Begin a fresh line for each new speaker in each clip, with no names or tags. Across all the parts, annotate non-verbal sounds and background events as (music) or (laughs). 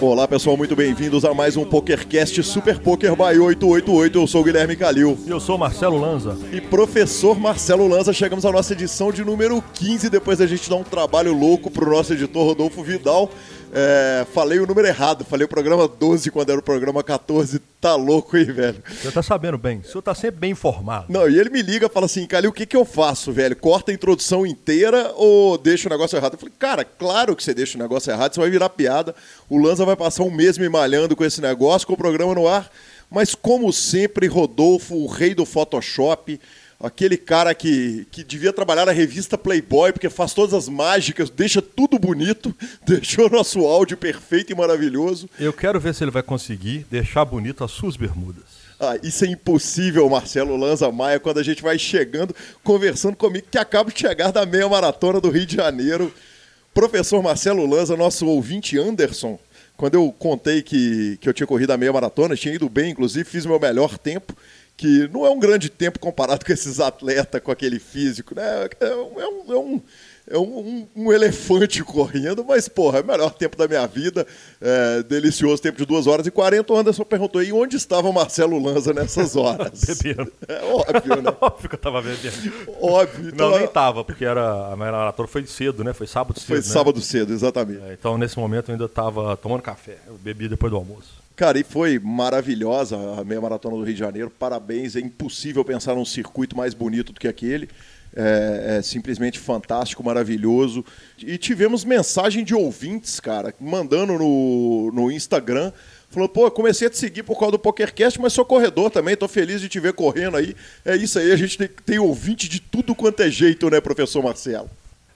Olá pessoal, muito bem-vindos a mais um PokerCast Super Poker by 888. Eu sou o Guilherme Calil.
E eu sou Marcelo Lanza.
E professor Marcelo Lanza, chegamos à nossa edição de número 15, depois da gente dar um trabalho louco pro nosso editor Rodolfo Vidal. É, falei o número errado, falei o programa 12 quando era o programa 14. Tá louco aí, velho.
Você tá sabendo bem, o senhor tá sempre bem informado.
Não, e ele me liga e fala assim, Calil, o que que eu faço, velho? Corta a introdução inteira ou deixa o negócio errado? Eu falei, cara, claro que você deixa o negócio errado, você vai virar piada. O Lanza vai passar um mês me malhando com esse negócio, com o programa no ar. Mas como sempre, Rodolfo, o rei do Photoshop, aquele cara que, que devia trabalhar na revista Playboy, porque faz todas as mágicas, deixa tudo bonito, (laughs) deixou nosso áudio perfeito e maravilhoso.
Eu quero ver se ele vai conseguir deixar bonito as suas bermudas.
Ah, isso é impossível, Marcelo Lanza Maia, quando a gente vai chegando, conversando comigo, que acaba de chegar da meia maratona do Rio de Janeiro. Professor Marcelo Lanza, nosso ouvinte Anderson, quando eu contei que, que eu tinha corrido a meia maratona, tinha ido bem, inclusive, fiz o meu melhor tempo que não é um grande tempo comparado com esses atletas, com aquele físico, né? É um, é um, é um, é um, um elefante correndo, mas, porra, é o melhor tempo da minha vida. É, delicioso tempo de 2 horas e 40. O Anderson perguntou aí onde estava Marcelo Lanza nessas (laughs) horas.
bebendo.
É óbvio, né? (laughs)
Óbvio que eu tava bebendo.
Óbvio.
Então, não, nem tava, porque era, a maratona foi cedo, né? Foi sábado cedo.
Foi
né?
sábado cedo, exatamente.
É, então, nesse momento, eu ainda tava tomando café. Eu bebi depois do almoço.
Cara, e foi maravilhosa a meia maratona do Rio de Janeiro. Parabéns, é impossível pensar num circuito mais bonito do que aquele. É, é, simplesmente fantástico, maravilhoso. E tivemos mensagem de ouvintes, cara, mandando no, no Instagram. Falou, pô, comecei a te seguir por causa do PokerCast, mas sou corredor também, tô feliz de te ver correndo aí. É isso aí, a gente tem, tem ouvinte de tudo quanto é jeito, né, professor Marcelo?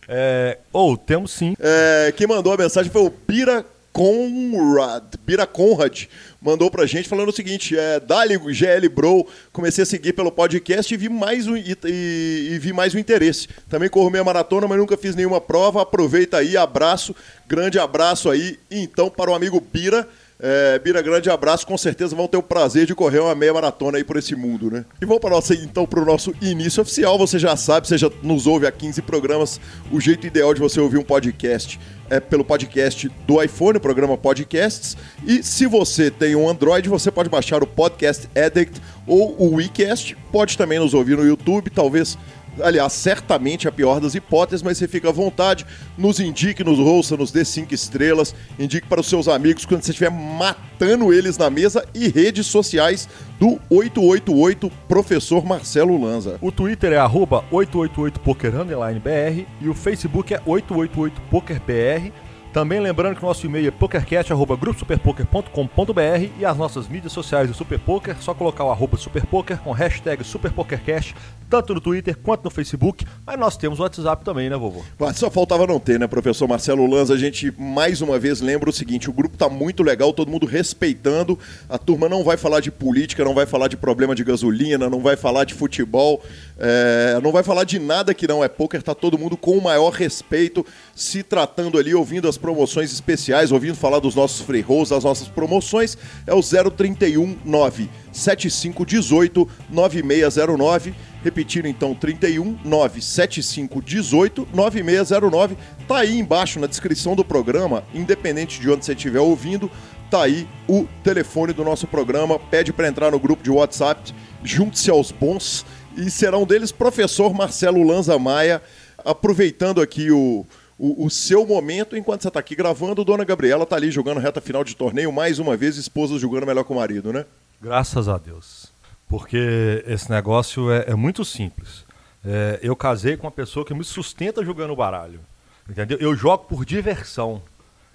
É, ou, oh, temos sim.
É, quem mandou a mensagem foi o Bira Conrad, Bira Conrad, mandou pra gente falando o seguinte: é, Dali GL Bro, comecei a seguir pelo podcast e vi mais um, e, e, e, vi mais um interesse. Também corro meia maratona, mas nunca fiz nenhuma prova. Aproveita aí, abraço, grande abraço aí. Então, para o amigo Bira. É, Bira, grande abraço. Com certeza vão ter o prazer de correr uma meia maratona aí por esse mundo, né? E vamos para nossa, então para o nosso início oficial. Você já sabe, você já nos ouve há 15 programas. O jeito ideal de você ouvir um podcast é pelo podcast do iPhone, o programa Podcasts. E se você tem um Android, você pode baixar o Podcast Addict ou o WeCast. Pode também nos ouvir no YouTube, talvez aliás, certamente a pior das hipóteses, mas você fica à vontade, nos indique, nos ouça, nos dê cinco estrelas, indique para os seus amigos quando você estiver matando eles na mesa e redes sociais do 888 Professor Marcelo Lanza.
O Twitter é 888poker_br e o Facebook é 888pokerbr. Também lembrando que o nosso e-mail é pokercast.gruposuperpoker.com.br e as nossas mídias sociais do Superpoker, só colocar o arroba superpoker com hashtag superpokercast, tanto no Twitter quanto no Facebook, mas nós temos o WhatsApp também, né, vovô?
Mas só faltava não ter, né, professor Marcelo Lanza? A gente, mais uma vez, lembra o seguinte, o grupo tá muito legal, todo mundo respeitando, a turma não vai falar de política, não vai falar de problema de gasolina, não vai falar de futebol, é, não vai falar de nada que não é poker, tá todo mundo com o maior respeito, se tratando ali, ouvindo as promoções especiais, ouvindo falar dos nossos free rolls, das nossas promoções, é o 031 9 7518 9609. Repetindo então, 31 97518 9609. Tá aí embaixo na descrição do programa, independente de onde você estiver ouvindo, tá aí o telefone do nosso programa. Pede para entrar no grupo de WhatsApp, junte-se aos bons e será um deles professor Marcelo Lanza Maia, aproveitando aqui o, o, o, seu momento enquanto você está aqui gravando. Dona Gabriela está ali jogando reta final de torneio, mais uma vez, esposa jogando melhor que o marido, né?
Graças a Deus. Porque esse negócio é, é muito simples. É, eu casei com uma pessoa que me sustenta jogando baralho. Entendeu? Eu jogo por diversão.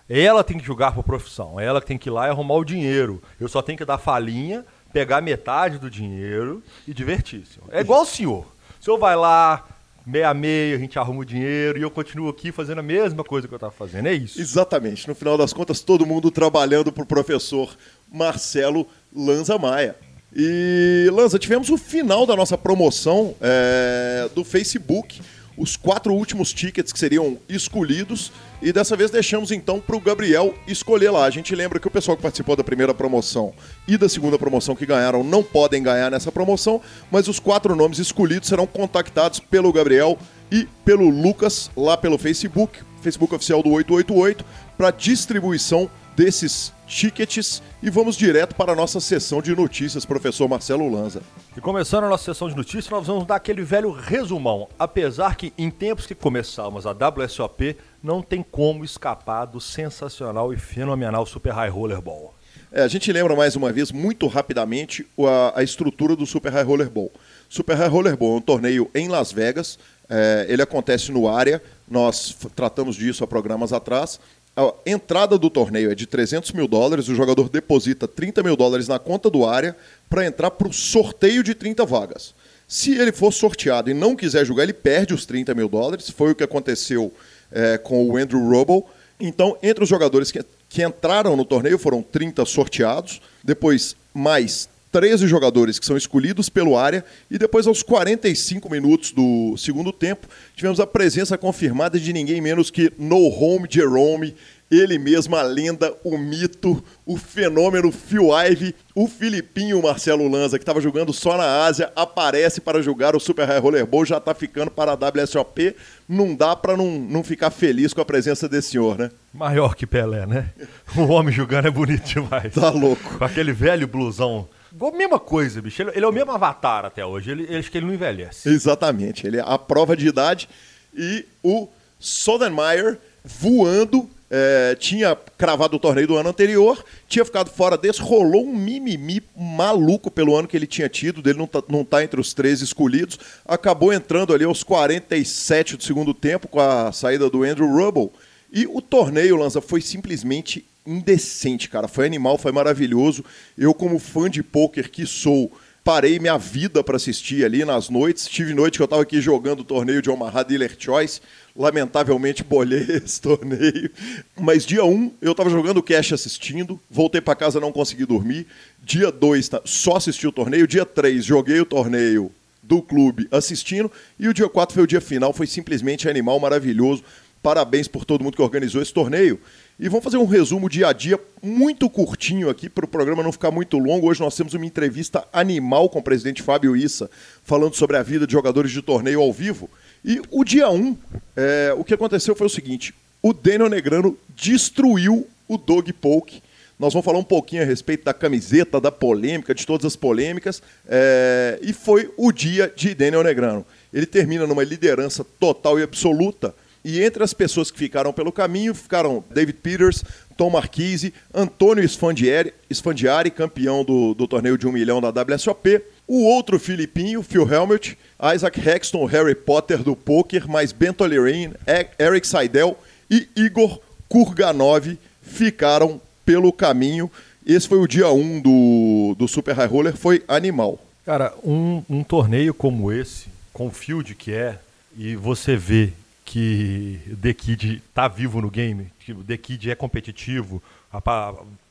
Ela tem que jogar por profissão. Ela tem que ir lá e arrumar o dinheiro. Eu só tenho que dar falinha pegar metade do dinheiro e divertir-se. É igual o senhor. O senhor vai lá, meia meia, a gente arruma o dinheiro e eu continuo aqui fazendo a mesma coisa que eu estava fazendo. É isso.
Exatamente. No final das contas, todo mundo trabalhando para o professor Marcelo Lanza Maia. E, Lanza, tivemos o final da nossa promoção é, do Facebook os quatro últimos tickets que seriam escolhidos e dessa vez deixamos então para o Gabriel escolher lá. A gente lembra que o pessoal que participou da primeira promoção e da segunda promoção que ganharam não podem ganhar nessa promoção, mas os quatro nomes escolhidos serão contactados pelo Gabriel e pelo Lucas lá pelo Facebook, Facebook oficial do 888, para distribuição desses tickets e vamos direto para a nossa sessão de notícias, professor Marcelo Lanza.
E começando a nossa sessão de notícias, nós vamos dar aquele velho resumão. Apesar que em tempos que começamos a WSOP, não tem como escapar do sensacional e fenomenal Super High Roller Ball.
É, a gente lembra mais uma vez, muito rapidamente, a, a, estrutura do Super High Roller Ball. Super High Roller Ball é um torneio em Las Vegas, é, ele acontece no área, nós tratamos disso há programas atrás. A entrada do torneio é de 300 mil dólares, o jogador deposita 30 mil dólares na conta do área para entrar para o sorteio de 30 vagas. Se ele for sorteado e não quiser jogar, ele perde os 30 mil dólares. Foi o que aconteceu é, com o Andrew Rubble. Então, entre os jogadores que, que entraram no torneio, foram 30 sorteados, depois mais 13 jogadores que são escolhidos pelo área, e depois, aos 45 minutos do segundo tempo, tivemos a presença confirmada de ninguém menos que No Home Jerome, ele mesmo, a lenda, o mito, o fenômeno Phil Ivey, o Filipinho Marcelo Lanza, que estava jogando só na Ásia, aparece para jogar o Super High Rollerball, já está ficando para a WSOP. Não dá para não, não ficar feliz com a presença desse senhor, né?
Maior que Pelé, né? O homem jogando é bonito demais.
Tá louco.
Com aquele velho blusão a mesma coisa, bicho. Ele, ele, é o mesmo avatar até hoje. Ele, ele, acho que ele não envelhece.
Exatamente. Ele é a prova de idade. E o Sodermeyer voando é, tinha cravado o torneio do ano anterior, tinha ficado fora desse, rolou um mimimi maluco pelo ano que ele tinha tido, dele não tá, não tá entre os três escolhidos, acabou entrando ali aos 47 do segundo tempo com a saída do Andrew Rubble, e o torneio, Lanza, foi simplesmente indecente, cara, foi animal, foi maravilhoso, eu como fã de pôquer que sou, parei minha vida para assistir ali nas noites. Tive noite que eu estava aqui jogando o torneio de Omaha Dealer Choice. Lamentavelmente bolhei (laughs) esse torneio. Mas dia 1 um, eu estava jogando cash assistindo. Voltei para casa não consegui dormir. Dia 2 tá, só assisti o torneio. Dia 3 joguei o torneio do clube assistindo. E o dia 4 foi o dia final. Foi simplesmente animal, maravilhoso. Parabéns por todo mundo que organizou esse torneio. E vamos fazer um resumo dia a dia muito curtinho aqui para o programa não ficar muito longo. Hoje nós temos uma entrevista animal com o presidente Fábio Issa, falando sobre a vida de jogadores de torneio ao vivo. E o dia 1, um, é, o que aconteceu foi o seguinte: o Daniel Negrano destruiu o Dog Poke. Nós vamos falar um pouquinho a respeito da camiseta, da polêmica, de todas as polêmicas. É, e foi o dia de Daniel Negrano. Ele termina numa liderança total e absoluta e entre as pessoas que ficaram pelo caminho ficaram David Peters, Tom Marquise, Antônio Sfandiari, Sfandiari campeão do, do torneio de um milhão da WSOP, o outro filipinho, Phil Helmut, Isaac Hexton, Harry Potter do poker, mais Ben Tolerin, Eric Seidel e Igor Kurganov ficaram pelo caminho. Esse foi o dia 1 um do, do Super High Roller, foi animal.
Cara, um, um torneio como esse, com o field que é, e você vê que The Kid tá vivo no game, que o The Kid é competitivo.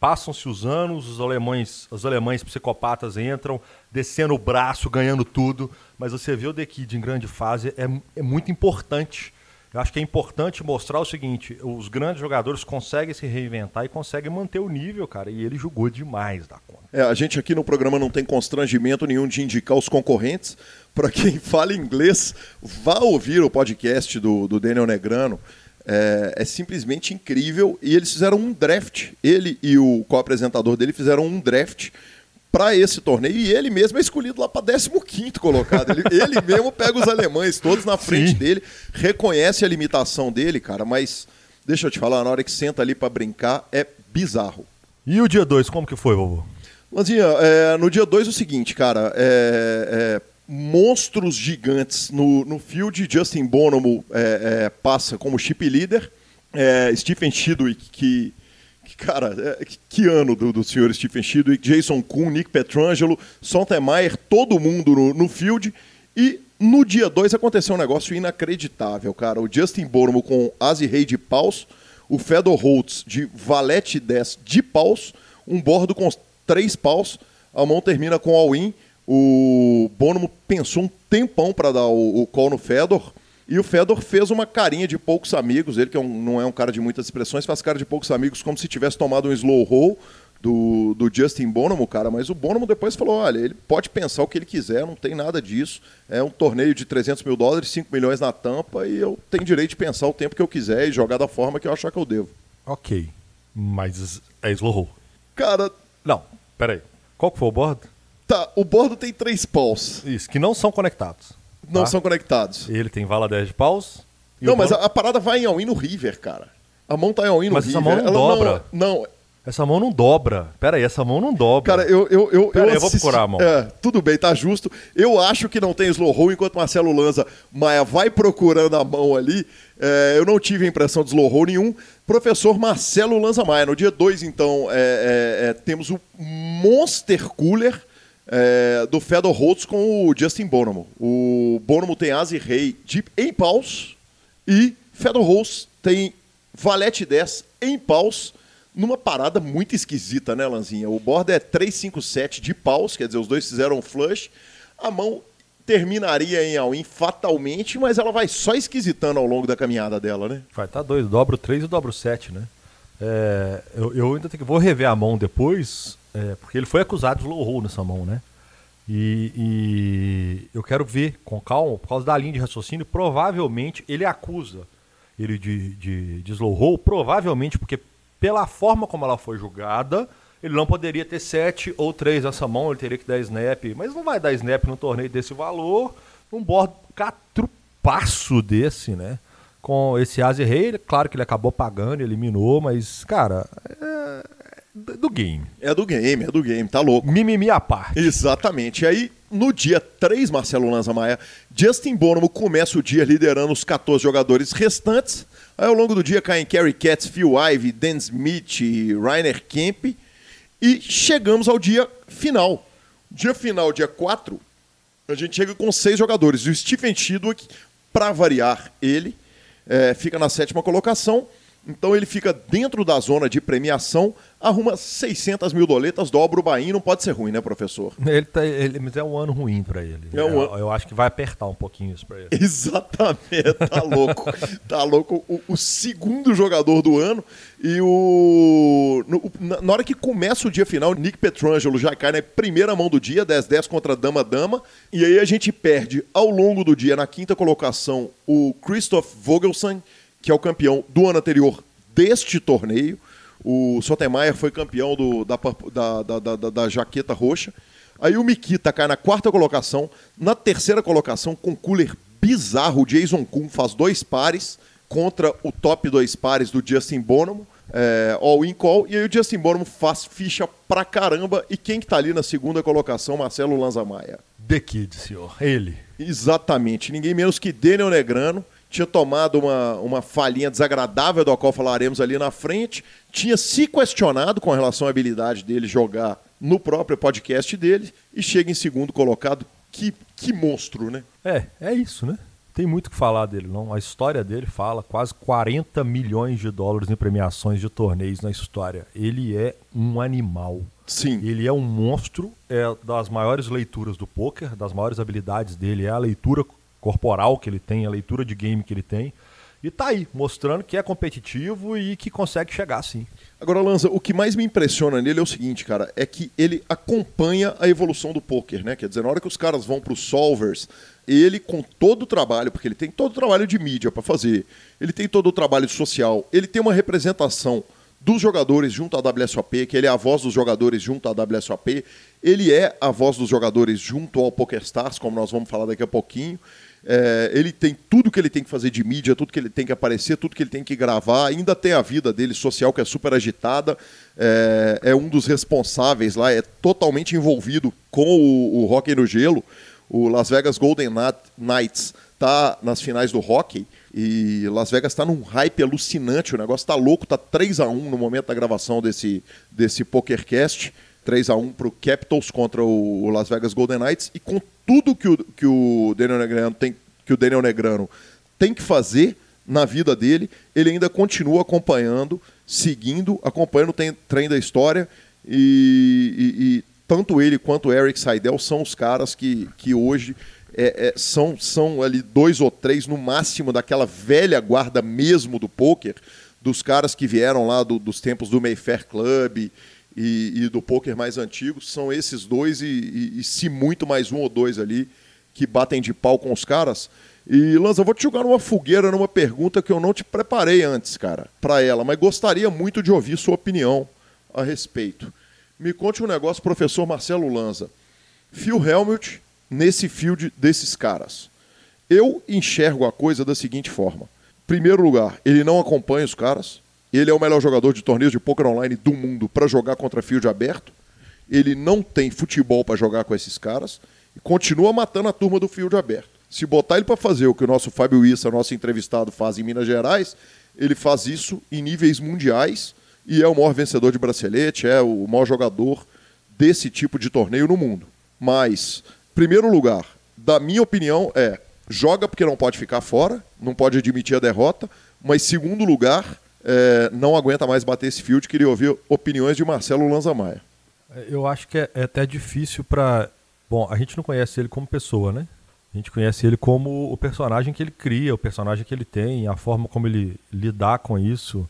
Passam-se os anos, os alemães, os alemães psicopatas entram, descendo o braço, ganhando tudo, mas você vê o The Kid em grande fase é, é muito importante. Eu acho que é importante mostrar o seguinte: os grandes jogadores conseguem se reinventar e conseguem manter o nível, cara. E ele jogou demais da conta.
É, a gente aqui no programa não tem constrangimento nenhum de indicar os concorrentes, para quem (laughs) fala inglês, vá ouvir o podcast do, do Daniel Negrano. É, é, simplesmente incrível. E eles fizeram um draft. Ele e o co-apresentador dele fizeram um draft para esse torneio. E ele mesmo é escolhido lá para 15 colocado. Ele, (laughs) ele, mesmo pega os alemães todos na frente Sim. dele, reconhece a limitação dele, cara. Mas deixa eu te falar, na hora que senta ali para brincar, é bizarro.
E o dia 2, como que foi, vovô?
Lanzinha, é, no dia 2 é o seguinte, cara. É, é monstros gigantes no, no field. Justin Bonomo é, é, passa como chip leader. É, Stephen Chidwick, que, que cara, é, que ano do, do senhor Stephen Chidwick, Jason Kuhn, Nick Petrangelo, Sontemeyer, todo mundo no, no field. E no dia 2 aconteceu um negócio inacreditável, cara. O Justin Bonomo com Asi Rei de paus, o Fedor Holtz de Valete 10 de paus, um bordo com três paus, a mão termina com all-in o Bonomo pensou um tempão para dar o, o call no Fedor. E o Fedor fez uma carinha de poucos amigos. Ele, que é um, não é um cara de muitas expressões, faz cara de poucos amigos, como se tivesse tomado um slow roll. do, do Justin Bonomo, cara, mas o Bonomo depois falou, olha, ele pode pensar o que ele quiser, não tem nada disso. É um torneio de 300 mil dólares, 5 milhões na tampa e eu tenho direito de pensar o tempo que eu quiser e jogar da forma que eu achar que eu devo.
Ok, mas é slow
Cara...
Não, peraí. Qual que foi o board?
Tá, o bordo tem três paus.
Isso, que não são conectados.
Não
tá?
são conectados.
Ele tem vala 10 de paus.
Não, mas a, a, parada vai em all-in no River, cara. A mão tá em all-in no
mas
River.
Mas essa mão não
Ela
dobra.
Não, não,
Essa mão não dobra. Pera aí, essa mão não dobra.
Cara, eu. Eu, eu,
Pera
eu,
aí, eu vou procurar a mão.
É, tudo bem, tá justo. Eu acho que não tem slow roll, enquanto Marcelo Lanza Maia vai procurando a mão ali. É, eu não tive a impressão de slow roll nenhum. Professor Marcelo Lanza Maia. No dia 2, então, é, é, é, temos o Monster Cooler. É, do Fedor Holtz com o Justin Bonomo. O Bonomo tem Asa e Rei de, em paus e Fedor Holtz tem Valete 10 em paus numa parada muito esquisita, né, Lanzinha? O board é 357 de paus, quer dizer, os dois fizeram um flush. A mão terminaria em all-in fatalmente, mas ela vai só esquisitando ao longo da caminhada dela, né?
Vai tá dois, dobro 3 e dobro 7, né? É, eu, eu, ainda tenho que, vou rever a mão depois, é, porque ele foi acusado de low nessa mão, né? E, e, eu quero ver com calma, por causa da linha de raciocínio, provavelmente ele acusa ele de, de, de slow roll, provavelmente porque pela forma como ela foi julgada, ele não poderia ter 7 ou 3 nessa mão, ele teria que dar snap, mas não vai dar snap num torneio desse valor, num board catrupaço desse, né? Com esse Asi Rei, claro que ele acabou pagando, eliminou, mas, cara, é do game.
É do game, é do game, tá louco.
Mimimi à parte.
Exatamente. E aí, no dia 3, Marcelo Lanza Maia, Justin Bonomo começa o dia liderando os 14 jogadores restantes. Aí, ao longo do dia, caem Kerry Katz, Phil Ivey, Dan Smith, Rainer Kemp. E chegamos ao dia final. Dia final, dia 4, a gente chega com seis jogadores. E o Stephen Chidwick, para variar ele, é, fica na sétima colocação. Então ele fica dentro da zona de premiação, arruma 600 mil doletas, dobra o Bahia, não pode ser ruim, né, professor?
Ele, tá, ele mas é um ano ruim para ele.
É um
eu, eu, acho que vai apertar um pouquinho isso para ele. (laughs)
Exatamente, tá louco. tá louco. O, o, segundo jogador do ano e o... No, na, hora que começa o dia final, Nick Petrangelo já cai na primeira mão do dia, 10-10 contra Dama-Dama, e aí a gente perde ao longo do dia, na quinta colocação, o Christoph Vogelsang, que é o campeão do ano anterior deste torneio. O Sotemeyer foi campeão do, da, da, da, da, da jaqueta roxa. Aí o Mikita cai na quarta colocação. Na terceira colocação, com cooler bizarro, o Jason Kuhn faz dois pares contra o top dois pares do Justin Bonomo. É, all in call, e aí o Justin Bonomo faz ficha pra caramba. E quem que tá ali na segunda colocação? Marcelo Lanzamaia.
The Kid, senhor. Ele.
Exatamente. Ninguém menos que Daniel Negrano tinha tomado uma, uma falhinha desagradável, do qual falaremos ali na frente, tinha se questionado com relação à habilidade dele jogar no próprio podcast dele e chega em segundo colocado. Que, que monstro, né?
É, é isso, né? Tem muito o que falar dele, não. A história dele fala quase 40 milhões de dólares em premiações de torneios na história. Ele é um animal.
Sim.
Ele é um monstro, é das maiores leituras do poker, das maiores habilidades dele é a leitura corporal que ele tem, a leitura de game que ele tem. E tá aí, mostrando que é competitivo e que consegue chegar sim.
Agora, Lanza, o que mais me impressiona nele é o seguinte, cara, é que ele acompanha a evolução do poker, né? Quer dizer, na hora que os caras vão para os solvers, ele com todo o trabalho, porque ele tem todo o trabalho de mídia para fazer, ele tem todo o trabalho social, ele tem uma representação dos jogadores junto à WSOP, que ele é a voz dos jogadores junto à WSOP, ele é a voz dos jogadores junto ao PokerStars, como nós vamos falar daqui a pouquinho. É, ele tem tudo que ele tem que fazer de mídia, tudo que ele tem que aparecer, tudo que ele tem que gravar. Ainda tem a vida dele social, que é super agitada. É, é um dos responsáveis lá, é totalmente envolvido com o, o hockey no gelo. O Las Vegas Golden Knights está nas finais do hockey e Las Vegas está num hype alucinante. O negócio está louco, está 3 a 1 no momento da gravação desse, desse PokerCast. 3 a 1 para o Capitals contra o Las Vegas Golden Knights. E com tudo que o, que o Daniel Negrano tem que o Daniel Negrano tem que fazer na vida dele, ele ainda continua acompanhando, seguindo, acompanhando o trem da história e, e, e tanto ele quanto o Eric Seidel são os caras que, que hoje é, é, são, são ali dois ou três no máximo daquela velha guarda mesmo do poker, dos caras que vieram lá do, dos tempos do Mayfair Club e, e do poker mais antigo, são esses dois e, e, e, se muito mais um ou dois ali que batem de pau com os caras. E, Lanza, eu vou te jogar numa fogueira numa pergunta que eu não te preparei antes, cara, para ela, mas gostaria muito de ouvir sua opinião a respeito. Me conte um negócio, professor Marcelo Lanza. Phil Helmut nesse field desses caras. Eu enxergo a coisa da seguinte forma. Primeiro lugar, ele não acompanha os caras. Ele é o melhor jogador de torneios de poker online do mundo para jogar contra field aberto. Ele não tem futebol para jogar com esses caras e continua matando a turma do field aberto. Se botar ele para fazer o que o nosso Fábio Issa, nosso entrevistado, faz em Minas Gerais, ele faz isso em níveis mundiais e é o maior vencedor de bracelete, é o maior jogador desse tipo de torneio no mundo. Mas, primeiro lugar, da minha opinião, é joga porque não pode ficar fora, não pode admitir a derrota, mas segundo lugar, é, não aguenta mais bater esse field. Queria ouvir opiniões de Marcelo Lanza Maia.
Eu acho que é, é até difícil para. Bom, a gente não conhece ele como pessoa, né? A gente conhece ele como o personagem que ele cria, o personagem que ele tem, a forma como ele lidar com isso.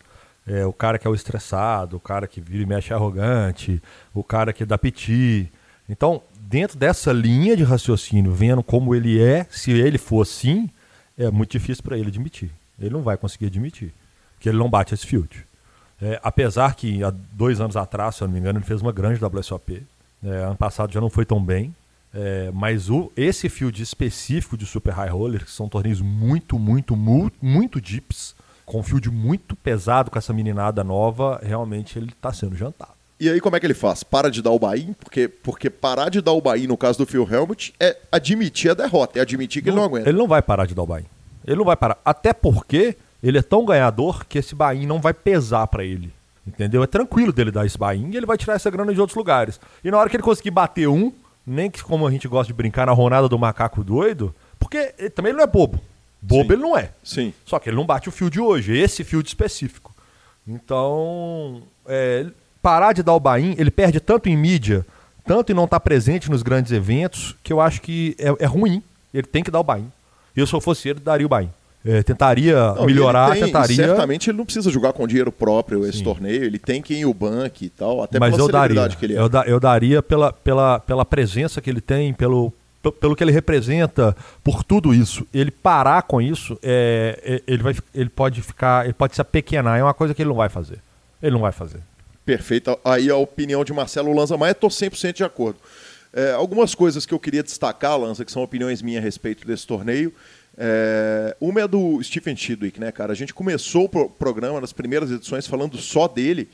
É, o cara que é o estressado, o cara que vira e mexe arrogante, o cara que dá piti. Então, dentro dessa linha de raciocínio, vendo como ele é, se ele for assim, é muito difícil para ele admitir. Ele não vai conseguir admitir que ele não bate esse field. É, apesar que há dois anos atrás, se eu não me engano, ele fez uma grande WSOP. É, ano passado já não foi tão bem. É, mas o, esse field específico de Super High Roller, que são torneios muito, muito, muito, muito deeps, com um field muito pesado com essa meninada nova, realmente ele está sendo jantado.
E aí como é que ele faz? Para de dar o buy Porque, porque parar de dar o buy no caso do Phil Helmut é admitir a derrota, é admitir que não, ele não aguenta.
Ele não vai parar de dar o buy Ele não vai parar. Até porque ele é tão ganhador que esse buy não vai pesar para ele. Entendeu? É tranquilo dele dar esse buy e ele vai tirar essa grana de outros lugares. E na hora que ele conseguir bater um, nem que como a gente gosta de brincar na ronada do macaco doido, porque ele, também ele não é bobo. Bobo
Sim.
ele não é.
Sim.
Só que ele não bate o fio de hoje, esse fio de específico. Então, é, parar de dar o buy ele perde tanto em mídia, tanto em não estar presente nos grandes eventos, que eu acho que é, é ruim. Ele tem que dar o buy E eu, se eu fosse ele, daria o buy é, tentaria não, melhorar, tem, tentaria.
Certamente ele não precisa jogar com dinheiro próprio esse Sim. torneio, ele tem que ir o banco e tal, até
Mas pela eu daria, que ele é. Eu, da, eu daria pela, pela, pela presença que ele tem, pelo, pelo que ele representa, por tudo isso. Ele parar com isso, é, é, ele, vai, ele pode ficar, ele pode se apequenar, é uma coisa que ele não vai fazer. Ele não vai fazer.
Perfeito. Aí a opinião de Marcelo Lanza Maia, estou 100% de acordo. É, algumas coisas que eu queria destacar, Lanza, que são opiniões minhas a respeito desse torneio. É, uma é do Stephen Chidwick, né, cara? A gente começou o programa nas primeiras edições falando só dele.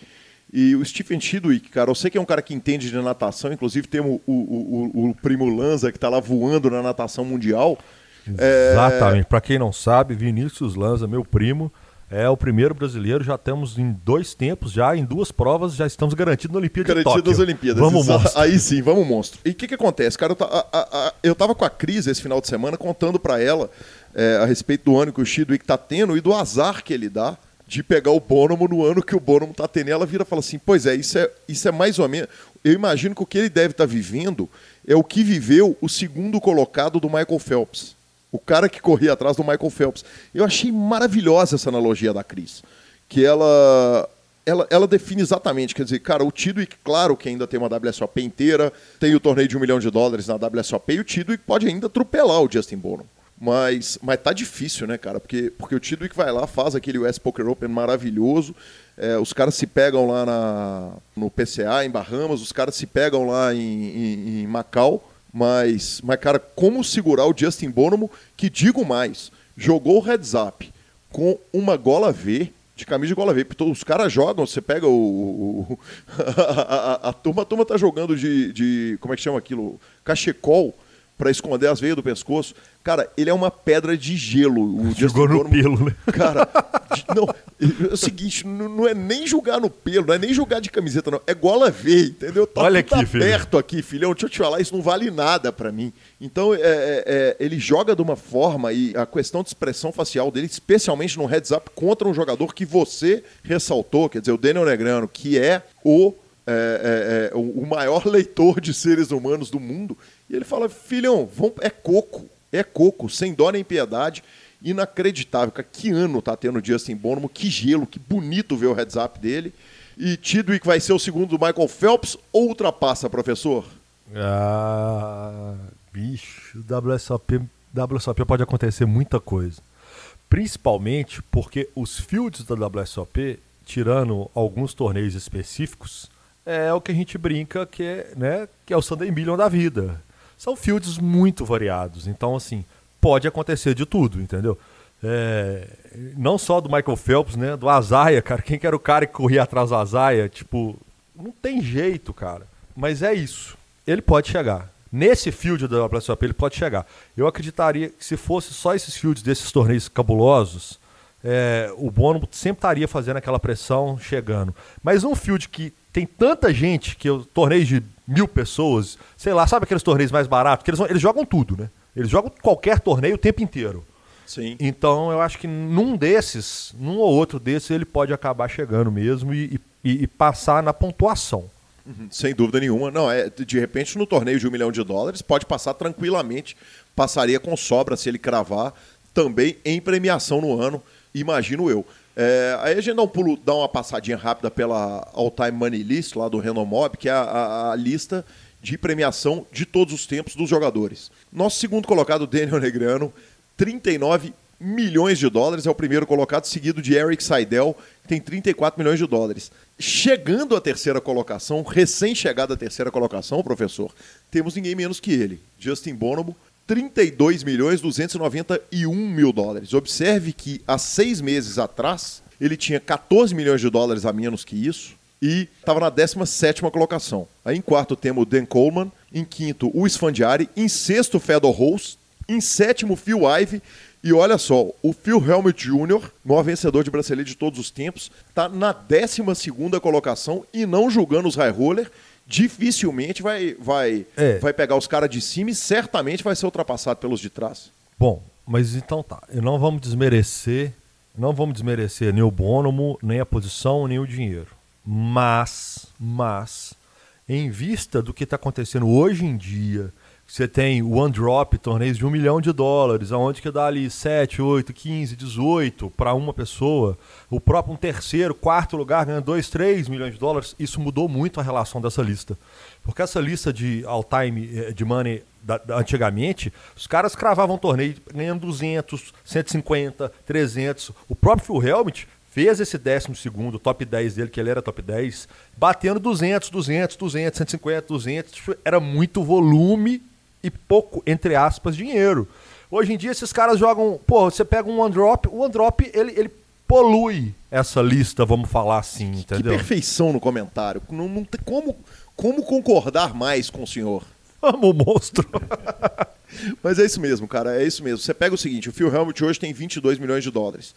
E o Stephen Chidwick, cara, eu sei que é um cara que entende de natação, inclusive tem o, o, o, o primo Lanza que está lá voando na natação mundial.
Exatamente. É... Para quem não sabe, Vinícius Lanza, meu primo, é o primeiro brasileiro, já temos em dois tempos, já em duas provas, já estamos garantidos na Olimpíada
Garantido de Tóquio. nas Olimpíadas.
Vamos, monstro.
Aí sim, vamos, monstro. E o que, que acontece? Cara, eu, a, a, a, eu tava com a Cris esse final de semana contando para ela é, a respeito do ano que o Chidwick tá tendo e do azar que ele dá de pegar o Bonomo no ano que o Bonomo tá tendo. E ela vira e fala assim, pois é, isso é, isso é mais ou menos... Eu imagino que o que ele deve estar tá vivendo é o que viveu o segundo colocado do Michael Phelps. O cara que corria atrás do Michael Phelps. Eu achei maravilhosa essa analogia da Cris. Que ela, ela, ela define exatamente, quer dizer, cara, o Tidwick, claro que ainda tem uma WSOP inteira, tem o torneio de um milhão de dólares na WSOP, e o Tidwick pode ainda atropelar o Justin Bonham. Mas, mas tá difícil, né, cara? Porque, porque o Tidwick vai lá, faz aquele US Poker Open maravilhoso, é, os caras se pegam lá na, no PCA, em Bahamas, os caras se pegam lá em, em, em Macau, mas, mas, cara, como segurar o Justin Bonomo, que digo mais, jogou o heads up com uma gola V, de camisa de gola V. Os caras jogam, você pega o. o (laughs) a, a, a, turma, a turma tá jogando de, de. Como é que chama aquilo? Cachecol para esconder as veias do pescoço. Cara, ele é uma pedra de gelo.
O Jogou no pelo, né? (laughs)
Cara, não, é o seguinte, não é nem jogar no pelo, não é nem jogar de camiseta, não. É gola V, entendeu?
Tá Olha aqui,
filho. perto aqui, filhão. Deixa eu te falar, isso não vale nada para mim. Então, é, é, é, ele joga de uma forma e a questão de expressão facial dele, especialmente no heads up contra um jogador que você ressaltou, quer dizer, o Daniel Negrano, que é o é, é, é, o maior (laughs) leitor de seres humanos do mundo. E ele fala: filhão, vamos, é coco, é coco, sem dó nem piedade. Inacreditável. Que ano tá tendo o Justin Bonomo, que gelo, que bonito ver o heads up dele. E Tidwick vai ser o segundo do Michael Phelps ou ultrapassa, professor?
Ah, bicho, WSOP, WSOP pode acontecer muita coisa. Principalmente porque os fields da WSOP, tirando alguns torneios específicos, é o que a gente brinca que é, né, que é o Sunday Million da vida. São fields muito variados. Então, assim, pode acontecer de tudo, entendeu? É, não só do Michael Phelps, né? Do Azaia, cara. Quem que era o cara que corria atrás do Azaia? Tipo, não tem jeito, cara. Mas é isso. Ele pode chegar. Nesse field da WSOP, ele pode chegar. Eu acreditaria que se fosse só esses fields desses torneios cabulosos, é, o Bono sempre estaria fazendo aquela pressão, chegando. Mas um field que tem tanta gente, que eu torneios de mil pessoas, sei lá, sabe aqueles torneios mais baratos? Que eles, eles jogam tudo, né? Eles jogam qualquer torneio o tempo inteiro.
Sim.
Então eu acho que num desses, num ou outro desses, ele pode acabar chegando mesmo e, e, e passar na pontuação.
Uhum, sem dúvida nenhuma. Não, é, de repente no torneio de um milhão de dólares pode passar tranquilamente, passaria com sobra se ele cravar também em premiação no ano, imagino eu. É, aí a gente dá um pulo, dá uma passadinha rápida pela All Time Money List lá do Renomob, que é a, a, a lista de premiação de todos os tempos dos jogadores. Nosso segundo colocado, Daniel Negrano, 39 milhões de dólares, é o primeiro colocado, seguido de Eric Seidel, que tem 34 milhões de dólares. Chegando à terceira colocação, recém-chegado à terceira colocação, professor, temos ninguém menos que ele, Justin Bonomo, 32 milhões 291 mil dólares. Observe que há seis meses atrás ele tinha 14 milhões de dólares a menos que isso e estava na 17 colocação. Aí em quarto temos o Dan Coleman, em quinto o Sfandiari, em sexto Fedor Rose, em sétimo Phil Ive e olha só, o Phil Helmut Jr., maior vencedor de brasileiro de todos os tempos, está na 12 colocação e não julgando os high roller. Dificilmente vai, vai, é. vai pegar os caras de cima e certamente vai ser ultrapassado pelos de trás.
Bom, mas então tá. E não vamos desmerecer, não vamos desmerecer nem o bônomo, nem a posição, nem o dinheiro. Mas, mas, em vista do que está acontecendo hoje em dia, você tem one drop, torneios de um milhão de dólares, aonde que dá ali 7, 8, 15, 18 para uma pessoa. O próprio um terceiro, quarto lugar ganha 2, 3 milhões de dólares. Isso mudou muito a relação dessa lista. Porque essa lista de all-time eh, de money da, da, antigamente, os caras cravavam torneio ganhando 200, 150, 300. O próprio Phil Helmut fez esse 12 segundo, top 10 dele, que ele era top 10, batendo 200, 200, 200, 150, 200. Era muito volume e pouco, entre aspas, dinheiro. Hoje em dia esses caras jogam, pô, você pega um one drop, o one drop ele, ele polui essa lista, vamos falar assim, entendeu?
Que perfeição no comentário. Não, não tem como, como concordar mais com o senhor.
Amo o monstro. (laughs)
Mas é isso mesmo, cara, é isso mesmo. Você pega o seguinte, o Phil Helmut hoje tem 22 milhões de dólares.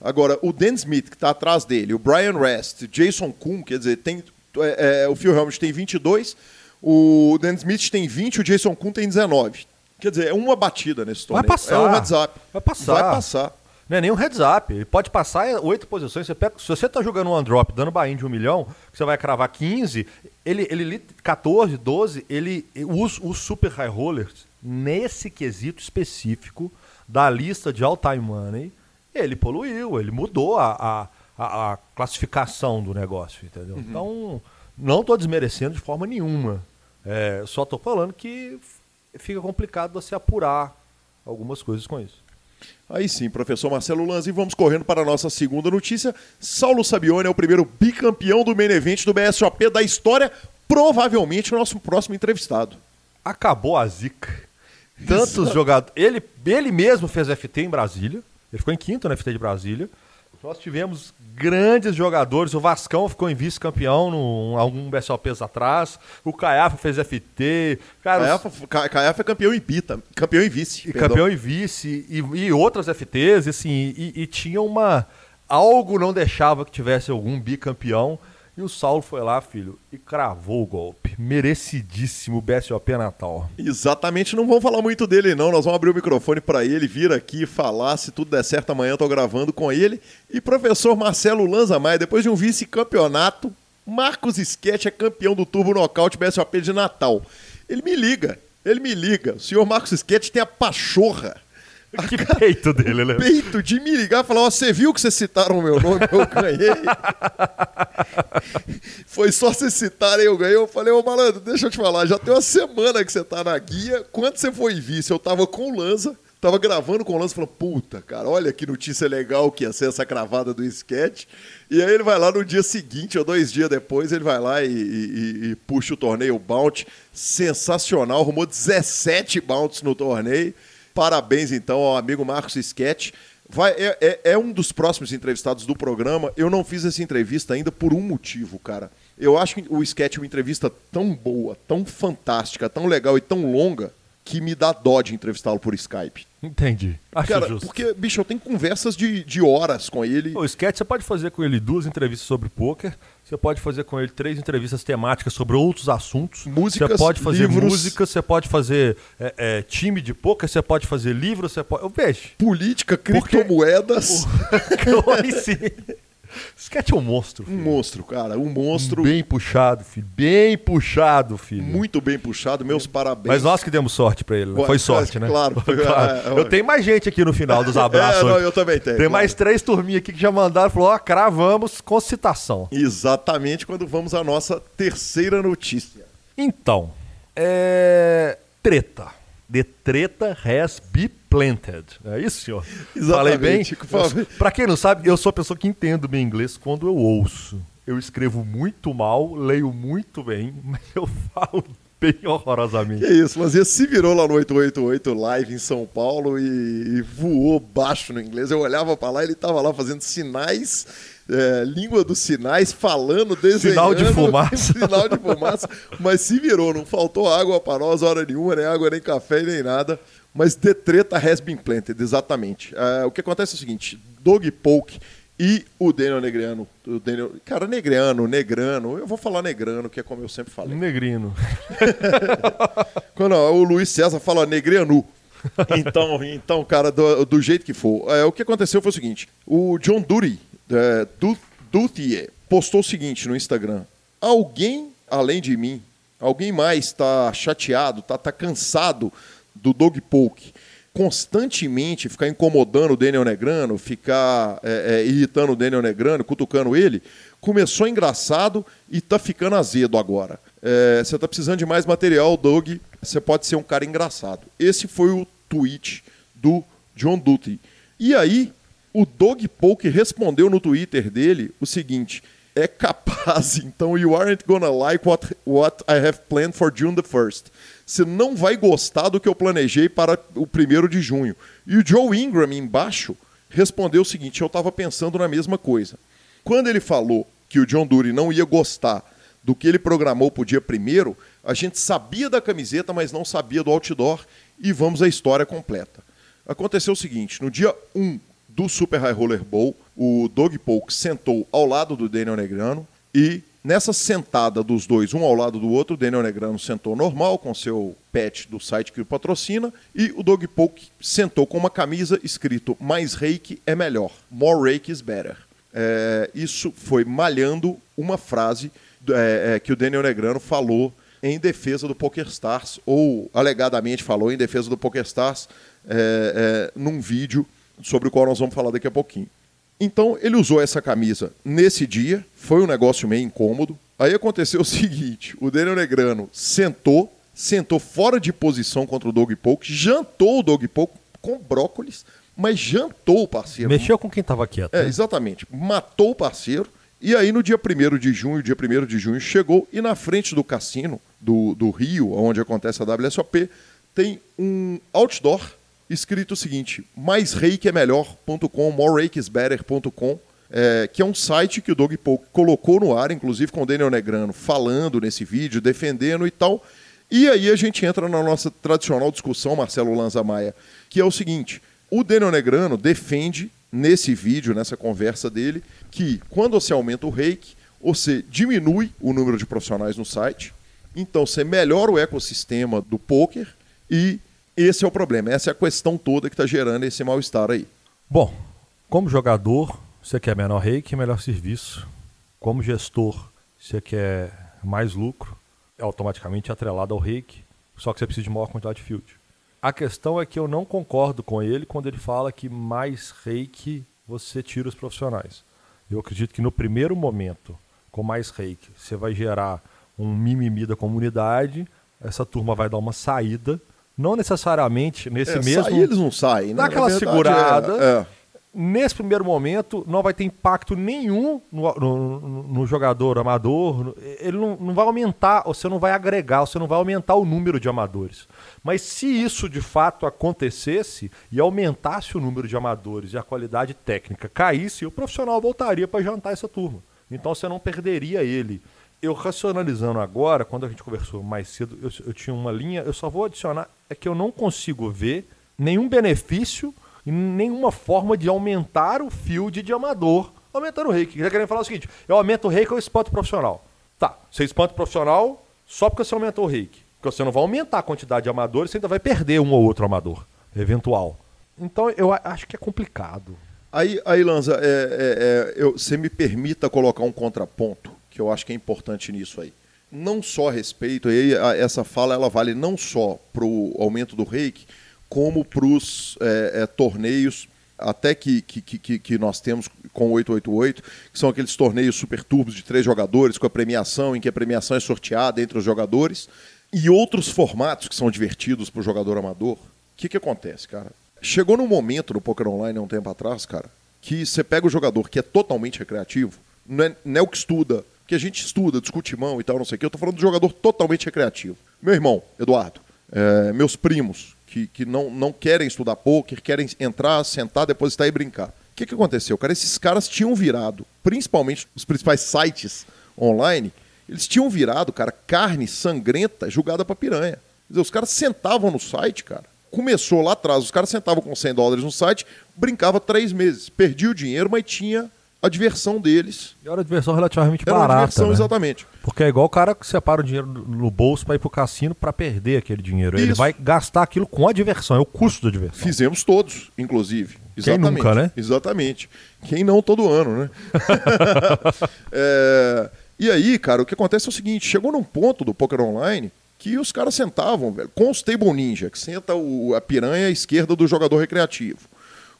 Agora, o Dan Smith, que está atrás dele, o Brian Rest, Jason Kuhn, quer dizer, tem, é, é, o Phil Helmut tem 22, o Dan Smith tem 20, o Jason Kuhn tem 19. Quer dizer, é uma batida nesse torneio.
Vai passar. É
um heads up.
Vai passar.
Vai passar.
Não é nem um heads up. Ele pode passar oito posições. Você pega, se você está jogando um drop dando buy de um milhão, você vai cravar 15, ele, ele 14, 12, ele, os, os super high rollers, nesse quesito específico da lista de all-time money, ele poluiu, ele mudou a, a, a classificação do negócio, entendeu? Uhum. Então, não estou desmerecendo de forma nenhuma. É, só estou falando que fica complicado você apurar algumas coisas com isso.
Aí sim, professor Marcelo Lanzi, vamos correndo para a nossa segunda notícia. Saulo Sabione é o primeiro bicampeão do main event do BSOP da história, provavelmente o nosso próximo entrevistado.
Acabou a zica. Tantos jogadores. Ele, ele mesmo fez FT em Brasília. Ele ficou em quinto na FT de Brasília. Nós tivemos grandes jogadores. O Vascão ficou em vice-campeão algum BSOPs atrás. O Caiafa fez FT.
Cara, Caiafa, os... Caiafa é campeão em pita, campeão em vice.
E campeão em vice. E, e outras FTs, assim, e, e tinha uma. Algo não deixava que tivesse algum bicampeão. E o Saulo foi lá, filho, e cravou o golpe. Merecidíssimo BSOP Natal.
Exatamente, não vamos falar muito dele não, nós vamos abrir o microfone para ele vir aqui falar, se tudo der certo amanhã eu tô gravando com ele. E professor Marcelo Lanza Maia, depois de um vice-campeonato, Marcos Sketch é campeão do Turbo Nocaute BSOP de Natal. Ele me liga, ele me liga. O senhor Marcos Sketch tem a pachorra (laughs)
Que peito dele, né?
peito de me ligar e falar: Ó, você viu que vocês citaram o meu nome? Eu ganhei. (laughs) Foi só vocês citarem, eu ganhei. Eu falei: Ô malandro, deixa eu te falar, já tem uma semana que você tá na guia. Quando você foi vice, eu tava com o Lanza. Tava gravando com o Lanza falando, puta, cara, olha que notícia legal que ia ser essa cravada do sketch. E aí ele vai lá no dia seguinte, ou dois dias depois, ele vai lá e, e- e puxa o torneio Bounty. Sensacional, arrumou 17 Bounties no torneio. Parabéns, então, ao amigo Marcos Sketch. Vai, é, é- é um dos próximos entrevistados do programa. Eu não fiz essa entrevista ainda por um motivo, cara. Eu acho que o Sketch é uma entrevista tão boa, tão fantástica, tão legal e tão longa que me dá dó de entrevistá-lo por Skype.
Entendi. Acho
Cara,
justo.
porque, bicho, eu tenho conversas de, de horas com ele.
O sketch você pode fazer com ele duas entrevistas sobre poker, você pode fazer com ele três entrevistas temáticas sobre outros assuntos.
Músicas,
você pode fazer
livros.
música, você pode fazer é, é, time de poker, você pode fazer livro, você pode. Eu vejo.
Política,
Porque-
criptomoedas.
Aí (laughs) sim. Sketch é um monstro.
Um
filho.
monstro, cara. Um monstro
Bem puxado, filho. Bem puxado, filho.
muito bem puxado. Meus parabéns.
Mas nós que demos sorte pra ele. né?
Ué,
Foi sorte, né?
claro. (laughs)
Claro.
É, é,
Eu tenho mais gente aqui no final dos (laughs) abraços.
É, não, eu também tenho,
Tem
claro.
mais três turminhas aqui que já mandaram. Falou, ó, cravamos com citação.
Exatamente quando vamos à nossa terceira notícia.
Então, é... Treta. The treta has been planted. É isso, senhor? Falei bem?
Exatamente, favor.
Eu- Pra quem não sabe, eu sou a pessoa que entendo bem inglês quando eu ouço. Eu escrevo muito mal, leio muito bem, (laughs) mas eu falo bem horrorosamente.
Que isso, mas se virou lá no 888 Live em São Paulo e, e voou baixo no inglês. Eu olhava pra lá ele tava lá fazendo sinais, é, língua dos sinais, falando, desenhando.
Sinal de fumaça. (laughs)
sinal de fumaça. Mas se virou, não faltou água pra nós, hora nenhuma, nem água, nem café, nem nada. Mas The Treta has been planted, exatamente. É, o que acontece é o seguinte, Doug Polk e o Daniel Negreano, o Daniel, cara, Negreano, Negrano, eu vou falar Negrano, que é como eu sempre falei.
Negrino. (laughs)
Quando ó, o Luiz César fala negreanu. Então, então, cara, do, do jeito que for. É, o que aconteceu foi o seguinte: o John Duty, é, Du- Duthier, postou o seguinte no Instagram: alguém além de mim, alguém mais está chateado, tá, tá cansado do Dog Poke constantemente ficar incomodando o Daniel Negrano, ficar é, é, irritando o Daniel Negrano, cutucando ele, começou engraçado e tá ficando azedo agora. É, Você tá precisando de mais material, Doug. Você pode ser um cara engraçado. Esse foi o tweet do John Duty. E aí, o Doug Polk respondeu no Twitter dele o seguinte: é capaz, (laughs) então you aren't gonna like what, what I have planned for June the 1st. Você não vai gostar do que eu planejei para o primeiro de junho. E o Joe Ingram embaixo respondeu o seguinte: eu estava pensando na mesma coisa. Quando ele falou que o John Dury não ia gostar do que ele programou para o dia primeiro, a gente sabia da camiseta, mas não sabia do outdoor. E vamos à história completa. Aconteceu o seguinte: no dia 1 do Super High Roller Bowl, o Doug Polk sentou ao lado do Daniel Negrano e nessa sentada dos dois, um ao lado do outro, o Daniel Negrano sentou normal com seu patch do site que o patrocina e o Doug Polk sentou com uma camisa escrito mais reiki é melhor, more reiki is better. É, isso foi malhando uma frase é, é, que o Daniel Negrano falou em defesa do PokerStars, ou alegadamente falou em defesa do PokerStars é, é, num vídeo sobre o qual nós vamos falar daqui a pouquinho. Então ele usou essa camisa nesse dia, foi um negócio meio incômodo. Aí aconteceu (laughs) o seguinte: o Daniel Negrano sentou, sentou fora de posição contra o Doug Polk, jantou o Doug Polk com brócolis, mas jantou o parceiro.
Mexeu com quem tava quieto.
É,
né?
exatamente. Matou o parceiro. E aí, no dia 1 de junho, dia 1 de junho chegou, e na frente do cassino do, do Rio, onde acontece a WSOP, tem um outdoor escrito o seguinte: maisreikiemelhor.com, morereikisbetter.com, é, que é um site que o Doug Polk colocou no ar, inclusive com o Daniel Negrano falando nesse vídeo, defendendo e tal. E aí a gente entra na nossa tradicional discussão, Marcelo Lanza Maia, que é o seguinte: o Daniel Negrano defende nesse vídeo, nessa conversa dele, que quando você aumenta o reiki, você diminui o número de profissionais no site, então você melhora o ecossistema do poker e esse é o problema, essa é a questão toda que está gerando esse mal-estar aí.
Bom, como jogador, você quer menor reiki, melhor serviço. Como gestor, você quer mais lucro, é automaticamente atrelado ao reiki, só que você precisa de maior quantidade de field. A questão é que eu não concordo com ele quando ele fala que mais reiki você tira os profissionais. Eu acredito que no primeiro momento, com mais reiki, você vai gerar um mimimi da comunidade, essa turma vai dar uma saída, não necessariamente nesse
É,
mesmo.
sair eles não saem, né?
Dá aquela
verdade,
segurada.
é, é.
Nesse primeiro momento, não vai ter impacto nenhum no, no- no jogador amador. Ele não, não vai aumentar, você não vai agregar, você não vai aumentar o número de amadores. Mas se isso de fato acontecesse e aumentasse o número de amadores e a qualidade técnica caísse, o profissional voltaria para jantar essa turma. Então você não perderia ele. Eu racionalizando agora, quando a gente conversou mais cedo, eu, eu tinha uma linha, eu só vou adicionar, é que eu não consigo ver nenhum benefício e nenhuma forma de aumentar o field de amador aumentando o reiki. Você querendo falar o seguinte: eu aumento o reiki ou espanto o profissional? Tá, você espanta o profissional só porque você aumentou o reiki. Porque você não vai aumentar a quantidade de amadores, você ainda vai perder um ou outro amador, eventual. Então eu acho que é complicado.
Aí, aí Lanza, é, é, é, eu- você me permita colocar um contraponto, que eu acho que é importante nisso aí. Não só respeito, a- essa fala ela vale não só para o aumento do reiki, como para os torneios, até que, que, que, que nós temos com o 888, que são aqueles torneios super turbos de três jogadores, com a premiação, em que a premiação é sorteada entre os jogadores, e outros formatos que são divertidos para o jogador amador. O que, que acontece, cara? Chegou num momento no Poker Online há um tempo atrás, cara, que você pega o jogador que é totalmente recreativo, não é, não é o que estuda, que a gente estuda, discute mão e tal, não sei o que, eu tô falando do jogador totalmente recreativo. Meu irmão, Eduardo, é, meus primos, que, que não, não querem estudar poker, querem entrar, sentar, depositar e brincar. O que, que aconteceu, cara? Esses caras tinham virado, principalmente os principais sites online, eles tinham virado, cara, carne sangrenta jogada pra piranha. Quer dizer, os caras sentavam no site, cara. Começou lá atrás, os caras sentavam com 100 dólares no site, brincava três meses. Perdia o dinheiro, mas tinha a diversão deles.
E era uma diversão relativamente
Era
barata.
diversão,
né?
exatamente.
Porque é igual o cara que separa o dinheiro no bolso para ir pro cassino para perder aquele dinheiro. Ele
Isso.
vai gastar aquilo com a diversão, é o custo da diversão.
Fizemos todos, inclusive.
Quem
Exatamente.
nunca, né?
Exatamente. Quem não todo ano, né? (laughs) É, E aí, cara, o que acontece é o seguinte: chegou num ponto do poker online que os caras sentavam, velho, com os Table Ninja, que senta o- a piranha à esquerda do jogador recreativo,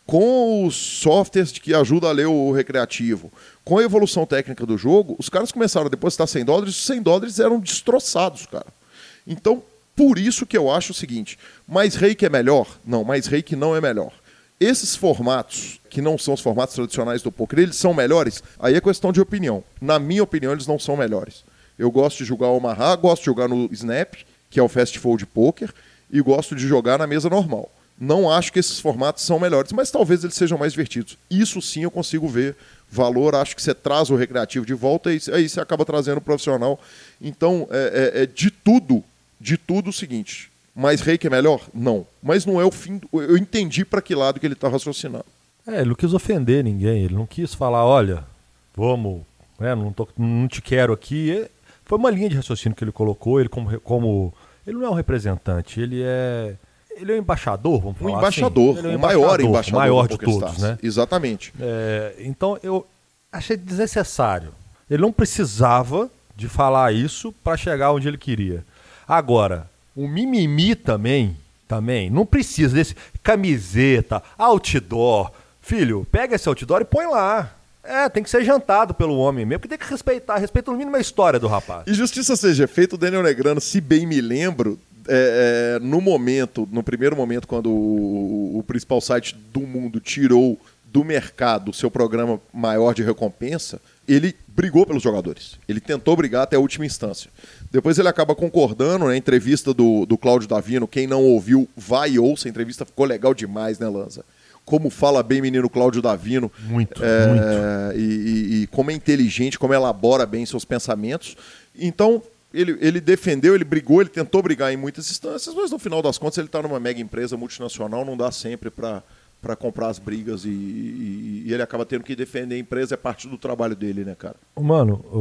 com os softwares que ajudam a ler o recreativo, com a evolução técnica do jogo, os caras começaram a depositar 100 dólares os 100 dólares eram destroçados, cara. Então, por isso que eu acho o seguinte: mais reiki é melhor? Não, mais reiki não é melhor. Esses formatos, que não são os formatos tradicionais do poker, eles são melhores? Aí é questão de opinião. Na minha opinião, eles não são melhores. Eu gosto de jogar o Omaha, gosto de jogar no Snap, que é o Fast Fold Poker, e gosto de jogar na mesa normal. Não acho que esses formatos são melhores, mas talvez eles sejam mais divertidos. Isso sim eu consigo ver valor. Acho que você traz o recreativo de volta e aí você acaba trazendo o profissional. Então, é, é- é de tudo, de tudo o seguinte. Mais reiki é melhor? Não. Mas não é o fim. do- Eu entendi para que lado que ele está raciocinando.
É, ele não quis ofender ninguém, ele não quis falar, olha, vamos, né, não, tô- não te quero aqui. Foi uma linha de raciocínio que ele colocou, ele como, como. Ele não é um representante, ele é. Ele é um embaixador, vamos
Um
falar
embaixador,
assim. Ele é
o maior embaixador.
o maior de todos, né?
Exatamente.
É, então eu achei desnecessário. Ele não precisava de falar isso para chegar onde ele queria. Agora, o mimimi também, também, não precisa desse camiseta, outdoor. Filho, pega esse outdoor e põe lá. É, tem que ser jantado pelo homem mesmo, porque tem que respeitar, respeita no mínimo a história do rapaz.
E justiça seja feita, o Daniel Negrano, se bem me lembro, é, é, no momento, no primeiro momento, quando o, o principal site do mundo tirou do mercado o seu programa maior de recompensa, ele brigou pelos jogadores. Ele tentou brigar até a última instância. Depois ele acaba concordando, né? Entrevista do, do Cláudio Davino. Quem não ouviu, vai e ouça. A entrevista ficou legal demais, né, Lanza? Como fala bem menino Cláudio Davino.
Muito,
É,
muito.
e, e- e como é inteligente, como elabora bem seus pensamentos. Então, ele, ele defendeu, ele brigou, ele tentou brigar em muitas instâncias, mas no final das contas ele está numa mega empresa multinacional, não dá sempre para para comprar as brigas e, e- e ele acaba tendo que defender a empresa, é parte do trabalho dele, né, cara?
Mano, o,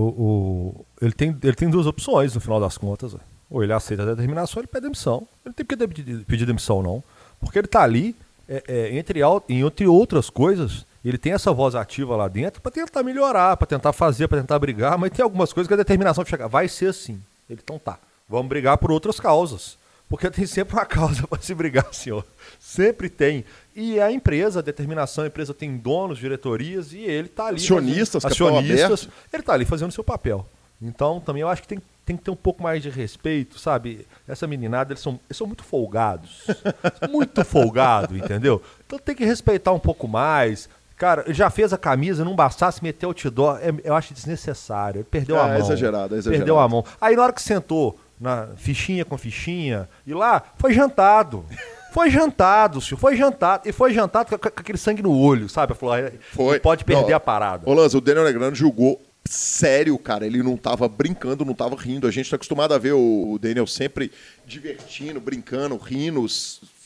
o- ele, tem, ele tem duas opções no final das contas. Ou ele aceita a determinação ele pede demissão. Ele tem que pedir, pedir demissão, não. Porque ele tá ali, é, é, entre, entre outras coisas, ele tem essa voz ativa lá dentro para tentar melhorar, para tentar fazer, para tentar brigar, mas tem algumas coisas que a determinação de chegar vai ser assim. Ele, então tá, vamos brigar por outras causas. Porque (laughs) tem sempre uma causa para se brigar, senhor. Sempre tem. E a empresa, a determinação, a empresa tem donos, diretorias e ele está ali.
Acionistas,
fazendo, acionistas. Ele está ali fazendo o seu papel. Então, também eu acho que tem, tem que ter um pouco mais de respeito, sabe? Essa meninada, eles são, eles são muito folgados. (laughs) muito folgado, entendeu? Então tem que respeitar um pouco mais. Cara, já fez a camisa, não bastasse meter outdoor, é, eu acho desnecessário. Ele perdeu
é,
a mão.
É exagerado, é exagerado.
Perdeu a mão. Aí na hora que sentou, na fichinha com fichinha, e lá, foi jantado. Foi jantado, senhor. Foi jantado. E foi jantado com, com aquele sangue no olho, sabe? Falou, foi. pode perder não, a parada.
Ô, Lanza, o Daniel Negrano julgou sério, cara. Ele não tava brincando, não tava rindo. A gente tá acostumado a ver o Daniel sempre divertindo, brincando, rindo.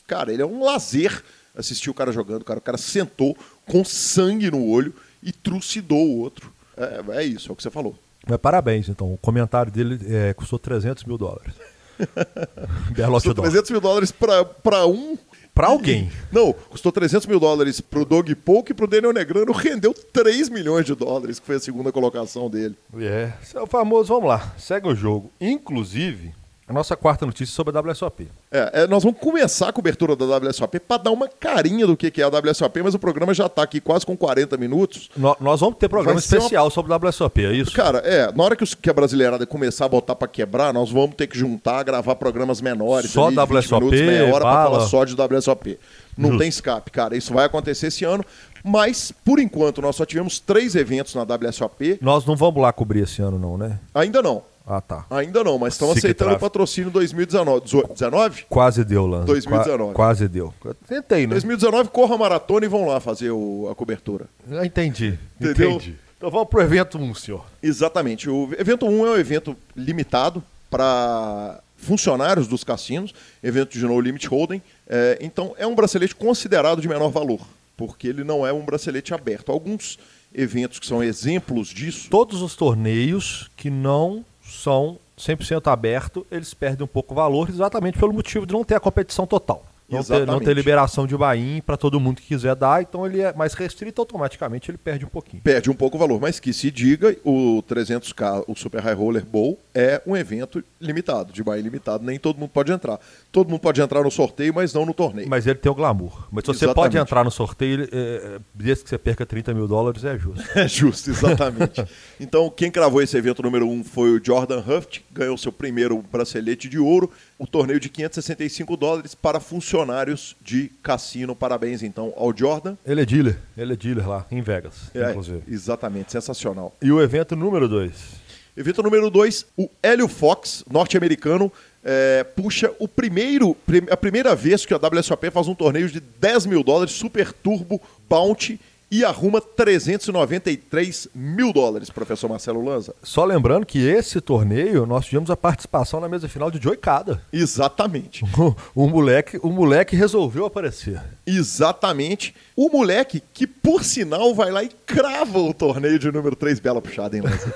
Cara, ele é um lazer assistir o cara jogando. Cara. O cara sentou com sangue no olho e trucidou o outro. É, é isso, é o que você falou.
Mas parabéns, então. O comentário dele é, custou 300 mil dólares. (laughs)
Belo custou 300 mil dólares para um
Pra alguém.
Não, custou 300 mil dólares pro Doug Polk e pro Daniel Negrano rendeu 3 milhões de dólares, que foi a segunda colocação dele.
É, é o famoso, vamos lá, segue o jogo. Inclusive, a nossa quarta notícia sobre a WSOP.
É, é, nós vamos começar a cobertura da WSOP para dar uma carinha do que, que é a WSOP, mas o programa já está aqui quase com 40 minutos.
No, nós vamos ter programa especial uma... sobre a WSOP, é isso?
Cara, é, na hora que, os, que a brasileirada começar a botar para quebrar, nós vamos ter que juntar, gravar programas menores.
Só ali, WSOP, minutos,
meia hora para falar só de WSOP. Não Justo. tem escape, cara. Isso vai acontecer esse ano. Mas, por enquanto, nós só tivemos três eventos na WSOP.
Nós não vamos lá cobrir esse ano, não, né?
Ainda não.
Ah, tá.
Ainda não, mas estão aceitando o patrocínio 2019. 19?
Quase deu, Lance.
2019.
Qua, quase deu.
tentei, né? 2019, corra a maratona e vão lá fazer o, a cobertura.
Eu entendi. Entendeu? Entendi. Então vamos pro evento 1, senhor.
Exatamente. O evento 1 é um evento limitado para funcionários dos cassinos, evento de no limit holding. É, então é um bracelete considerado de menor valor, porque ele não é um bracelete aberto. Alguns eventos que são exemplos disso.
Todos os torneios que não são 100% aberto, eles perdem um pouco o valor exatamente pelo motivo de não ter a competição total. Não ter, não ter, liberação de buy para todo mundo que quiser dar, então ele é mais restrito, automaticamente ele perde um pouquinho.
Perde um pouco o valor, mas que se diga, o 300K, o Super High Roller Bowl, é um evento limitado, de buy limitado, nem todo mundo pode entrar. Todo mundo pode entrar no sorteio, mas não no torneio.
Mas ele tem o glamour. Mas se você pode entrar no sorteio, é, desde que você perca 30 mil dólares, é justo. (laughs)
É justo, exatamente. (laughs) então, quem cravou esse evento número um foi o Jordan Huft, ganhou seu primeiro bracelete de ouro o torneio de 565 dólares para funcionários de cassino. Parabéns então ao Jordan.
Ele é dealer, ele é dealer lá em Vegas,
é, inclusive. Exatamente, sensacional.
E o evento número 2?
Evento número 2, o Hélio Fox, norte-americano, é, puxa o primeiro, a primeira vez que a WSOP faz um torneio de 10 mil dólares, Super Turbo Bounty e arruma 393 mil dólares, professor Marcelo Lanza.
Só lembrando que esse torneio nós tivemos a participação na mesa final de Joey Cada.
Exatamente. (laughs)
O, o, moleque, o moleque resolveu aparecer.
Exatamente. O moleque que, por sinal, vai lá e crava o torneio de número 3. Bela puxada, hein, Lanza?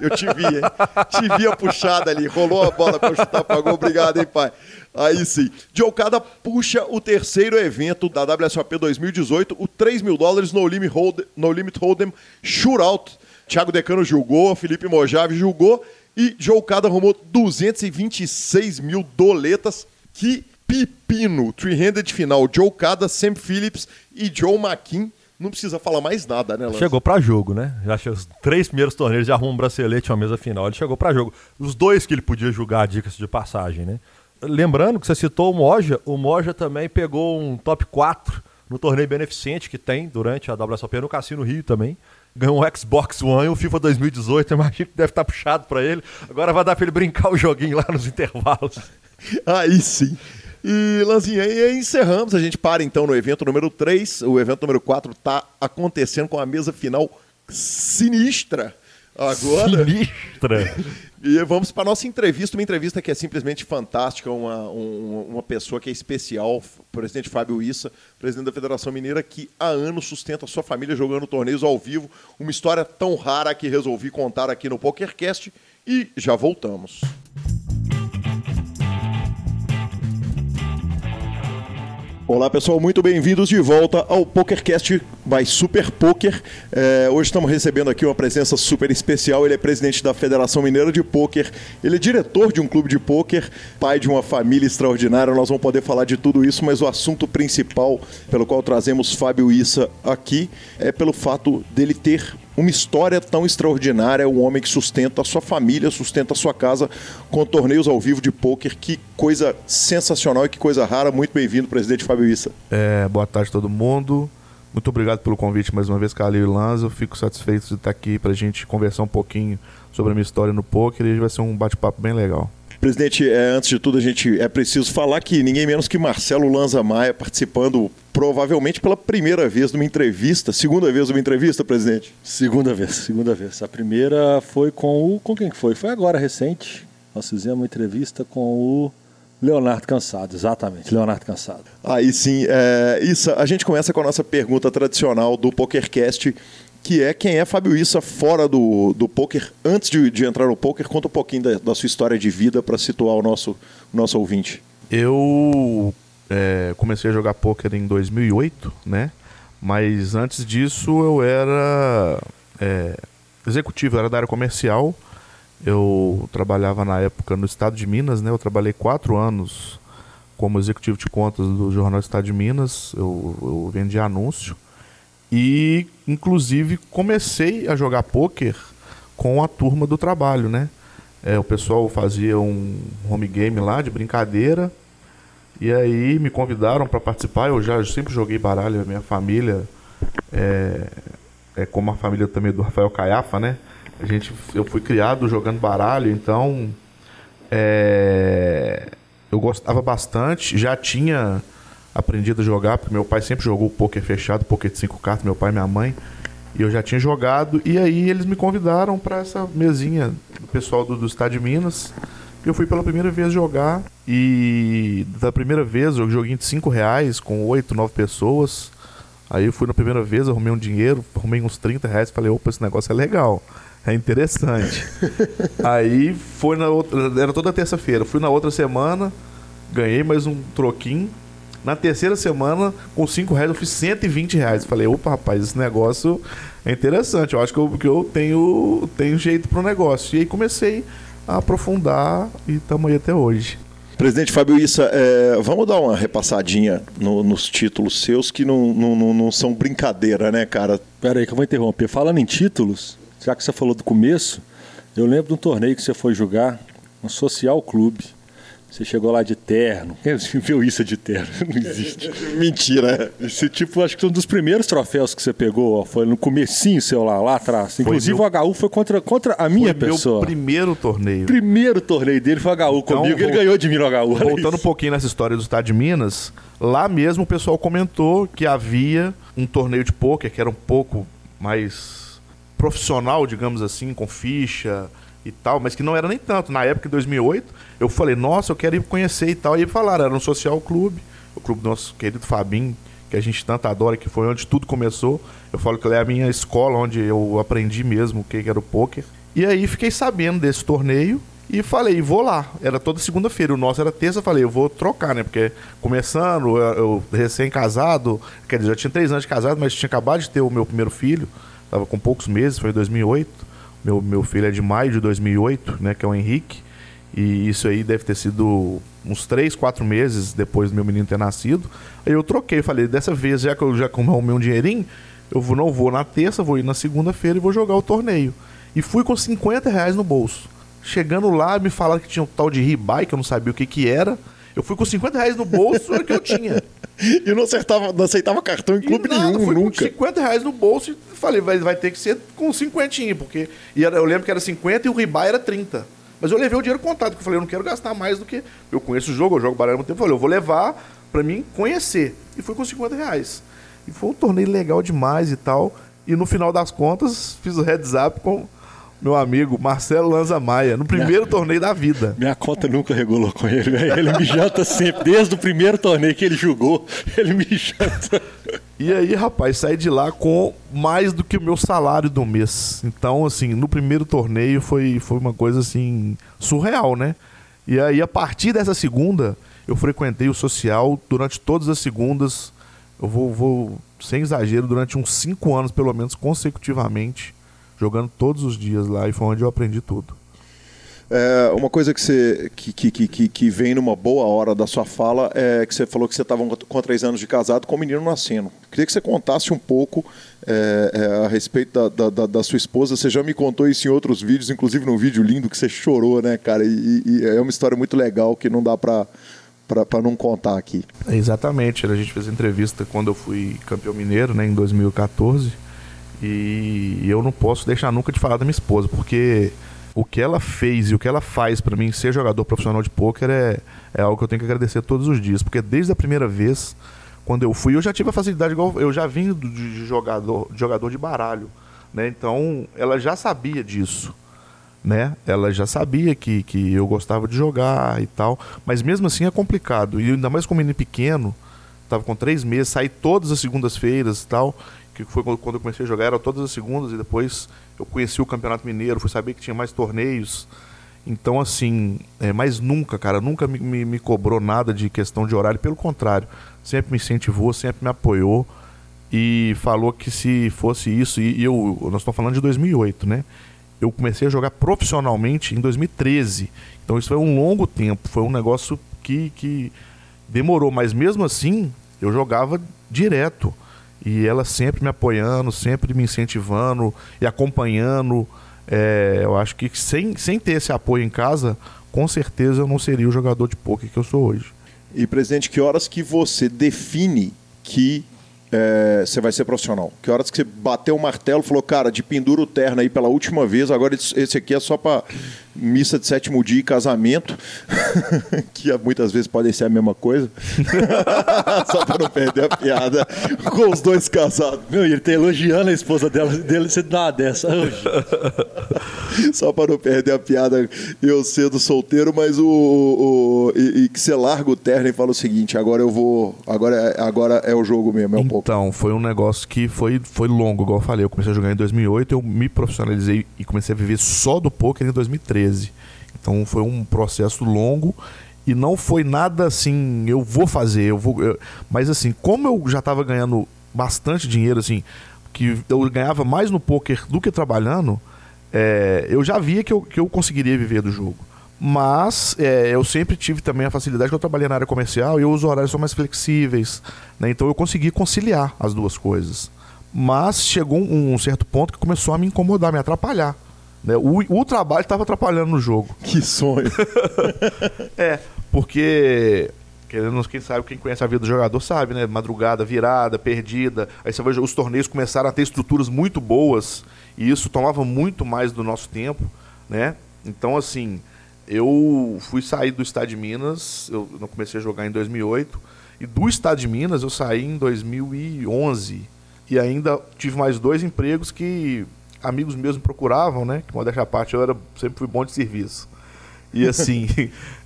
Eu te vi, hein? Te vi a puxada ali. Rolou a bola pra eu chutar pra gol. Obrigado, hein, pai? Aí sim. Joe Cada puxa o terceiro evento da WSOP 2018, o 3 mil dólares no Limit, Hold, no Limit Hold'em Shootout. Thiago Decano julgou, Felipe Mojave julgou e Joe Cada arrumou 226 mil doletas. Que pepino! Three-handed final. Joe Cada, Sam Phillips e Joe McKean. Não precisa falar mais nada, né, Lance?
Chegou para jogo, né? Já os três primeiros torneios já arrumou um bracelete uma mesa final. Ele chegou para jogo. Os dois que ele podia julgar, dicas de passagem, né? Lembrando que você citou o Moja, o Moja também pegou um top 4 no torneio beneficente que tem durante a WSOP no Cassino Rio também. Ganhou um Xbox One e o FIFA 2018, eu imagino que deve estar puxado para ele. Agora vai dar para ele brincar o joguinho lá nos intervalos. (laughs)
Aí sim. E, Lanzinha, encerramos. A gente para então no evento número 3. O evento número 4 está acontecendo com a mesa final sinistra agora.
Sinistra. (laughs)
E vamos para a nossa entrevista, uma entrevista que é simplesmente fantástica, uma, um, uma pessoa que é especial, o presidente Fábio Issa, presidente da Federação Mineira, que há anos sustenta a sua família jogando torneios ao vivo. Uma história tão rara que resolvi contar aqui no PokerCast e já voltamos. Olá pessoal, muito bem-vindos de volta ao PokerCast by Super Poker. É, hoje estamos recebendo aqui uma presença super especial. Ele é presidente da Federação Mineira de Poker, ele é diretor de um clube de poker, pai de uma família extraordinária. Nós vamos poder falar de tudo isso, mas o assunto principal pelo qual trazemos Fábio Issa aqui é pelo fato dele ter uma história tão extraordinária, um homem que sustenta a sua família, sustenta a sua casa com torneios ao vivo de pôquer. Que coisa sensacional e que coisa rara. Muito bem-vindo, presidente Fábio Issa.
É, boa tarde a todo mundo. Muito obrigado pelo convite mais uma vez, Calil e Lanza. Eu fico satisfeito de estar aqui para a gente conversar um pouquinho sobre a minha história no poker e vai ser um bate-papo bem legal.
Presidente, é, antes de tudo, a gente é preciso falar que ninguém menos que Marcelo Lanza Maia participando provavelmente pela primeira vez numa entrevista, segunda vez numa entrevista, presidente?
Segunda vez, segunda vez. A primeira foi com o. Com quem foi? Foi agora, recente. Nós fizemos uma entrevista com o Leonardo Cansado, exatamente, Leonardo Cansado.
Aí sim, é, isso, a gente começa com a nossa pergunta tradicional do PokerCast, que é quem é Fábio Issa fora do, do poker. Antes de, de entrar no poker, conta um pouquinho da, da sua história de vida para situar o nosso, o nosso ouvinte.
Eu é, comecei a jogar poker em 2008, né? Mas antes disso eu era é, executivo, eu era da área comercial. Eu trabalhava na época no estado de Minas, né? Eu trabalhei quatro anos como executivo de contas do Jornal Estado de Minas. Eu, eu vendi anúncio. E, inclusive, comecei a jogar pôquer com a turma do trabalho, né? É, o pessoal fazia um home game lá de brincadeira. E aí me convidaram para participar. Eu já sempre joguei baralho, a minha família é, é como a família também do Rafael Caiafa, né? A gente, eu fui criado jogando baralho, então é, eu gostava bastante. Já tinha aprendido a jogar, porque meu pai sempre jogou poker fechado, poker de cinco cartas, meu pai e minha mãe. E eu já tinha jogado, e aí eles me convidaram para essa mesinha do pessoal do, do Estado de Minas. Eu fui pela primeira vez jogar, e da primeira vez eu joguei de 5 reais com 8, 9 pessoas. Aí eu fui na primeira vez, arrumei um dinheiro, arrumei uns 30 reais, falei, opa, esse negócio é legal. É interessante. (laughs) aí foi na outra. Era toda terça-feira. Fui na outra semana, ganhei mais um troquinho. Na terceira semana, com 5 reais, eu fiz 120 reais. Falei, opa, rapaz, esse negócio é interessante. Eu acho que eu, que eu tenho, tenho jeito pro negócio. E aí comecei a aprofundar e estamos aí até hoje.
Presidente Fábio Issa, é, vamos dar uma repassadinha no, nos títulos seus que não, não, não, são brincadeira, né, cara?
Pera aí que eu vou interromper. Falando em títulos, já que você falou do começo, eu lembro de um torneio que você foi jogar, um social clube. Você chegou lá de terno. Quem (laughs) viu isso de terno? Não existe. (laughs)
Mentira.
Esse tipo, acho que um dos primeiros troféus que você pegou ó, foi no comecinho seu lá, lá atrás. Inclusive meu... o HU foi contra, contra a minha foi pessoa.
Meu primeiro torneio.
Primeiro torneio dele foi HU então, comigo, vou... ele ganhou de mim no HU.
Voltando um pouquinho nessa história do estado de Minas, lá mesmo o pessoal comentou que havia um torneio de pôquer que era um pouco mais profissional, digamos assim, com ficha e tal, mas que não era nem tanto. Na época, em 2008, eu falei, nossa, eu quero ir conhecer e tal. E falaram, era um social clube, o clube do nosso querido Fabinho, que a gente tanto adora, que foi onde tudo começou. Eu falo que é a minha escola, onde eu aprendi mesmo o que era o poker. E aí fiquei sabendo desse torneio e falei, vou lá. Era toda segunda-feira, o nosso era terça. Falei, eu vou trocar, né? Porque começando, eu, eu recém-casado, quer dizer, eu tinha três anos de casado, mas tinha acabado de ter o meu primeiro filho estava com poucos meses, foi em 2008. Meu, meu filho é de maio de 2008, né, que é o Henrique. E isso aí deve ter sido uns 3, 4 meses depois do meu menino ter nascido. Aí eu troquei, falei, dessa vez, já que eu já arrumei um dinheirinho, eu vou, não vou na terça, vou ir na segunda-feira e vou jogar o torneio. E fui com 50 reais no bolso. Chegando lá, me falaram que tinha um tal de ribai, que eu não sabia o que que era. Eu fui com 50 reais no bolso, que eu tinha. (laughs)
e não aceitava, não aceitava cartão em clube nada, nenhum, fui nunca.
Com 50 reais no bolso e falei, vai, vai ter que ser com 50, porque. E era, eu lembro que era 50 e o ribai era 30. Mas eu levei o dinheiro contado, porque eu falei, eu não quero gastar mais do que. Eu conheço o jogo, eu jogo baralho há muito tempo. Eu falei, eu vou levar para mim conhecer. E fui com 50 reais. E foi um torneio legal demais e tal. E no final das contas, fiz o heads up com meu amigo Marcelo Lanza Maia, no primeiro minha, torneio da vida.
Minha conta nunca regulou com ele, né? Ele me janta sempre, desde o primeiro torneio que ele jogou, ele me janta.
E aí, rapaz, saí de lá com mais do que o meu salário do mês. Então, assim, no primeiro torneio foi, foi uma coisa assim surreal, né? E aí, a partir dessa segunda, eu frequentei o social durante todas as segundas eu vou, vou, sem exagero, durante uns cinco anos, pelo menos, consecutivamente, jogando todos os dias lá, e foi onde eu aprendi tudo.
É, uma coisa que, você, que, que, que, que vem numa boa hora da sua fala é que você falou que você estava com três anos de casado com o menino nascendo. Queria que você contasse um pouco é, é, a respeito da, da, da, sua esposa. Você já me contou isso em outros vídeos, inclusive num vídeo lindo que você chorou, né, cara? E, e é uma história muito legal que não dá para para não contar aqui.
exatamente. A gente fez entrevista quando eu fui campeão mineiro, né, em 2014. E eu não posso deixar nunca de falar da minha esposa, porque o que ela fez e o que ela faz para mim ser jogador profissional de pôquer é, é algo que eu tenho que agradecer todos os dias. Porque desde a primeira vez, quando eu fui, eu já tive a facilidade, igual eu já vim de jogador, de jogador de baralho. Né? Então, ela já sabia disso. Né? Ela já sabia que, que eu gostava de jogar e tal. Mas mesmo assim é complicado. E ainda mais com um menino pequeno, estava com três meses, saí todas as segundas-feiras e tal que foi quando eu comecei a jogar, era todas as segundas, e depois eu conheci o Campeonato Mineiro, fui saber que tinha mais torneios. Então, assim, é, mas nunca, cara, nunca me, me, me, cobrou nada de questão de horário, pelo contrário, sempre me incentivou, sempre me apoiou e falou que se fosse isso, e, e eu, nós estamos falando de 2008, né? Eu comecei a jogar profissionalmente em 2013, então isso foi um longo tempo, foi um negócio que, que demorou, mas mesmo assim eu jogava direto. E ela sempre me apoiando, sempre me incentivando e acompanhando. É, eu acho que sem, sem ter esse apoio em casa, com certeza eu não seria o jogador de poker que eu sou hoje.
E, presidente, que horas que você define que é, você vai ser profissional? Que horas que você bateu o martelo falou, cara, de pendura o terno aí pela última vez, agora esse aqui é só para missa de sétimo dia e casamento, (laughs) que muitas vezes podem ser a mesma coisa, (laughs) só para não perder a piada com os dois casados.
Meu, e ele tá elogiando a esposa dela, dele, você dá dessa. (laughs)
só para não perder a piada, eu sendo solteiro, mas o, o, e, e, que você larga o terno e fala o seguinte, agora eu vou, agora, é, agora é o jogo mesmo, é um pouco.
Então, foi um negócio que foi, foi longo, igual eu falei, eu comecei a jogar em 2008, eu me profissionalizei e comecei a viver só do poker em 2013. 2013. Então foi um processo longo e não foi nada assim, eu vou fazer, eu vou. Eu... Mas assim, como eu já estava ganhando bastante dinheiro, assim, que eu ganhava mais no poker do que trabalhando, é, eu já via que eu, que eu conseguiria viver do jogo. Mas é, eu sempre tive também a facilidade que eu trabalhei na área comercial e os horários são mais flexíveis. Né? Então eu consegui conciliar as duas coisas. Mas chegou um, um certo ponto que começou a me incomodar, me atrapalhar. Né? O, o trabalho estava atrapalhando no jogo.
Que sonho. (laughs)
é, porque querendo quem sabe, quem conhece a vida do jogador sabe, né? Madrugada, virada, perdida. Aí você vai os torneios começaram a ter estruturas muito boas e isso tomava muito mais do nosso tempo, né? Então assim, eu fui sair do Estado de Minas, eu não comecei a jogar em 2008 e do Estado de Minas eu saí em 2011 e ainda tive mais dois empregos que amigos meus me procuravam, né? Que modéstia à parte, eu era, sempre fui bom de serviço. E (laughs) assim,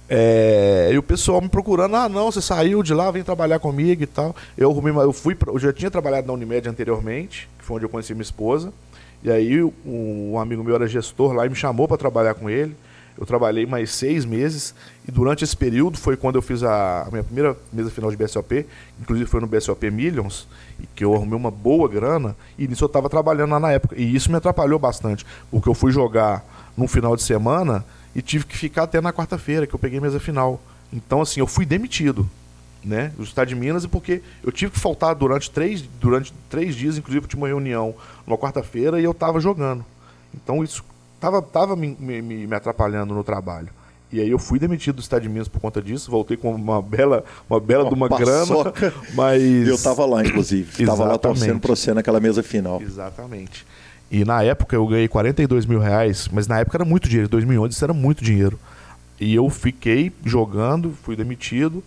é, e o pessoal me procurando, ah não, você saiu de lá, vem trabalhar comigo e tal. Eu eu fui, eu já tinha trabalhado na Unimed anteriormente, que foi onde eu conheci minha esposa. E aí um, um amigo meu era gestor lá e me chamou para trabalhar com ele. Eu trabalhei mais seis meses e durante esse período foi quando eu fiz a, a minha primeira mesa final de BSOP, inclusive foi no BSOP Millions, que eu arrumei uma boa grana e nisso eu estava trabalhando lá na época. E isso me atrapalhou bastante, porque eu fui jogar num final de semana e tive que ficar até na quarta-feira, que eu peguei mesa final. Então, assim, eu fui demitido né, do Estado de Minas, e porque eu tive que faltar durante três, durante três dias, inclusive eu tinha uma reunião numa quarta-feira e eu estava jogando. Então isso tava, tava me, me, me atrapalhando no trabalho. E aí eu fui demitido do Estado de Minas por conta disso, voltei com uma bela, uma bela uma de uma paçoca. grana, (laughs) mas...
Eu tava lá, inclusive. tava lá torcendo pra você naquela mesa final.
Exatamente. E na época eu ganhei 42 mil reais, mas na época era muito dinheiro, em 2011 isso era muito dinheiro. E eu fiquei jogando, fui demitido,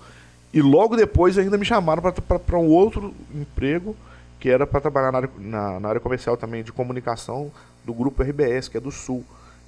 e logo depois ainda me chamaram para um outro emprego, que era para trabalhar na área, na, na área comercial também, de comunicação, do grupo RBS, que é do Sul.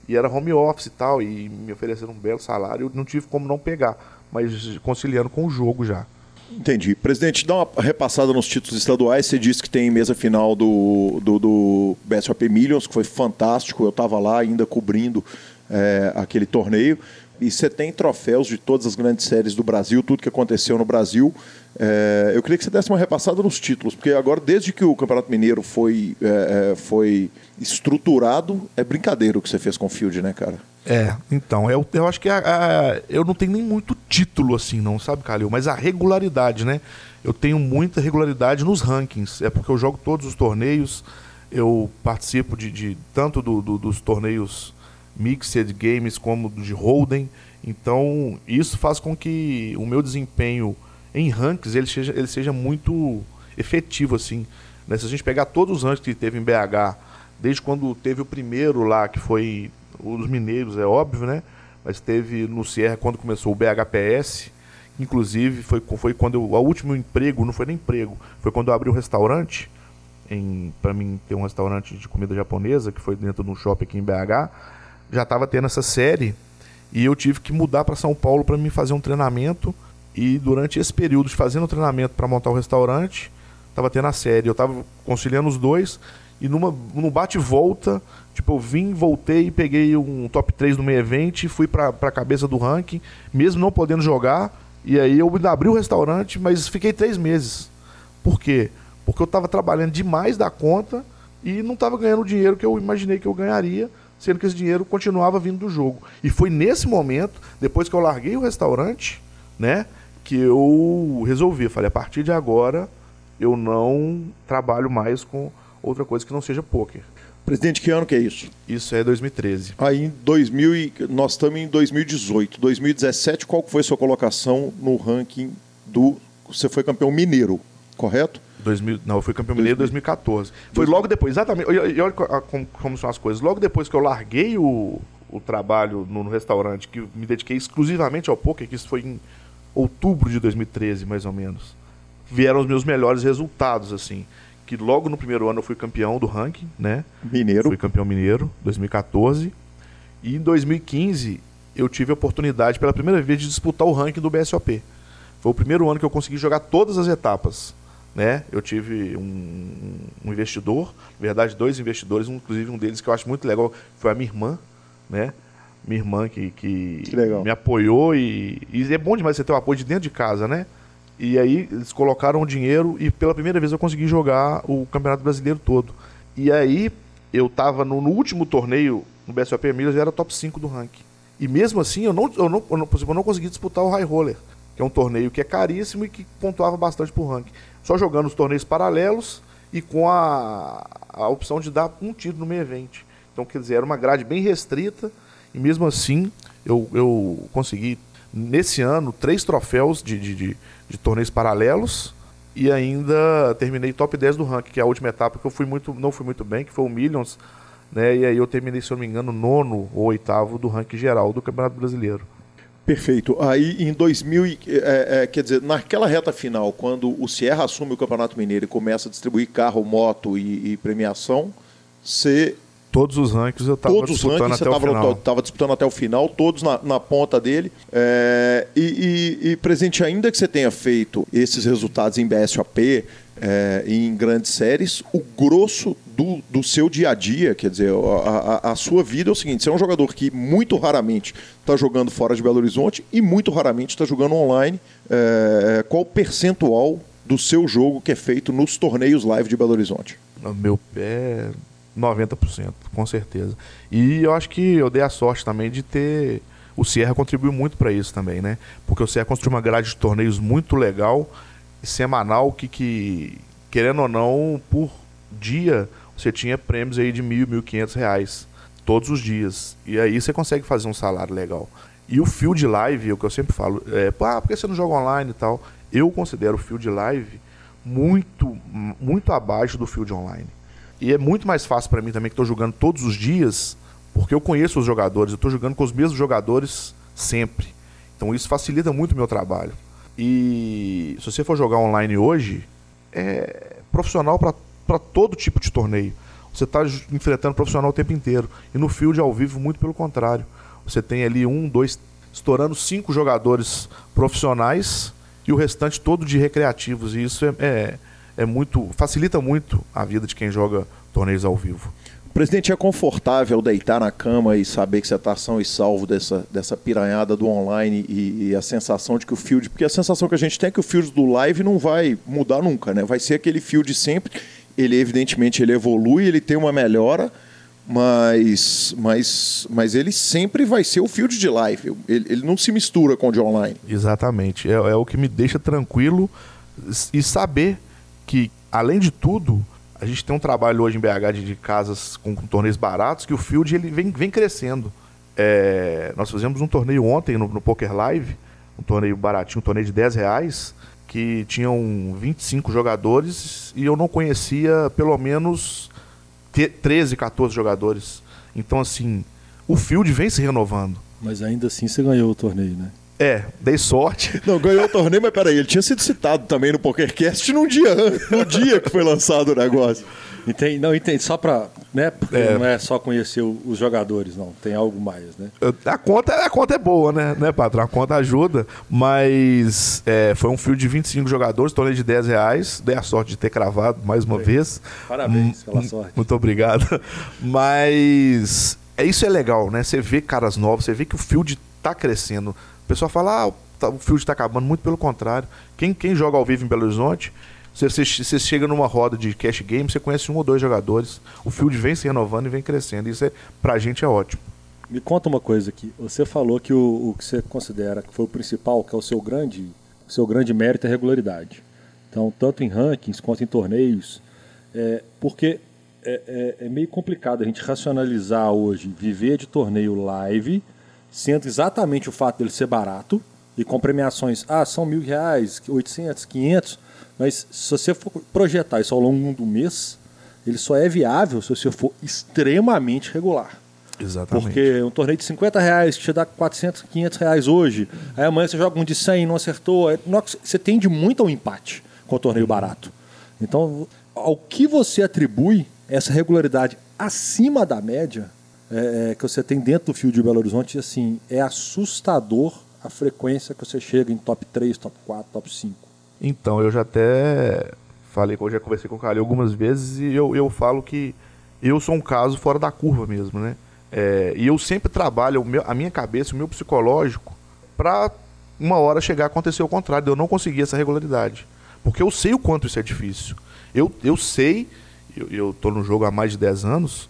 E era home office e tal, e me ofereceram um belo salário, eu não tive como não pegar, mas conciliando com o jogo já.
Entendi. Presidente, dá uma repassada nos títulos estaduais. Você disse que tem mesa final do, do, do BSOP Millions, que foi fantástico. Eu estava lá ainda cobrindo é, aquele torneio. e você tem troféus de todas as grandes séries do Brasil, tudo que aconteceu no Brasil. É, eu queria que você desse uma repassada nos títulos, porque agora, desde que o Campeonato Mineiro foi, é, é foi estruturado, é brincadeira o que você fez com o Field, né, cara?
É, então, eu, eu acho que a, a, eu não tenho nem muito título assim, não, sabe, Calil? Mas a regularidade, né? Eu tenho muita regularidade nos rankings. É porque eu jogo todos os torneios, eu participo de, de tanto do, do, dos torneios Mixed Games como de Holden. Então, isso faz com que o meu desempenho em rankings ele seja, ele seja muito efetivo, assim. Né? Se a gente pegar todos os rankings que teve em BH, desde quando teve o primeiro lá, que foi o dos mineiros, é óbvio, né? Mas teve no Sierra, quando começou o BHPS, inclusive foi, foi quando eu, o último emprego, não foi nem emprego, foi quando eu abri um restaurante, para mim ter um restaurante de comida japonesa, que foi dentro de um shopping aqui em BH, já estava tendo essa série e eu tive que mudar para São Paulo para me fazer um treinamento e durante esse período de fazendo o treinamento para montar o restaurante, estava tendo a série, eu estava conciliando os dois e numa, num bate volta, tipo, eu vim, voltei peguei um top 3 no meio evento fui para a cabeça do ranking, mesmo não podendo jogar, e aí eu abri o restaurante, mas fiquei três meses. Por quê? Porque eu estava trabalhando demais da conta e não estava ganhando o dinheiro que eu imaginei que eu ganharia sendo que esse dinheiro continuava vindo do jogo. E foi nesse momento, depois que eu larguei o restaurante, né, que eu resolvi, falei, a partir de agora eu não trabalho mais com outra coisa que não seja poker.
Presidente, que ano que é isso?
Isso é 2013.
Aí em 2000 e, nós estamos em 2018. 2017, qual foi a sua colocação no ranking do você foi campeão mineiro, correto?
2000, não, eu fui campeão mineiro em 2014. Foi logo depois, exatamente. E olha como, como, são as coisas. Logo depois que eu larguei o, o trabalho no, no, restaurante, que me dediquei exclusivamente ao poker, que isso foi em outubro de 2013, mais ou menos. Vieram os meus melhores resultados, assim. Que logo no primeiro ano eu fui campeão do ranking, né?
Mineiro.
Fui campeão mineiro, 2014. E em 2015 eu tive a oportunidade pela primeira vez de disputar o ranking do BSOP. Foi o primeiro ano que eu consegui jogar todas as etapas né? Eu tive um, um, investidor, na verdade dois investidores, inclusive um deles que eu acho muito legal foi a minha irmã, né? Minha irmã que, que, que me apoiou e, e, é bom demais você ter o apoio de dentro de casa, né? E aí eles colocaram o dinheiro e pela primeira vez eu consegui jogar o Campeonato Brasileiro todo. E aí eu tava no, no último torneio no BSOP Milhas, eu era top 5 do ranking. E mesmo assim eu não, eu não, eu não, eu não consegui disputar o High Roller, que é um torneio que é caríssimo e que pontuava bastante pro ranking só jogando os torneios paralelos e com a, a opção de dar um tiro no meio evento. Então, quer dizer, era uma grade bem restrita e mesmo assim eu, eu consegui, nesse ano, três troféus de, de, de, de torneios paralelos e ainda terminei top 10 do ranking, que é a última etapa que eu fui muito, não fui muito bem, que foi o Millions, né? E aí eu terminei, se eu não me engano, nono ou oitavo do ranking geral do Campeonato Brasileiro.
Perfeito. Aí em 2000, é, é, quer dizer, naquela reta final, quando o Sierra assume o Campeonato Mineiro e começa a distribuir carro, moto e, e premiação, você
Todos os rankings eu estava disputando até o final.
Estava disputando até o final, todos na, na ponta dele. É, e, e, e, presente, ainda que você tenha feito esses resultados em BSOP, é, em grandes séries, o grosso do, do seu dia a dia, quer dizer, a, a, a sua vida é o seguinte: você é um jogador que muito raramente está jogando fora de Belo Horizonte e muito raramente está jogando online. É, qual o percentual do seu jogo que é feito nos torneios live de Belo Horizonte?
Meu pé, 90%, com certeza. E eu acho que eu dei a sorte também de ter. O Sierra contribuiu muito para isso também, né? Porque o Sierra construiu uma grade de torneios muito legal semanal que, que, querendo ou não, por dia você tinha prêmios aí de mil, mil quinhentos reais todos os dias. E aí você consegue fazer um salário legal. E o Field Live, o que eu sempre falo, é, ah, por que você não joga online e tal? Eu considero o Field Live muito, muito abaixo do Field Online. E é muito mais fácil para mim também que estou jogando todos os dias, porque eu conheço os jogadores, eu estou jogando com os mesmos jogadores sempre. Então isso facilita muito o meu trabalho. E se você for jogar online hoje, é profissional para todo tipo de torneio. Você está enfrentando profissional o tempo inteiro. E no field ao vivo, muito pelo contrário. Você tem ali um, dois, estourando cinco jogadores profissionais e o restante todo de recreativos. E isso é, é, é muito. facilita muito a vida de quem joga torneios ao vivo.
Presidente, é confortável deitar na cama e saber que você está são e salvo dessa, dessa piranhada do online e, e, a sensação de que o field. Porque a sensação que a gente tem é que o field do live não vai mudar nunca, né? Vai ser aquele field sempre. Ele, evidentemente, ele evolui, ele tem uma melhora, mas, mas, mas ele sempre vai ser o field de live. Ele, ele não se mistura com o de online.
Exatamente. É, é o que me deixa tranquilo e saber que, além de tudo a gente tem um trabalho hoje em BH de, de casas com, com, torneios baratos que o field ele vem, vem crescendo. É, nós fizemos um torneio ontem no, no, Poker Live, um torneio baratinho, um torneio de 10 reais, que tinham 25 jogadores e eu não conhecia pelo menos 13, 14 jogadores. Então, assim, o field vem se renovando.
Mas ainda assim você ganhou o torneio, né?
É, dei sorte. (laughs)
Não, ganhou o torneio, mas peraí, ele tinha sido citado também no PokerCast no dia, no dia que foi lançado o negócio.
Entende? Não, entende, só pra. Né? Porque é. não é só conhecer os jogadores, não. Tem algo mais, né?
A conta, a conta é boa, né, né, patrão? A conta ajuda, mas é, foi um fio de 25 jogadores, torneio de 10 reais. Dei a sorte de ter cravado mais uma vez.
Parabéns pela sorte.
Muito obrigado. Mas é, isso é legal, né? Você vê caras novos, você vê que o field tá crescendo pessoal fala, ah, o field está acabando. Muito pelo contrário. Quem, quem joga ao vivo em Belo Horizonte, você, chega numa roda de cash game, você conhece um ou dois jogadores. O field vem se renovando e vem crescendo. Isso é, pra gente é ótimo.
Me conta uma coisa aqui. Você falou que o, o que você considera que foi o principal, que é o seu grande, seu grande mérito é regularidade. Então, tanto em rankings quanto em torneios. É, porque é, é, é meio complicado a gente racionalizar hoje viver de torneio live sendo exatamente o fato dele ser barato e com premiações, ah, são mil reais, 800, 500, mas se você for projetar isso ao longo do mês, ele só é viável se você for extremamente regular.
Exatamente.
Porque um torneio de 50 reais que te dá 400, 500 reais hoje, aí amanhã você joga um de 100 e não acertou, você tende muito ao empate com o torneio barato. Então, ao que você atribui essa regularidade acima da média, é, é, que você tem dentro do fio de Belo Horizonte, assim, é assustador a frequência que você chega em top 3, top 4, top 5.
Então, eu já até falei, eu já conversei com o Calil algumas vezes e eu, eu falo que eu sou um caso fora da curva mesmo, né? É, e eu sempre trabalho meu, a minha cabeça, o meu psicológico, para uma hora chegar a acontecer o contrário, eu não conseguir essa regularidade. Porque eu sei o quanto isso é difícil. Eu, eu sei, eu estou no jogo há mais de 10 anos,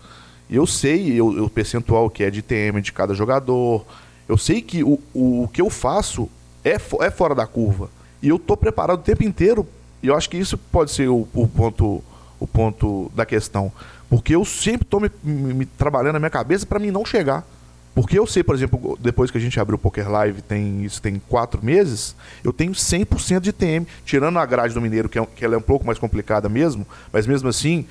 eu sei eu, o percentual que é de TM de cada jogador. Eu sei que o, o, o que eu faço é, é fora da curva. E eu estou preparado o tempo inteiro. E eu acho que isso pode ser o, o ponto, o ponto da questão. Porque eu sempre estou me, me, me, trabalhando na minha cabeça para mim não chegar. Porque eu sei, por exemplo, depois que a gente abriu o Poker Live, tem, isso tem quatro meses, eu tenho 100% de TM. Tirando a grade do Mineiro, que, é, que ela é um pouco mais complicada mesmo, mas mesmo assim,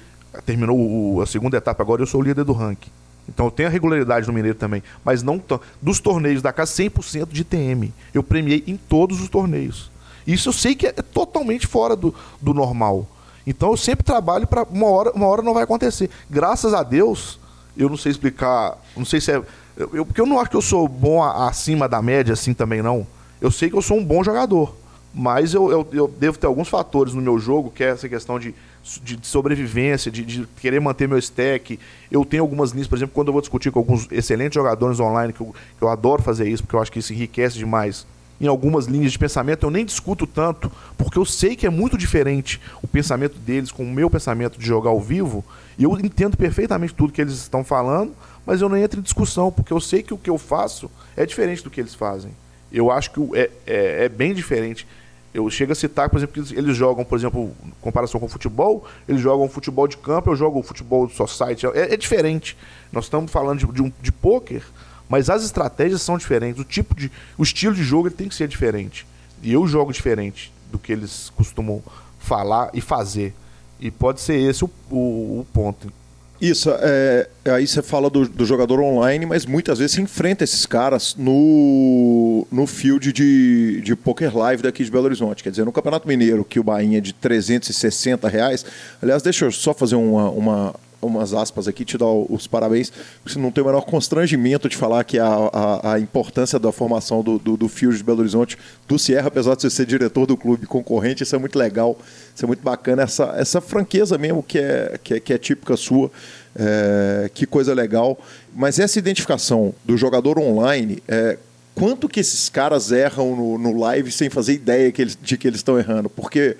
terminou o, a segunda etapa agora, eu sou o líder do ranking. Então eu tenho a regularidade no Mineiro também. Mas não dos torneios da casa, 100% de TM. Eu premiei em todos os torneios. Isso eu sei que é totalmente fora do, do normal. Então eu sempre trabalho para uma hora, uma hora não vai acontecer. Graças a Deus, eu não sei explicar, não sei se é. Eu, porque eu não acho que eu sou bom a, acima da média assim também, não. Eu sei que eu sou um bom jogador. Mas eu, eu, eu devo ter alguns fatores no meu jogo, que é essa questão de de, sobrevivência, de, de, querer manter meu stack. Eu tenho algumas linhas, por exemplo, quando eu vou discutir com alguns excelentes jogadores online, que eu, que eu adoro fazer isso, porque eu acho que isso enriquece demais. Em algumas linhas de pensamento eu nem discuto tanto, porque eu sei que é muito diferente o pensamento deles com o meu pensamento de jogar ao vivo, e eu entendo perfeitamente tudo que eles estão falando, mas eu não entro em discussão, porque eu sei que o que eu faço é diferente do que eles fazem. Eu acho que é, é, é bem diferente. Eu chego a citar, por exemplo, que eles jogam, por exemplo, em comparação com o futebol, eles jogam futebol de campo, eu jogo futebol society. É, é diferente. Nós estamos falando de, de, um, de pôquer, mas as estratégias são diferentes. O tipo de. O estilo de jogo tem que ser diferente. E eu jogo diferente do que eles costumam falar e fazer. E pode ser esse o, o, o ponto.
Isso, é, aí você fala do, do, jogador online, mas muitas vezes você enfrenta esses caras no, no field de, de poker live daqui de Belo Horizonte. Quer dizer, no Campeonato Mineiro, que o Bahia é de 360 reais. Aliás, deixa eu só fazer uma, uma, umas aspas aqui, te dar os parabéns. Você não tem o menor constrangimento de falar que a, a, a importância da formação do, do, do de Belo Horizonte, do Sierra, apesar de você ser diretor do clube concorrente, isso é muito legal, isso é muito bacana, essa, essa franqueza mesmo que é, que é, que é típica sua. É, que coisa legal. Mas essa identificação do jogador online, é, quanto que esses caras erram no, no live sem fazer ideia que eles, de que eles estão errando? Porque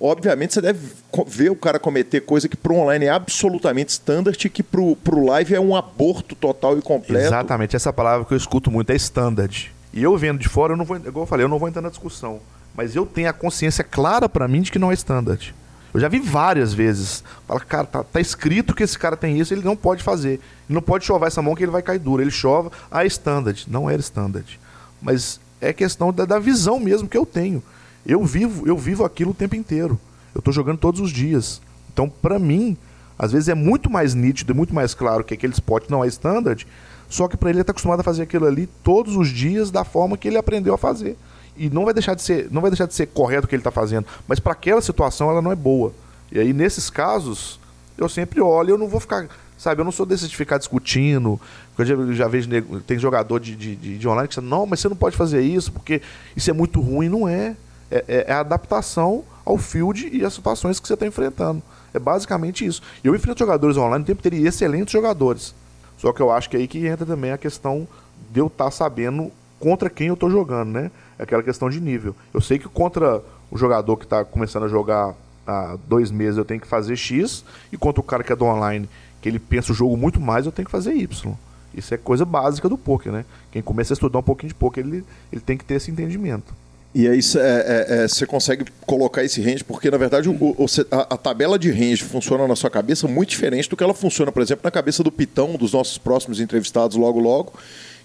obviamente você deve ver o cara cometer coisa que para o online é absolutamente standard e que para o live é um aborto total e completo.
Exatamente, essa palavra que eu escuto muito é standard. E eu vendo de fora, eu não vou, igual eu falei, eu não vou entrar na discussão. Mas eu tenho a consciência clara para mim de que não é standard. Eu já vi várias vezes. Fala, cara, tá, tá, escrito que esse cara tem isso, ele não pode fazer. Ele não pode chover essa mão que ele vai cair duro. Ele chova, ah, é standard. Não era standard. Mas é questão da, da visão mesmo que eu tenho. Eu vivo, eu vivo aquilo o tempo inteiro. Eu estou jogando todos os dias. Então, para mim, às vezes é muito mais nítido e muito mais claro que aquele spot não é standard, só que para ele ele está acostumado a fazer aquilo ali todos os dias da forma que ele aprendeu a fazer. E não vai deixar de ser, não vai deixar de ser correto o que ele está fazendo, mas para aquela situação ela não é boa. E aí nesses casos, eu sempre olho, eu não vou ficar, sabe, eu não sou desses de ficar discutindo. Eu já, já vejo tem jogador de, de, de, de online que diz, não, mas você não pode fazer isso porque isso é muito ruim, não é. É, é, é, a adaptação ao field e às situações que você está enfrentando. É basicamente isso. Eu enfrento jogadores online o tempo teria excelentes jogadores. Só que eu acho que é aí que entra também a questão de eu estar tá sabendo contra quem eu estou jogando, né? É aquela questão de nível. Eu sei que contra o jogador que está começando a jogar há dois meses eu tenho que fazer X, e contra o cara que é do online, que ele pensa o jogo muito mais, eu tenho que fazer Y. Isso é coisa básica do poker, né? Quem começa a estudar um pouquinho de poker, ele, ele tem que ter esse entendimento.
E aí você é, é, é, consegue colocar esse range, porque na verdade o, o, a, a, tabela de range funciona na sua cabeça muito diferente do que ela funciona, por exemplo, na cabeça do Pitão, dos nossos próximos entrevistados logo logo,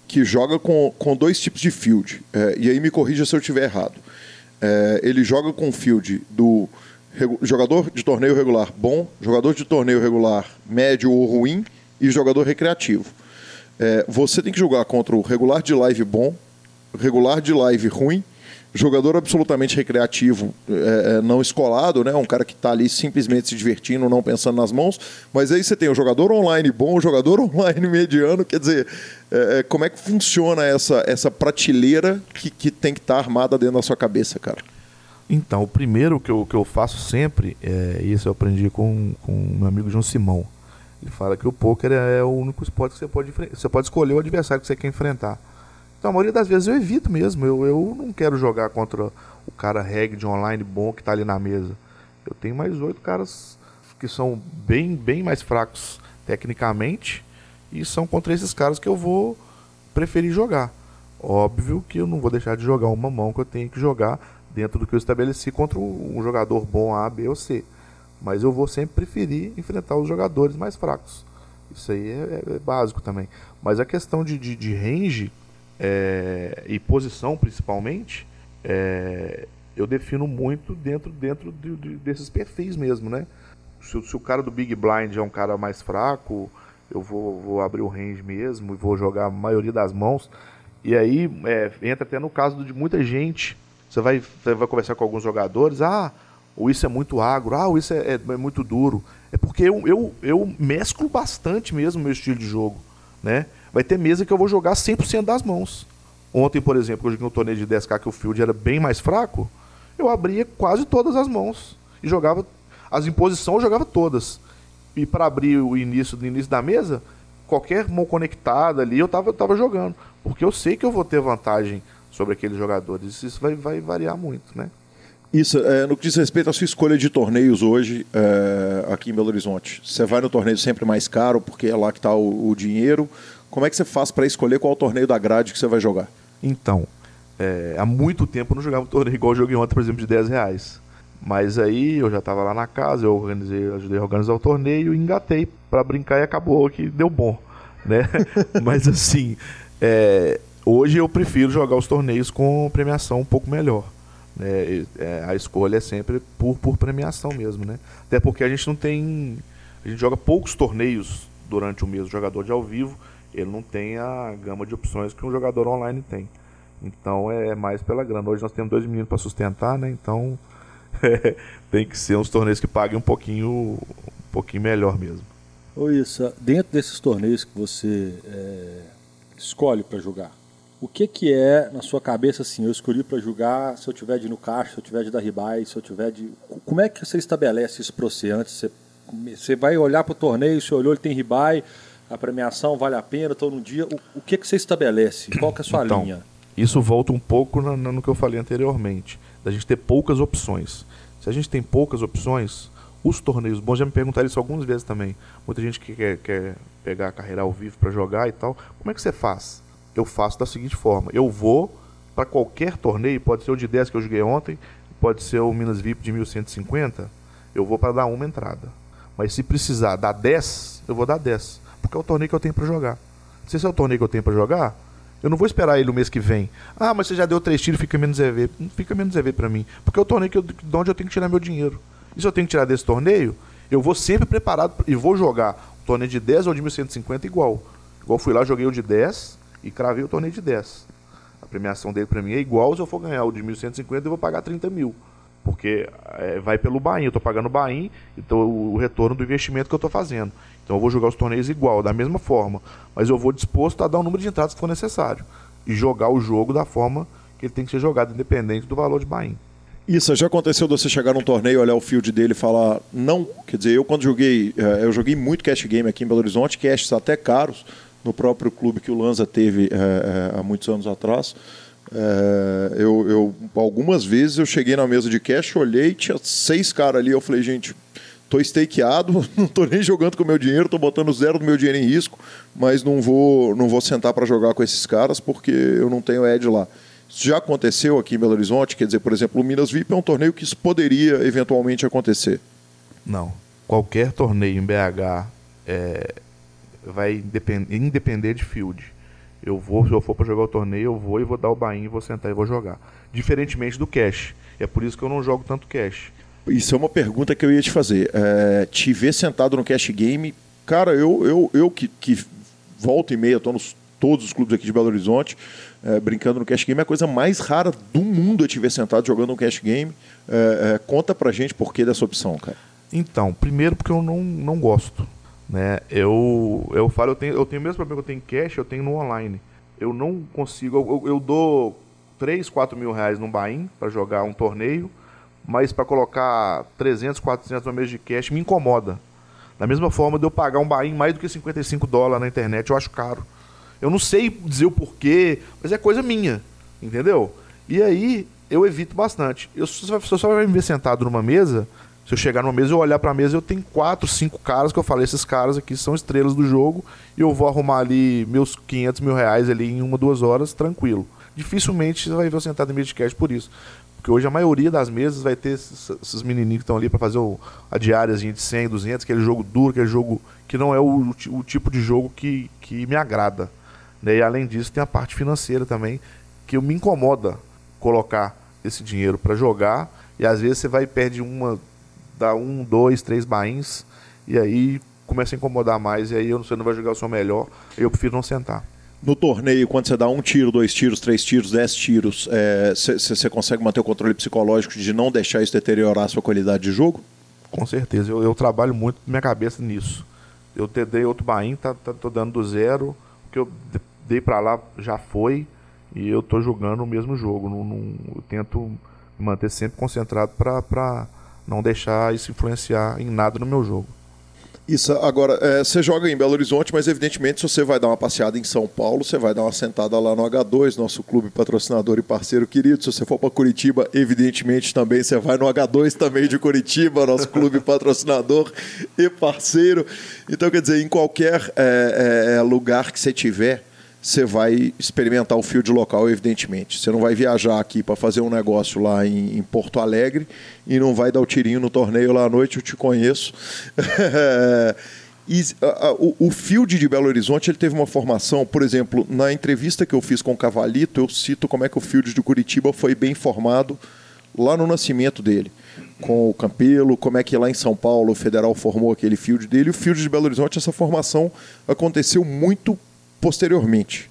que joga com, com dois tipos de field. É, e aí me corrija se eu estiver errado. É, ele joga com field do jogador de torneio regular bom, jogador de torneio regular médio ou ruim e jogador recreativo. É, você tem que jogar contra o regular de live bom, regular de live ruim jogador absolutamente recreativo, é, é, não escolado, né? Um cara que está ali simplesmente se divertindo, não pensando nas mãos. Mas aí você tem o jogador online bom, o jogador (laughs) online mediano. Quer dizer, é, é, como é que funciona essa, essa prateleira que, que tem que estar tá armada dentro da sua cabeça, cara?
Então, o primeiro que eu, que eu faço sempre, é, isso eu aprendi com, com meu amigo João Simão. Ele fala que o poker é, é o único esporte que você pode, você pode escolher o adversário que você quer enfrentar. Então, a maioria das vezes eu evito mesmo. Eu, eu não quero jogar contra o cara reg de online bom que está ali na mesa. Eu tenho mais oito caras que são bem, bem mais fracos tecnicamente e são contra esses caras que eu vou preferir jogar. Óbvio que eu não vou deixar de jogar uma mão que eu tenho que jogar dentro do que eu estabeleci contra um jogador bom A, B ou C. Mas eu vou sempre preferir enfrentar os jogadores mais fracos. Isso aí é, é, é básico também. Mas a questão de, de, de range é, e posição principalmente, é, eu defino muito dentro, dentro de, de, desses perfis mesmo, né? Se, se, o cara do Big Blind é um cara mais fraco, eu vou, vou abrir o range mesmo e vou jogar a maioria das mãos. E aí é, entra até no caso de muita gente. Você vai, você vai conversar com alguns jogadores, ah, ou isso é muito agro, ah, ou isso é, é, é muito duro. É porque eu, eu, eu mesclo bastante mesmo o meu estilo de jogo, né? Vai ter mesa que eu vou jogar 100% das mãos. Ontem, por exemplo, eu joguei um torneio de 10k que o field era bem mais fraco, eu abria quase todas as mãos e jogava as imposições, eu jogava todas. E para abrir o início do início da mesa, qualquer mão conectada ali eu tava, eu tava jogando, porque eu sei que eu vou ter vantagem sobre aqueles jogadores. Isso vai, vai variar muito, né?
Isso, é, no que diz respeito à sua escolha de torneios hoje é, aqui em Belo Horizonte, você vai no torneio sempre mais caro, porque é lá que está o, o dinheiro, como é que você faz para escolher qual torneio da grade que você vai jogar?
Então, é, há muito tempo eu não jogava um torneio igual eu joguei ontem, por exemplo, de 10 reais. Mas aí eu já estava lá na casa, eu organizei, ajudei a organizar o torneio, engatei para brincar e acabou que deu bom, né? (laughs) Mas assim, é, hoje eu prefiro jogar os torneios com premiação um pouco melhor. Né? É, a escolha é sempre por, por premiação mesmo, né? Até porque a gente não tem, a gente joga poucos torneios durante o mês, jogador de ao vivo ele não tem a gama de opções que um jogador online tem. Então é mais pela grana. Hoje nós temos dois meninos para sustentar, né? Então é, (laughs) tem que ser uns torneios que paguem um pouquinho, um pouquinho melhor mesmo.
Ô Issa, dentro desses torneios que você é, escolhe para jogar, o que que é na sua cabeça assim? Eu escolhi para jogar se eu tiver de no caixa, se eu tiver de dar ribai, se eu tiver de. Como é que você estabelece isso para você antes? Você, você vai olhar para o torneio, você olhou, ele tem ribai, a premiação vale a pena, estou no dia. O, o, que que você estabelece? Qual que é a sua
então,
linha?
Isso volta um pouco no, no que eu falei anteriormente, da gente ter poucas opções. Se a gente tem poucas opções, os torneios bons, já me perguntaram isso algumas vezes também. Muita gente que quer, quer pegar a carreira ao vivo para jogar e tal. Como é que você faz? Eu faço da seguinte forma: eu vou para qualquer torneio, pode ser o de 10 que eu joguei ontem, pode ser o Minas VIP de 1150, eu vou para dar uma entrada. Mas se precisar dar 10, eu vou dar 10, porque é o torneio que eu tenho para jogar. Se esse é o torneio que eu tenho para jogar, eu não vou esperar ele o mês que vem. Ah, mas você já deu três tiros, fica menos EV. Não fica menos EV para mim, porque é o torneio que eu, de onde eu tenho que tirar meu dinheiro. E se eu tenho que tirar desse torneio, eu vou sempre preparado e vou jogar o torneio de 10 ou de 1150 igual. Igual fui lá, joguei o de 10 e cravei o torneio de 10. A premiação dele para mim é igual se eu for ganhar o de 1150 eu vou pagar 30 mil. Porque é, vai pelo Bahia, eu estou pagando o Bahia, então o, retorno do investimento que eu estou fazendo. Então eu vou jogar os torneios igual, da mesma forma. Mas eu vou disposto a dar o número de entradas que for necessário. E jogar o jogo da forma que ele tem que ser jogado, independente do valor de Bahia.
Isso, já aconteceu de você chegar num torneio, olhar o field dele e falar não? Quer dizer, eu quando joguei, eh, eu joguei muito cash game aqui em Belo Horizonte, caches até caros, no próprio clube que o Lanza teve é, há muitos anos atrás. É, eu, eu, algumas vezes eu cheguei na mesa de cash, olhei, tinha seis caras ali, eu falei, gente, tô stakeado, (laughs) não tô nem jogando com o meu dinheiro, tô botando zero do meu dinheiro em risco, mas não vou, não vou sentar para jogar com esses caras porque eu não tenho edge lá. Isso já aconteceu aqui em Belo Horizonte? Quer dizer, por exemplo, o Minas VIP é um torneio que isso poderia eventualmente acontecer.
Não. Qualquer torneio em BH é, vai independer, independer de field. Eu vou, se eu for para jogar o torneio, eu vou e vou dar o bain, vou sentar e vou jogar. Diferentemente do cash. É por isso que eu não jogo tanto cash.
Isso é uma pergunta que eu ia te fazer. É, te ver sentado no cash game, cara, eu, eu, eu que, que volta e meia, estou nos todos os clubes aqui de Belo Horizonte, é, brincando no cash game, é a coisa mais rara do mundo eu te ver sentado jogando um cash game. É, é, conta pra gente por que dessa opção, cara.
Então, primeiro porque eu não, não gosto. Né? Eu, eu falo, eu tenho, eu tenho o mesmo problema que eu tenho em cash, eu tenho no online. Eu não consigo, eu, eu dou 3, 4 mil reais no Bahia para jogar um torneio, mas para colocar 300, 400 no mês de cash me incomoda. Da mesma forma de eu pagar um Bahia mais do que 55 dólares na internet, eu acho caro. Eu não sei dizer o porquê, mas é coisa minha, entendeu? E aí eu evito bastante. Eu, você só vai me ver sentado numa mesa, se eu chegar numa mesa, eu olhar pra mesa, eu tenho quatro, cinco caras que eu falei, esses caras aqui são estrelas do jogo, e eu vou arrumar ali meus 500 mil reais ali em uma, duas horas, tranquilo. Dificilmente você vai ver eu sentado em midcast por isso. Porque hoje a maioria das mesas vai ter esses, esses menininhos que estão ali para fazer o, a diáriazinha de 100, 200, aquele jogo duro, aquele jogo que não é o, o tipo de jogo que, que me agrada. Né? E além disso, tem a parte financeira também, que me incomoda colocar esse dinheiro para jogar. E às vezes você vai e perde uma, dá um, dois, três bains, e aí começa a incomodar mais, e aí você não vai jogar o seu melhor. Eu prefiro não sentar.
No torneio, quando você dá um tiro, dois tiros, três tiros, dez tiros, você é, consegue manter o controle psicológico de não deixar isso deteriorar a sua qualidade de jogo?
Com certeza, eu, eu trabalho muito minha cabeça nisso. Eu te, dei outro bain, tá, tá, tô dando do zero, que eu dei para lá já foi e eu tô jogando o mesmo jogo. Não, não, eu tento manter sempre concentrado para não deixar isso influenciar em nada no meu jogo.
Isso, agora, é, você joga em Belo Horizonte, mas evidentemente se você vai dar uma passeada em São Paulo, você vai dar uma sentada lá no H2, nosso clube patrocinador e parceiro querido. Se você for para Curitiba, evidentemente também você vai no H2 também de Curitiba, nosso clube (laughs) patrocinador e parceiro. Então, quer dizer, em qualquer é, é, é lugar que você tiver, você vai experimentar o field local, evidentemente. Você não vai viajar aqui para fazer um negócio lá em, em, Porto Alegre e não vai dar o tirinho no torneio lá à noite, eu te conheço. (laughs) e, a, a, o, o field de Belo Horizonte ele teve uma formação, por exemplo, na entrevista que eu fiz com o Cavalito, eu cito como é que o field de Curitiba foi bem formado lá no nascimento dele com o Campelo, como é que lá em São Paulo o Federal formou aquele field dele. O field de Belo Horizonte, essa formação aconteceu muito posteriormente.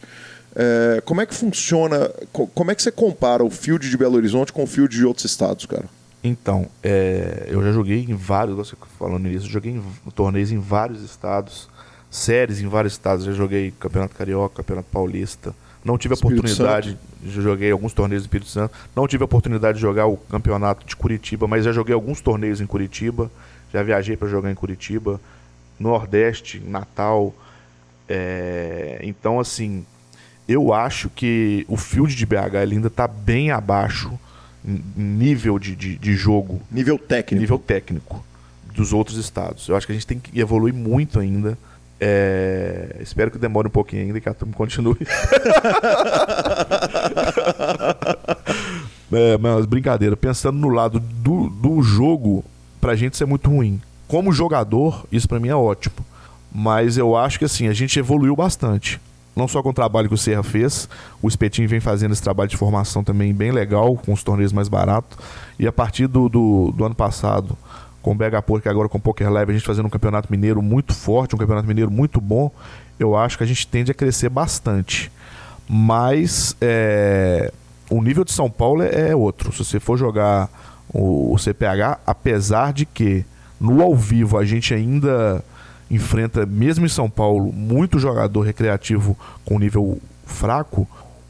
É, como é que funciona, como é que você compara o field de Belo Horizonte com o field de outros estados, cara?
Então, é, eu já joguei em vários, você falando nisso, joguei em torneios em vários estados, séries em vários estados. Já joguei Campeonato Carioca, Campeonato Paulista. Não tive a oportunidade, já joguei alguns torneios do Espírito Santo. Não tive a oportunidade de jogar o Campeonato de Curitiba, mas já joguei alguns torneios em Curitiba. Já viajei para jogar em Curitiba, no Nordeste, Natal. É, então, assim, eu acho que o field de BH ainda está bem abaixo nível de, de, de jogo,
Nível técnico.
nível técnico dos outros estados. Eu acho que a gente tem que evoluir muito ainda. É, espero que demore um pouquinho ainda e que a turma continue. (laughs) É, mas brincadeira, pensando no lado do, do jogo, pra gente isso é muito ruim. Como jogador, isso pra mim é ótimo. Mas eu acho que assim, a gente evoluiu bastante. Não só com o trabalho que o Serra fez, o Espetinho vem fazendo esse trabalho de formação também bem legal, com os torneios mais baratos. E a partir do, do, do ano passado, com o BH Poker, agora com o Poker Live, a gente fazendo um campeonato mineiro muito forte, um campeonato mineiro muito bom, eu acho que a gente tende a crescer bastante. Mas é, o nível de São Paulo é, é outro. Se você for jogar o CPH, apesar de que no ao vivo a gente ainda enfrenta, mesmo em São Paulo, muito jogador recreativo com nível fraco,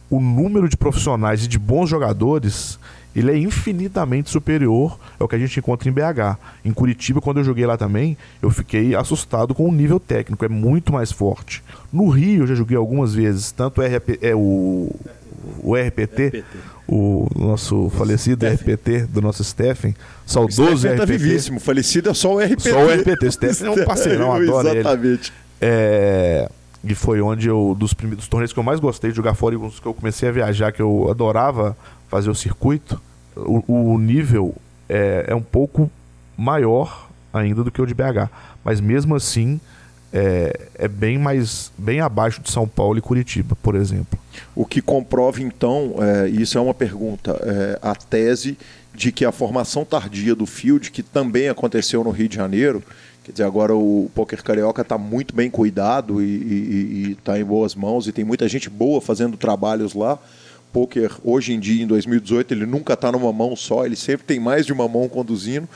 o número de profissionais e de bons jogadores ele é infinitamente superior ao que a gente encontra em BH. Em Curitiba, quando eu joguei lá também, eu fiquei assustado com o nível técnico, é muito mais forte. No Rio, eu já joguei algumas vezes, tanto o RP, é o, o RPT, o nosso falecido RPT do nosso Stephen, saudoso
Stephen tá
RPT.
vivíssimo. Falecido é só o RPT.
Só o RPT. O Stephen é um parceirão, (laughs) adoro ele.
Exatamente.
É, e foi onde eu, dos primeiros dos torneios que eu mais gostei de jogar fora e os que eu comecei a viajar, que eu adorava fazer o circuito, o, o nível é, é um pouco maior ainda do que o de BH. Mas mesmo assim, é, é bem mais bem abaixo de São Paulo e Curitiba, por exemplo.
O que comprova, então, é, isso é uma pergunta, é, a tese de que a formação tardia do Field, que também aconteceu no Rio de Janeiro, quer dizer, agora o Poker Carioca está muito bem cuidado e está em boas mãos e tem muita gente boa fazendo trabalhos lá. Poker, hoje em dia, em 2018, ele nunca está numa mão só, ele sempre tem mais de uma mão conduzindo,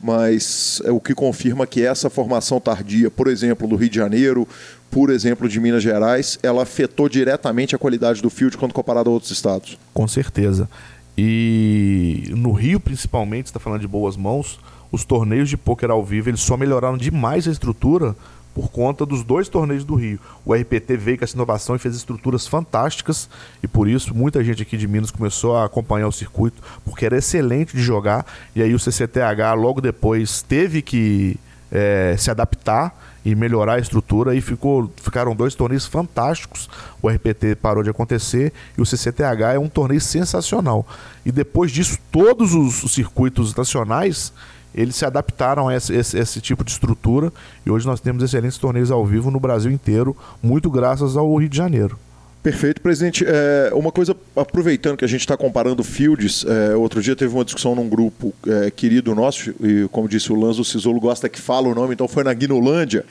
mas é o que confirma que essa formação tardia, por exemplo, do Rio de Janeiro, por exemplo, de Minas Gerais, ela afetou diretamente a qualidade do field quando comparado a outros estados.
Com certeza. E no Rio, principalmente, está falando de boas mãos, os torneios de pôquer ao vivo eles só melhoraram demais a estrutura por conta dos dois torneios do Rio. O RPT veio com essa inovação e fez estruturas fantásticas e por isso muita gente aqui de Minas começou a acompanhar o circuito porque era excelente de jogar e aí o CCTH logo depois teve que é, se adaptar e melhorar a estrutura e ficou, ficaram dois torneios fantásticos. O RPT parou de acontecer e o CCTH é um torneio sensacional. E depois disso, todos os, os circuitos nacionais eles se adaptaram a esse, esse, esse, tipo de estrutura e hoje nós temos excelentes torneios ao vivo no Brasil inteiro, muito graças ao Rio de Janeiro.
Perfeito, presidente. É, uma coisa, aproveitando que a gente está comparando fields, é, outro dia teve uma discussão num grupo é, querido nosso, e como disse o Lanzo, o Cisolo gosta que fala o nome, então foi na Guinolândia,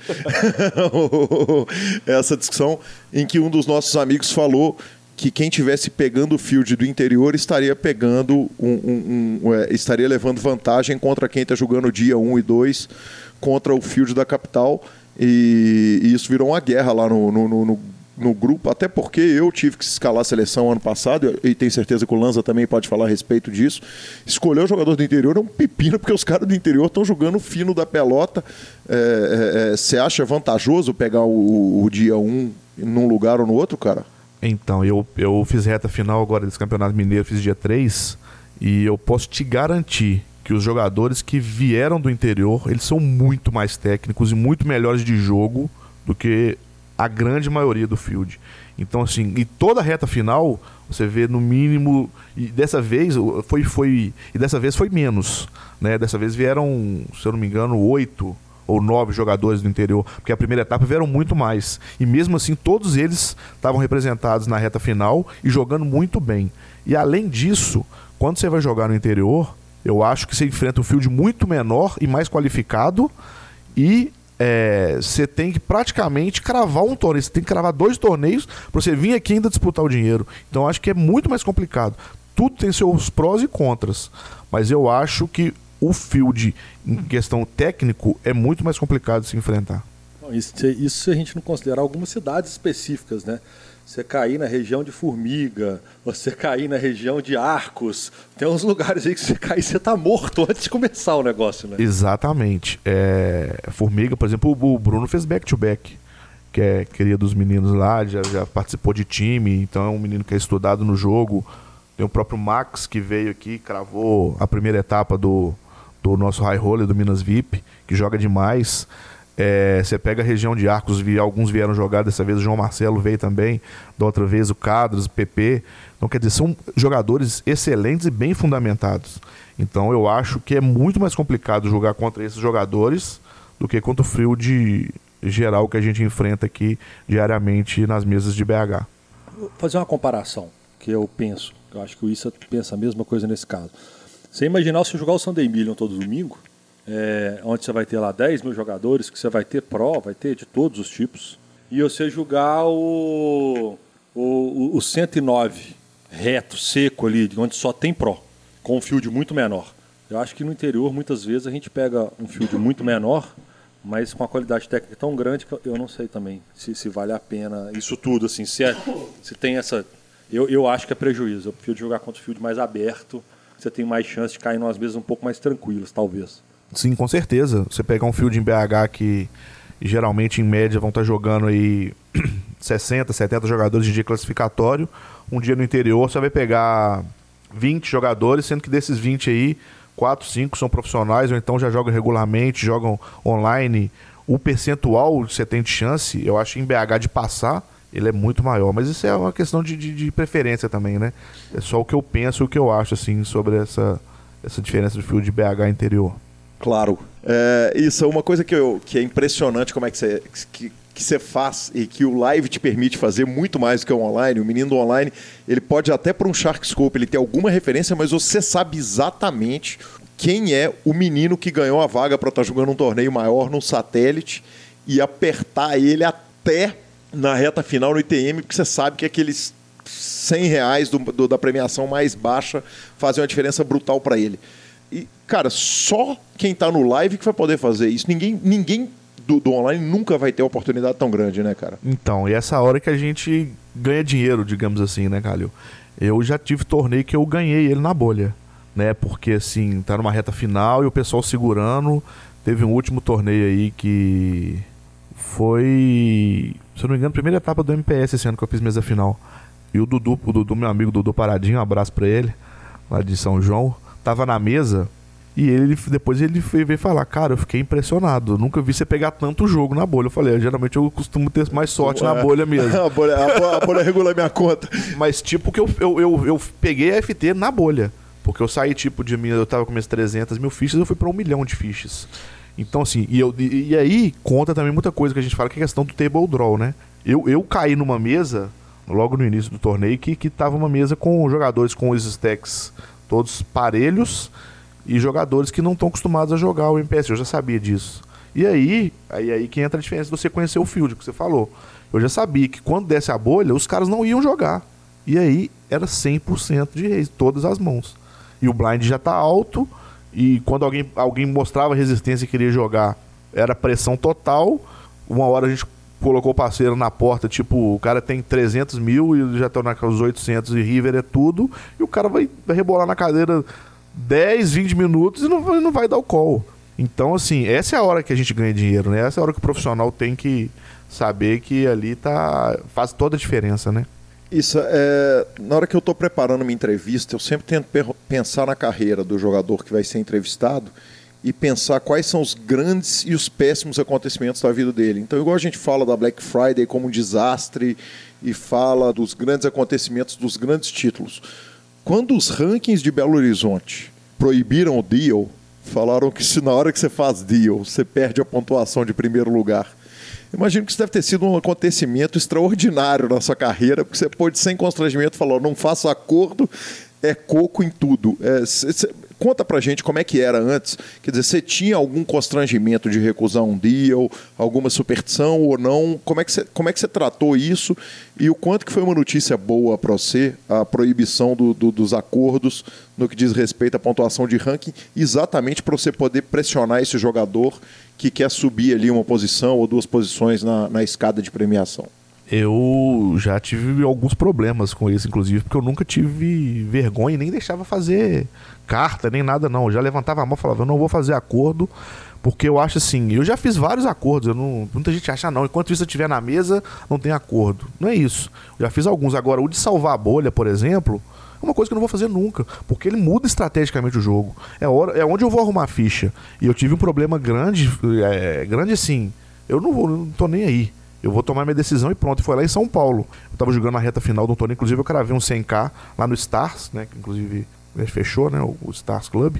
(laughs) essa discussão em que um dos nossos amigos falou que quem tivesse pegando o field do interior estaria pegando um, um, um é, estaria levando vantagem contra quem está jogando dia 1 e 2 contra o field da capital e, e isso virou uma guerra lá no, no, no, no, grupo, até porque eu tive que escalar a seleção ano passado e tenho certeza que o Lanza também pode falar a respeito disso. Escolher o jogador do interior é um pepino porque os caras do interior estão jogando fino da pelota. Você é, é, acha vantajoso pegar o, o dia 1 num lugar ou no outro, cara?
Então, eu, eu fiz reta final agora desse Campeonato Mineiro, fiz dia 3, e eu posso te garantir que os jogadores que vieram do interior, eles são muito mais técnicos e muito melhores de jogo do que a grande maioria do field. Então, assim, e toda reta final, você vê no mínimo, e dessa vez foi, foi, e dessa vez foi menos, né? Dessa vez vieram, se eu não me engano, oito ou nove jogadores do interior, porque a primeira etapa vieram muito mais. E mesmo assim, todos eles estavam representados na reta final e jogando muito bem. E além disso, quando você vai jogar no interior, eu acho que você enfrenta um field muito menor e mais qualificado e é, você tem que praticamente cravar um torneio. Você tem que cravar dois torneios para você vir aqui ainda disputar o dinheiro. Então acho que é muito mais complicado tudo tem seus prós e contras. Mas eu acho que o field, em questão técnico, é muito mais complicado de se enfrentar.
Isso, isso se a gente não considerar algumas cidades específicas, né? Você cair na região de Formiga, você cair na região de Arcos, tem uns lugares aí que você cair você tá morto (laughs) antes de começar o negócio, né?
Exatamente. É, Formiga, por exemplo, o Bruno fez back-to-back, que é queria dos meninos lá, já, já participou de time, então é um menino que é estudado no jogo. Tem o próprio Max que veio aqui, cravou a primeira etapa do, do nosso high roller do Minas VIP, que joga demais. É, você pega a região de Arcos, alguns vieram jogar, dessa vez o João Marcelo veio também, da outra vez o Cadros, o PP. Então, quer dizer, são jogadores excelentes e bem fundamentados. Então, eu acho que é muito mais complicado jogar contra esses jogadores do que contra o frio de geral que a gente enfrenta aqui diariamente nas mesas de BH.
Vou fazer uma comparação que eu penso. Eu acho que o Issa pensa a mesma coisa nesse caso. Você imaginar se jogar o Sunday Million todo domingo, é, onde você vai ter lá 10 mil jogadores, que você vai ter Pro, vai ter de todos os tipos, e você jogar o, o, o 109 reto, seco ali, onde só tem Pro, com um field muito menor. Eu acho que no interior, muitas vezes, a gente pega um field muito menor, mas com a qualidade técnica tão grande que eu não sei também se, se vale a pena isso tudo, assim, se, é, se tem essa... Eu, eu acho que é prejuízo. Eu prefiro jogar contra o field mais aberto, você tem mais chance de cair em umas mesas um pouco mais tranquilas, talvez.
Sim, com certeza. Você pegar um field em BH que geralmente em média vão estar jogando aí (clears throat) 60, 70 jogadores de dia classificatório, um dia no interior você vai pegar 20 jogadores, sendo que desses 20 aí, 4, 5 são profissionais ou então já jogam regularmente, jogam online. O percentual que você tem de chance, eu acho em BH de passar, ele é muito maior. Mas isso é uma questão de, de, de preferência também, né? É só o que eu penso, o que eu acho assim sobre essa, essa diferença do field de BH interior.
Claro. É, isso é uma coisa que, eu, que é impressionante como é que você, que, que você faz e que o live te permite fazer muito mais do que o online. O menino do online, ele pode até para um Shark Scope, ele tem alguma referência, mas você sabe exatamente quem é o menino que ganhou a vaga para estar tá jogando um torneio maior num satélite e apertar ele até na reta final no ITM, porque você sabe que aqueles 100 reais do, do, da premiação mais baixa fazem uma diferença brutal para ele. E, cara, só quem está no live que vai poder fazer isso. Ninguém, ninguém do, do, online nunca vai ter oportunidade tão grande, né, cara?
Então, e essa hora que a gente ganha dinheiro, digamos assim, né, Calil? Eu já tive torneio que eu ganhei ele na bolha, né? Porque, assim, tá numa reta final e o pessoal segurando. Teve um último torneio aí que foi, se eu não me engano, a primeira etapa do MPS esse ano que eu fiz mesa final. E o Dudu, o Dudu, meu amigo Dudu Paradinho, um abraço pra ele, lá de São João tava na mesa e ele depois ele veio falar, cara, eu fiquei impressionado. Eu nunca vi você pegar tanto jogo na bolha. Eu falei, geralmente eu costumo ter mais sorte na bolha mesmo. (laughs)
a, bolha, a, a bolha regula minha conta.
Mas tipo que eu, eu, eu, eu, peguei a FT na bolha. Porque eu saí tipo de mim, eu tava com minhas 300 mil fichas, eu fui para um milhão de fichas. Então assim, e, eu, e, e, aí conta também muita coisa que a gente fala que é a questão do table draw, né? Eu, eu caí numa mesa, logo no início do torneio, que, que tava uma mesa com jogadores com os stacks todos parelhos e jogadores que não estão acostumados a jogar o MPS. Eu já sabia disso. E aí, aí, aí que entra a diferença de você conhecer o field, que você falou. Eu já sabia que quando desse a bolha, os caras não iam jogar. E aí era 100% de reis, todas as mãos. E o blind já tá alto, e quando alguém, alguém mostrava resistência e queria jogar, era pressão total. Uma hora a gente colocou o parceiro na porta, tipo, o cara tem 300 mil e já estão naqueles 800 e River é tudo, e o cara vai, vai rebolar na cadeira 10, 20 minutos e não, vai, não vai dar o call. Então, assim, essa é a hora que a gente ganha dinheiro, né? Essa é a hora que o profissional tem que saber que ali tá faz toda a diferença, né?
Isso, é, na hora que eu estou preparando minha entrevista, eu sempre tento pensar na carreira do jogador que vai ser entrevistado e pensar quais são os grandes e os péssimos acontecimentos da vida dele. Então, igual a gente fala da Black Friday como um desastre e fala dos grandes acontecimentos, dos grandes títulos. Quando os rankings de Belo Horizonte proibiram o deal, falaram que se na hora que você faz deal, você perde a pontuação de primeiro lugar. Imagino que isso deve ter sido um acontecimento extraordinário na sua carreira, porque você pôde, sem constrangimento, falar: não faço acordo, é coco em tudo. É, conta pra gente como é que era antes. Quer dizer, você tinha algum constrangimento de recusar um deal, alguma superstição ou não? Como é que você, como é que você tratou isso e o quanto que foi uma notícia boa para você a proibição do, do, dos acordos no que diz respeito à pontuação de ranking, exatamente para você poder pressionar esse jogador que quer subir ali uma posição ou duas posições na, na escada de premiação?
Eu já tive alguns problemas com isso, inclusive, porque eu nunca tive vergonha e nem deixava fazer carta, nem nada, não. Eu já levantava a mão e falava, eu não vou fazer acordo, porque eu acho assim, eu já fiz vários acordos, eu não, muita gente acha, não, enquanto isso estiver na mesa, não tem acordo. Não é isso. Eu já fiz alguns. Agora, o de salvar a bolha, por exemplo, é uma coisa que eu não vou fazer nunca, porque ele muda estrategicamente o jogo. É, hora, é onde eu vou arrumar a ficha. E eu tive um problema grande, é, grande assim, eu não vou, não tô nem aí. Eu vou tomar minha decisão e pronto. Foi lá em São Paulo. Eu tava jogando na reta final do torneio, inclusive eu cravei um 100k lá no Stars, né? Que inclusive fechou, né? O, Stars Club.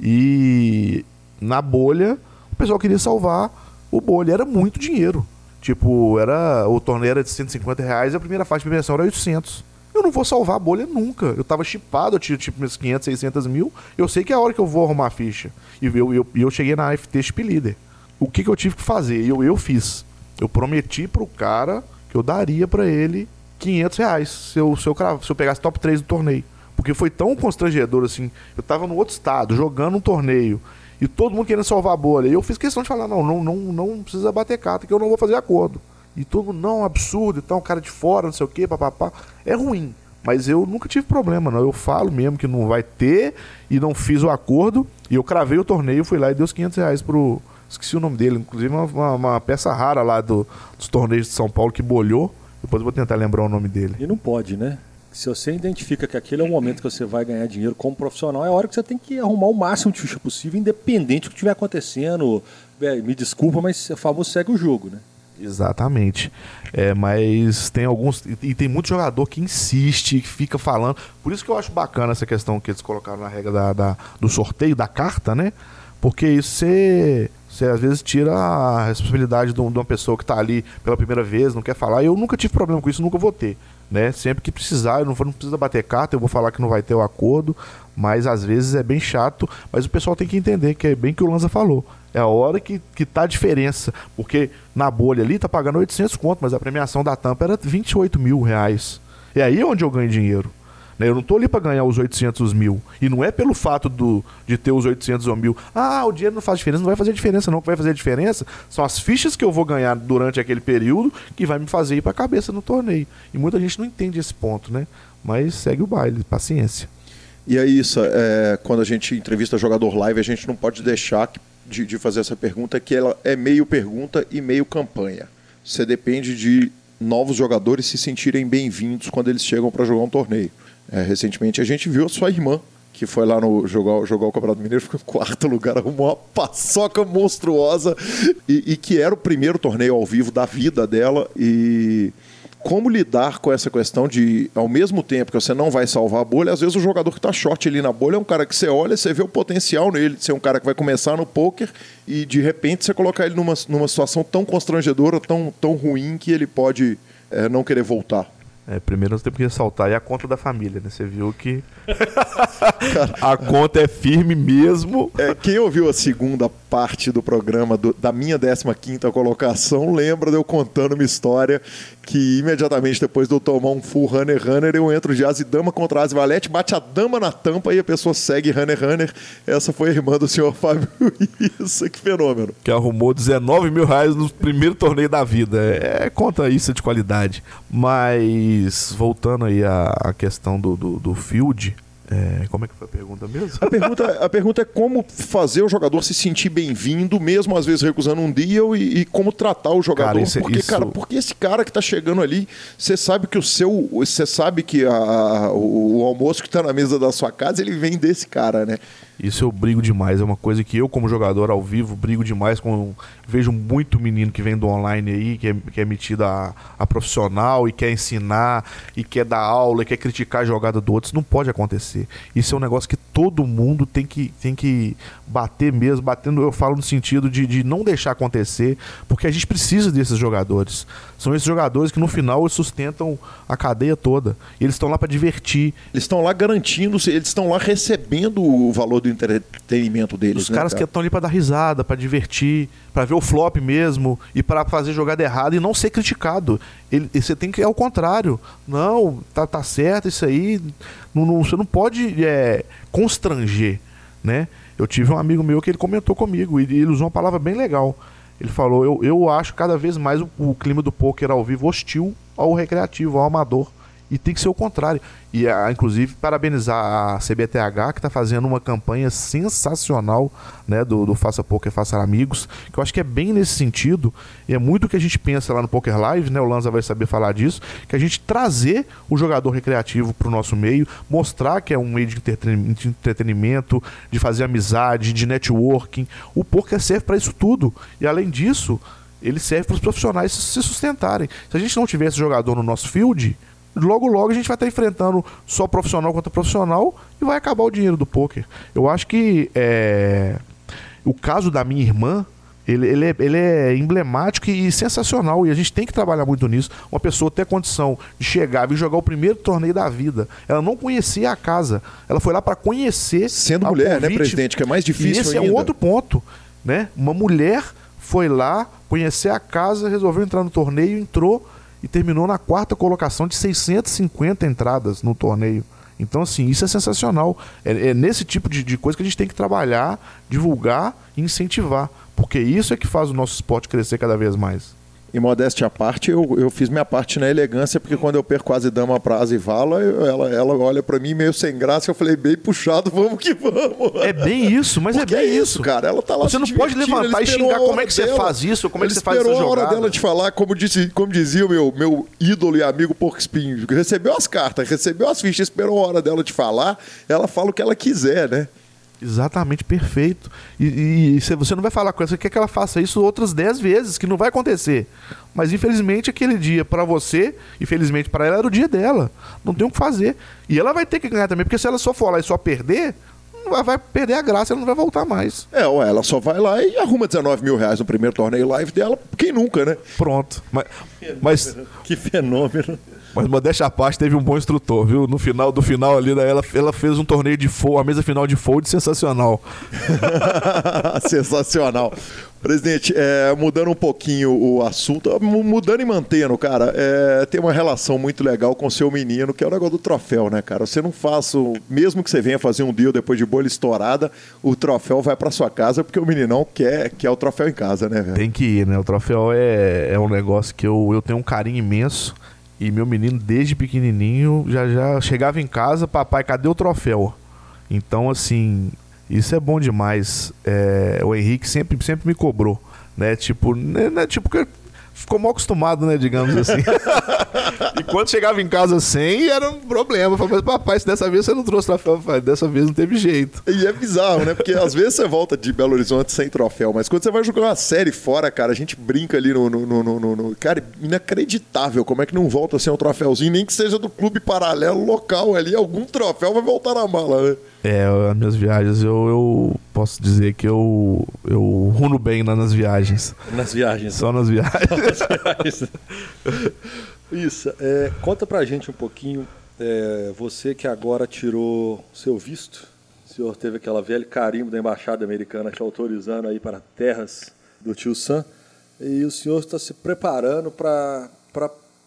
E na bolha, o pessoal queria salvar o bolha. Era muito dinheiro. Tipo, era o torneio era de 150 reais e a primeira faixa de premiação era 800. Eu não vou salvar a bolha nunca. Eu tava chipado, eu tinha tipo meus 500, 600 mil. Eu sei que é a hora que eu vou arrumar a ficha. E eu, eu, eu cheguei na AFT Chip Leader. O que, que eu tive que fazer? Eu, eu fiz. Eu prometi pro cara que eu daria para ele 500 reais se eu, se, eu, se eu pegasse top 3 do torneio. Porque foi tão constrangedor assim. Eu tava no outro estado, jogando um torneio. E todo mundo querendo salvar a bolha. E eu fiz questão de falar: não, não, não, não precisa bater carta, que eu não vou fazer acordo. E todo mundo, não, absurdo e tal, cara de fora, não sei o que, papapá. É ruim. Mas eu nunca tive problema, não. Eu falo mesmo que não vai ter e não fiz o acordo. E eu cravei o torneio, fui lá e dei os 500 reais pro. Esqueci o nome dele, inclusive uma, uma, uma peça rara lá do, dos torneios de São Paulo que bolhou. Depois eu vou tentar lembrar o nome dele.
E não pode, né? Se você identifica que aquele é o momento que você vai ganhar dinheiro como profissional, é a hora que você tem que arrumar o máximo de ficha possível, independente do que estiver acontecendo. É, me desculpa, mas a favor segue o jogo, né?
Exatamente. É, mas tem alguns. E tem muito jogador que insiste, que fica falando. Por isso que eu acho bacana essa questão que eles colocaram na regra da, da do sorteio da carta, né? Porque isso você. Você às vezes tira a responsabilidade de uma pessoa que está ali pela primeira vez, não quer falar. Eu nunca tive problema com isso, nunca vou ter. Né? Sempre que precisar, eu não, não precisa bater carta, eu vou falar que não vai ter o acordo, mas às vezes é bem chato. Mas o pessoal tem que entender que é bem que o Lanza falou. É a hora que, que tá a diferença. Porque na bolha ali tá pagando 800 conto, mas a premiação da tampa era 28 mil reais. É aí onde eu ganho dinheiro. Né? Eu não tô ali para ganhar os 800 mil. E não é pelo fato do, de ter os 800 ou mil. Ah, o dinheiro não faz diferença. Não vai fazer diferença, não. O que vai fazer diferença são as fichas que eu vou ganhar durante aquele período que vai me fazer ir para a cabeça no torneio. E muita gente não entende esse ponto, né? Mas segue o baile, paciência.
E aí, isso, é, quando a gente entrevista jogador live, a gente não pode deixar de, de fazer essa pergunta, que ela é meio pergunta e meio campanha. Você depende de novos jogadores se sentirem bem-vindos quando eles chegam para jogar um torneio. É, recentemente a gente viu a sua irmã, que foi lá no jogar, jogar o Campeonato Mineiro, ficou em quarto lugar, arrumou uma paçoca monstruosa e, e que era o primeiro torneio ao vivo da vida dela e como lidar com essa questão de, ao mesmo tempo que você não vai salvar a bolha, às vezes o jogador que está short ali na bolha é um cara que você olha, você vê o potencial nele de ser um cara que vai começar no poker e de repente você colocar ele numa, numa situação tão constrangedora, tão, tão ruim que ele pode é, não querer voltar.
É, primeiro nós temos que ressaltar é a conta da família, né? Você viu que (laughs) a conta é firme mesmo.
É, quem ouviu a segunda parte do programa do, da minha 15 colocação lembra de eu contando uma história que imediatamente depois de eu tomar um full runner runner, eu entro de asa e dama contra asa e valete, bate a dama na tampa e a pessoa segue runner runner. Essa foi a irmã do senhor (laughs) Fábio Isso, que fenômeno.
Que arrumou 19 mil reais no primeiro torneio da vida. É, conta isso de qualidade. Mas, voltando aí à, à questão do, do, do field, é, como é que foi a pergunta mesmo?
A pergunta, a pergunta é como fazer o jogador se sentir bem-vindo, mesmo às vezes recusando um deal, e, e como tratar o jogador. Cara, isso, porque, isso... cara, porque esse cara que está chegando ali, você sabe que o seu. Você sabe que a, o, o almoço que está na mesa da sua casa, ele vem desse cara, né?
Isso eu brigo demais. É uma coisa que eu, como jogador ao vivo, brigo demais. Com, vejo muito menino que vem do online aí, que é, que é metido a, a profissional e quer ensinar, e quer dar aula, e quer criticar a jogada do outro. Isso não pode acontecer. Isso é um negócio que todo mundo tem que, tem que bater mesmo. Batendo, eu falo no sentido de, de não deixar acontecer, porque a gente precisa desses jogadores. São esses jogadores que no final sustentam a cadeia toda. E eles estão lá para divertir.
Eles estão lá garantindo, eles estão lá recebendo o valor do entretenimento deles.
Os
né,
caras
cara?
que estão ali para dar risada, para divertir, para ver o flop mesmo e para fazer jogada errada e não ser criticado. Ele, você tem que é o contrário. Não, tá, tá certo isso aí. Não, não- você não pode é, constranger, né? Eu tive um amigo meu que ele comentou comigo e ele usou uma palavra bem legal. Ele falou: Eu, eu acho cada vez mais o, o clima do poker ao vivo hostil ao recreativo, ao amador. E tem que ser o contrário. E, ah, inclusive, parabenizar a CBTH, que está fazendo uma campanha sensacional né, do, do Faça Poker, Faça Amigos, que eu acho que é bem nesse sentido. E é muito o que a gente pensa lá no Poker Live, né? O Lanza vai saber falar disso, que a gente trazer o jogador recreativo para o nosso meio, mostrar que é um meio de entretenimento, de fazer amizade, de networking. O poker serve para isso tudo. E além disso, ele serve para os profissionais se sustentarem. Se a gente não tivesse jogador no nosso field, logo logo a gente vai estar enfrentando só profissional contra profissional e vai acabar o dinheiro do poker. Eu acho que é, o caso da minha irmã ele, ele, é, ele é emblemático e sensacional e a gente tem que trabalhar muito nisso. Uma pessoa ter condição de chegar e jogar o primeiro torneio da vida. Ela não conhecia a casa. Ela foi lá para conhecer.
Sendo mulher, né,
convite.
presidente? Que é mais difícil
E esse é
ainda.
um outro ponto, né? Uma mulher foi lá conhecer a casa, resolveu entrar no torneio, entrou e terminou na quarta colocação de 650 entradas no torneio. Então, assim, isso é sensacional. É, é nesse tipo de, de coisa que a gente tem que trabalhar, divulgar e incentivar. Porque isso é que faz o nosso esporte crescer cada vez mais.
Em modéstia à parte, eu, eu fiz minha parte na elegância, porque quando eu perco quase dama, prazo e vala, eu- ela, ela olha pra mim meio sem graça, eu falei, bem puxado, (laughs) vamos que vamos.
É bem isso, mas
Porque
é bem
isso,
isso.
cara. Ela tá lá
Você não pode levantar e xingar como é que você
dela.
faz isso, como é que você faz essa
esperou a hora
jogada.
dela de falar, como, disse, como dizia o meu, meu ídolo e amigo Porco Espinho, recebeu as cartas, recebeu as fichas, esperou a hora dela de falar, ela fala o que ela quiser, né?
Exatamente, perfeito. E, e- e se você não vai falar com ela, você quer que ela faça isso outras 10 vezes, que não vai acontecer. Mas infelizmente aquele dia pra você, e felizmente pra ela, era o dia dela. Não tem o que fazer. E ela vai ter que ganhar também, porque se ela só for lá e só perder, vai, vai perder a graça, ela não vai voltar mais.
É, ué, ela só vai lá e arruma 19 mil reais no primeiro torneio live dela, quem nunca, né?
Pronto. Mas, mas,
Que fenômeno.
Mas modéstia à parte, teve um bom instrutor, viu? No final do final ali, né, ela, ela fez um torneio de fold, a mesa final de fold sensacional. (laughs)
Sensacional. Presidente, é, mudando um pouquinho o assunto, mu- mudando e mantendo, cara, é, tem uma relação muito legal com o seu menino, que é o negócio do troféu, né, cara? Você não faça, mesmo que você venha fazer um deal depois de bolha estourada, o troféu vai pra sua casa, porque o meninão quer, quer o troféu em casa, né, velho?
Tem que ir, né? O troféu é, é um negócio que eu, eu tenho um carinho imenso. E meu menino, desde pequenininho, já já chegava em casa, papai, cadê o troféu? Então, assim, isso é bom demais. É, o Henrique sempre, sempre me cobrou, né? Tipo, né, né, tipo que ficou mal acostumado, né? Digamos assim. (laughs) e quando chegava em casa sem, era um problema. Eu falava, mas papai, se dessa vez você não trouxe troféu, falei, dessa vez não teve jeito.
E é bizarro, né? Porque às vezes você volta de Belo Horizonte sem troféu, mas quando você vai jogar uma série fora, cara, a gente brinca ali no. no, no, no- no- no- Cara, inacreditável como é que não volta sem um troféuzinho, nem que seja do clube paralelo local ali, algum troféu vai voltar na mala, né?
É, as minhas viagens, eu, eu posso dizer que eu, eu runo bem lá nas viagens.
Nas viagens.
Só nas viagens.
Isso. É, conta pra gente um pouquinho, é, você que agora tirou seu visto, o senhor teve aquela velha carimbo da embaixada americana te autorizando aí para terras do tio Sam, e o senhor está se preparando para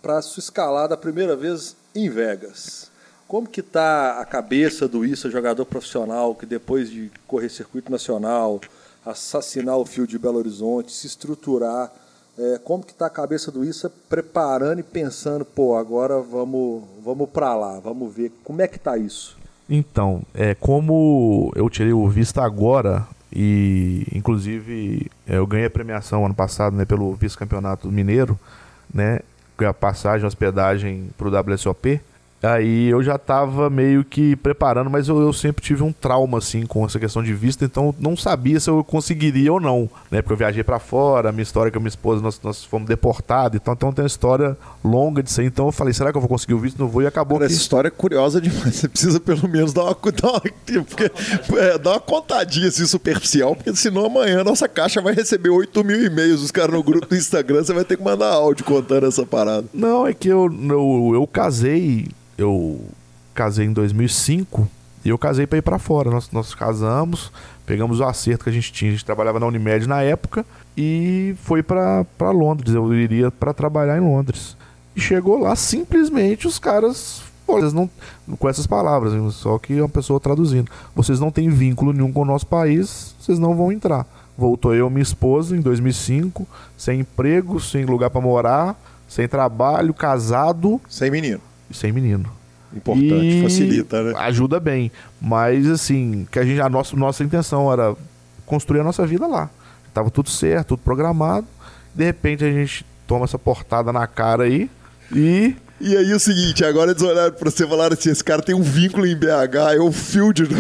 a sua escalada a primeira vez em Vegas. Como que está a cabeça do Issa, jogador profissional, que depois de correr circuito nacional, assassinar o fio de Belo Horizonte, se estruturar, é, como que está a cabeça do Issa preparando e pensando, pô, agora vamos, vamos para lá, vamos ver como é que está isso?
Então, é, como eu tirei o visto agora, e inclusive é, eu ganhei a premiação ano passado né, pelo vice-campeonato mineiro, né? A passagem, hospedagem para o WSOP. Aí eu já tava meio que preparando, mas eu, eu, sempre tive um trauma, assim, com essa questão de vista, então não sabia se eu conseguiria ou não, né? Porque eu viajei para fora, a minha história com a minha esposa, nós, nós fomos deportados, então, então tem uma história longa disso aí. Então eu falei, será que eu vou conseguir o visto? Não vou, e acabou
Cara, que... Essa história é curiosa demais, (laughs) você precisa pelo menos dar uma, (laughs) dar uma, porque, é, dar uma contadinha assim, superficial, porque senão amanhã nossa caixa vai receber 8 mil e-mails, os caras no grupo do Instagram, você vai ter que mandar áudio contando essa parada.
Não, é que eu, eu, eu casei eu casei em 2005 e eu casei para ir para fora. Nós, nós casamos, pegamos o acerto que a gente tinha. A gente trabalhava na Unimed na época e foi para Londres. Eu iria para trabalhar em Londres. E chegou lá, simplesmente os caras. Pô, não, com essas palavras, só que uma pessoa traduzindo. Vocês não têm vínculo nenhum com o nosso país, vocês não vão entrar. Voltou eu e minha esposa em 2005, sem emprego, sem lugar para morar, sem trabalho, casado.
Sem menino
sem menino.
Importante, e facilita, né?
Ajuda bem. Mas assim, que a gente a nossa, nossa intenção era construir a nossa vida lá. Tava tudo certo, tudo programado. De repente a gente toma essa portada na cara aí e
e aí o seguinte, agora eles olharam pra você e falaram assim, esse cara tem um vínculo em BH, é o field do,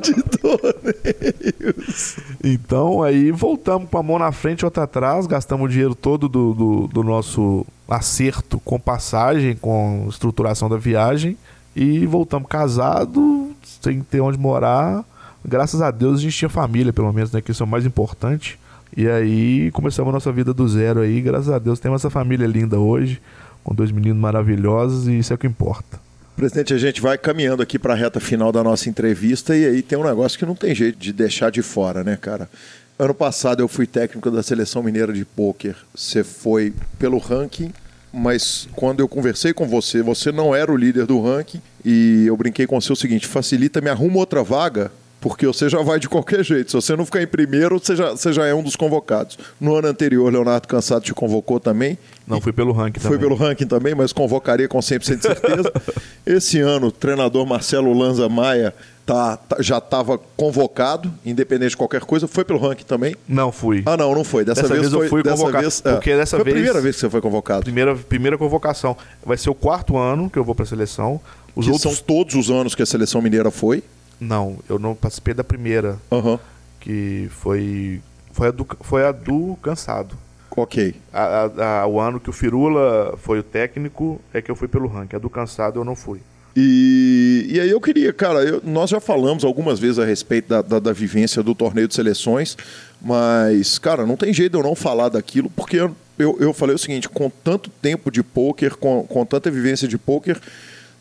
de
torneios. Então aí voltamos com a mão na frente e outra atrás, gastamos o dinheiro todo do, do, do nosso acerto com passagem, com estruturação da viagem e voltamos casados, sem ter onde morar. Graças a Deus a gente tinha família, pelo menos, né? Que isso é o mais importante. E aí começamos a nossa vida do zero aí. Graças a Deus temos essa família linda hoje com dois meninos maravilhosos e isso é o que importa.
Presidente, a gente vai caminhando aqui para a reta final da nossa entrevista e aí tem um negócio que não tem jeito de deixar de fora, né, cara? Ano passado eu fui técnico da seleção mineira de pôquer. Você foi pelo ranking, mas quando eu conversei com você, você não era o líder do ranking e eu brinquei com você o seguinte: facilita, me arruma outra vaga porque você já vai de qualquer jeito. Se você não ficar em primeiro, você já, você já é um dos convocados. No ano anterior, Leonardo Cansado te convocou também.
Não, fui pelo ranking
também. Foi pelo ranking também, mas convocaria com 100% de certeza. (laughs) Esse ano, o treinador Marcelo Lanza Maia tá, tá já estava convocado, independente de qualquer coisa. Foi pelo ranking também?
Não fui.
Ah, não, não foi. Dessa,
dessa
vez,
vez
foi,
eu fui convocado. Vez,
é.
porque dessa
foi
vez.
a primeira vez que você foi convocado.
Primeira, primeira convocação. Vai ser o quarto ano que eu vou para a seleção.
Os que outros... são todos os anos que a seleção mineira foi?
Não, eu não participei da primeira.
Uhum.
Que foi. Foi a do, foi a do cansado.
Ok.
A, a, a, o ano que o Firula foi o técnico é que eu fui pelo ranking. A do cansado eu não fui.
E, e aí eu queria, cara, eu, nós já falamos algumas vezes a respeito da, da, da, vivência do torneio de seleções, mas, cara, não tem jeito eu não falar daquilo, porque eu, eu, eu falei o seguinte, com tanto tempo de pôquer, com, com tanta vivência de pôquer,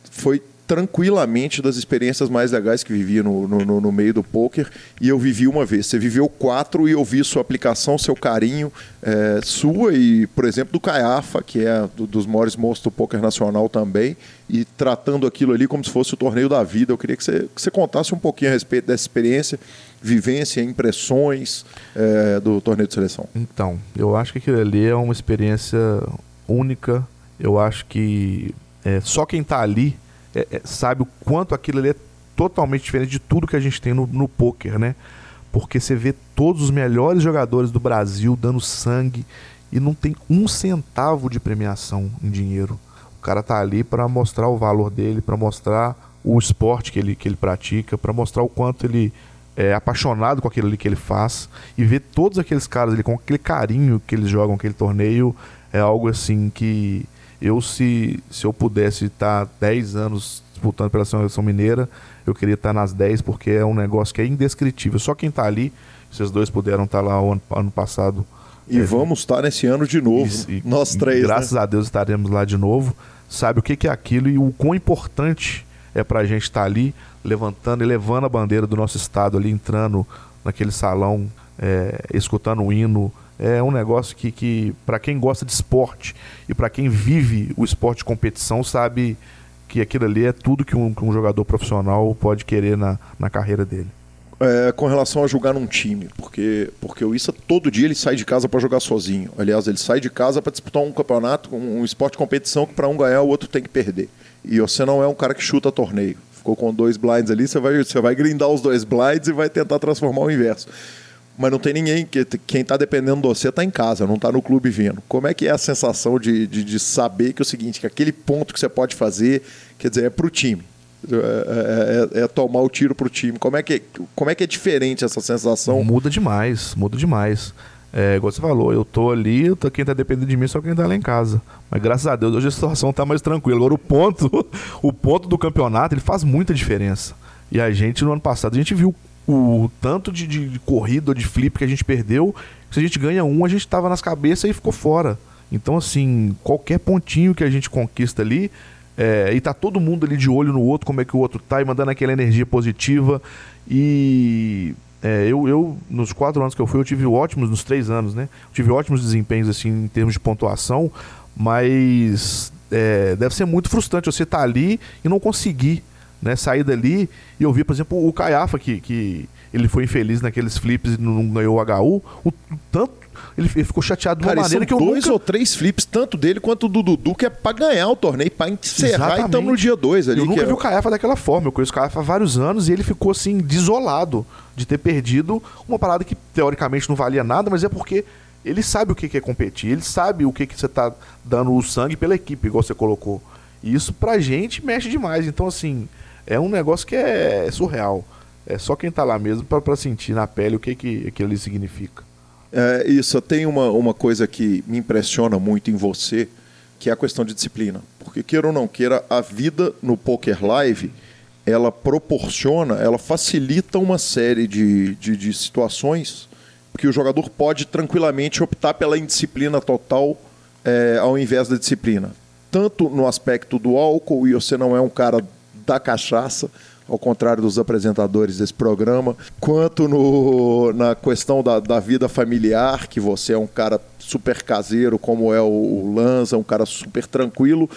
foi tranquilamente das experiências mais legais que vivia no, no, no, meio do poker e eu vivi uma vez. Você viveu quatro e eu vi sua aplicação, seu carinho, é, sua e, por exemplo, do Caiafa, que é do, dos maiores monstros do poker nacional também, e tratando aquilo ali como se fosse o torneio da vida. Eu queria que você, que você contasse um pouquinho a respeito dessa experiência, vivência, impressões é, do torneio de seleção.
Então, eu acho que aquilo ali é uma experiência única. Eu acho que é, só quem está ali é, é, sabe o quanto aquilo ali é totalmente diferente de tudo que a gente tem no, no poker, né? Porque você vê todos os melhores jogadores do Brasil dando sangue e não tem um centavo de premiação em dinheiro. O cara tá ali para mostrar o valor dele, para mostrar o esporte que ele, que ele pratica, para mostrar o quanto ele é apaixonado com aquilo ali que ele faz e ver todos aqueles caras ali com aquele carinho que eles jogam aquele torneio é algo assim que eu, se, se eu pudesse estar 10 anos disputando pela seleção mineira, eu queria estar nas 10 porque é um negócio que é indescritível. Só quem está ali, esses dois puderam estar lá ano, ano passado.
E é, vamos estar nesse ano de novo. E, nós três. Né?
Graças
né?
a Deus estaremos lá de novo. Sabe o que, que é aquilo e o quão importante é para a gente estar ali, levantando e levando a bandeira do nosso estado ali, entrando naquele salão, é, escutando o hino, é um negócio que, que para quem gosta de esporte e para quem vive o esporte de competição, sabe que aquilo ali é tudo que um, que um jogador profissional pode querer na, na carreira dele.
É, com relação a jogar num time, porque, porque o Issa todo dia ele sai de casa para jogar sozinho. Aliás, ele sai de casa para disputar um campeonato, um, um esporte de competição que para um ganhar o outro tem que perder. E você não é um cara que chuta torneio. Ficou com dois blinds ali, você vai, você vai grindar os dois blinds e vai tentar transformar o inverso. Mas não tem ninguém. que Quem está dependendo de você está em casa, não está no clube vendo. Como é que é a sensação de, de, de, saber que é o seguinte, que aquele ponto que você pode fazer, quer dizer, é para o time. É, é, é, é, tomar o tiro para o time. Como é, que, como é que é diferente essa sensação?
Muda demais, muda demais. É, igual você falou, eu tô ali, eu tô, quem tá dependendo de mim é só quem tá lá em casa. Mas graças a Deus hoje a situação tá mais tranquila. Agora o ponto, (laughs) o ponto do campeonato, ele faz muita diferença. E a gente, no ano passado, a gente viu o tanto de, de, corrida ou de flip que a gente perdeu. Se a gente ganha um, a gente tava nas cabeças e ficou fora. Então, assim, qualquer pontinho que a gente conquista ali, é, e tá todo mundo ali de olho no outro, como é que o outro tá, e mandando aquela energia positiva. E é, eu, eu, nos quatro anos que eu fui, eu tive ótimos, nos três anos, né? Tive ótimos desempenhos, assim, em termos de pontuação, mas é, deve ser muito frustrante você estar tá ali e não conseguir né, sair dali. E eu vi, por exemplo, o Caiafa, que, que ele foi infeliz naqueles flips e não ganhou o HU, o tanto ele, ele ficou chateado de uma
Cara,
maneira que eu
dois
nunca...
ou três flips, tanto dele quanto do Dudu, que é pra ganhar o torneio, pra encerrar
Exatamente.
e estamos no dia dois ali.
Eu nunca
é...
vi o Caiafa daquela forma. Eu conheço o Caiafa há vários anos e ele ficou assim, desolado de ter perdido uma parada que teoricamente não valia nada, mas é porque ele sabe o que é competir, ele sabe o que, que você tá dando o sangue pela equipe, igual você colocou. E isso pra gente mexe demais. Então, assim, é um negócio que é surreal. É só quem tá lá mesmo para sentir na pele o que, que aquilo ali significa.
É, isso, tem uma, uma coisa que me impressiona muito em você, que é a questão de disciplina. Porque, queira ou não queira, a vida no Poker Live, ela proporciona, ela facilita uma série de, de, de situações que o jogador pode tranquilamente optar pela indisciplina total é, ao invés da disciplina. Tanto no aspecto do álcool, e você não é um cara da cachaça, ao contrário dos apresentadores desse programa, quanto no, na questão da, da vida familiar, que você é um cara super caseiro, como é o, o Lanza, um cara super tranquilo.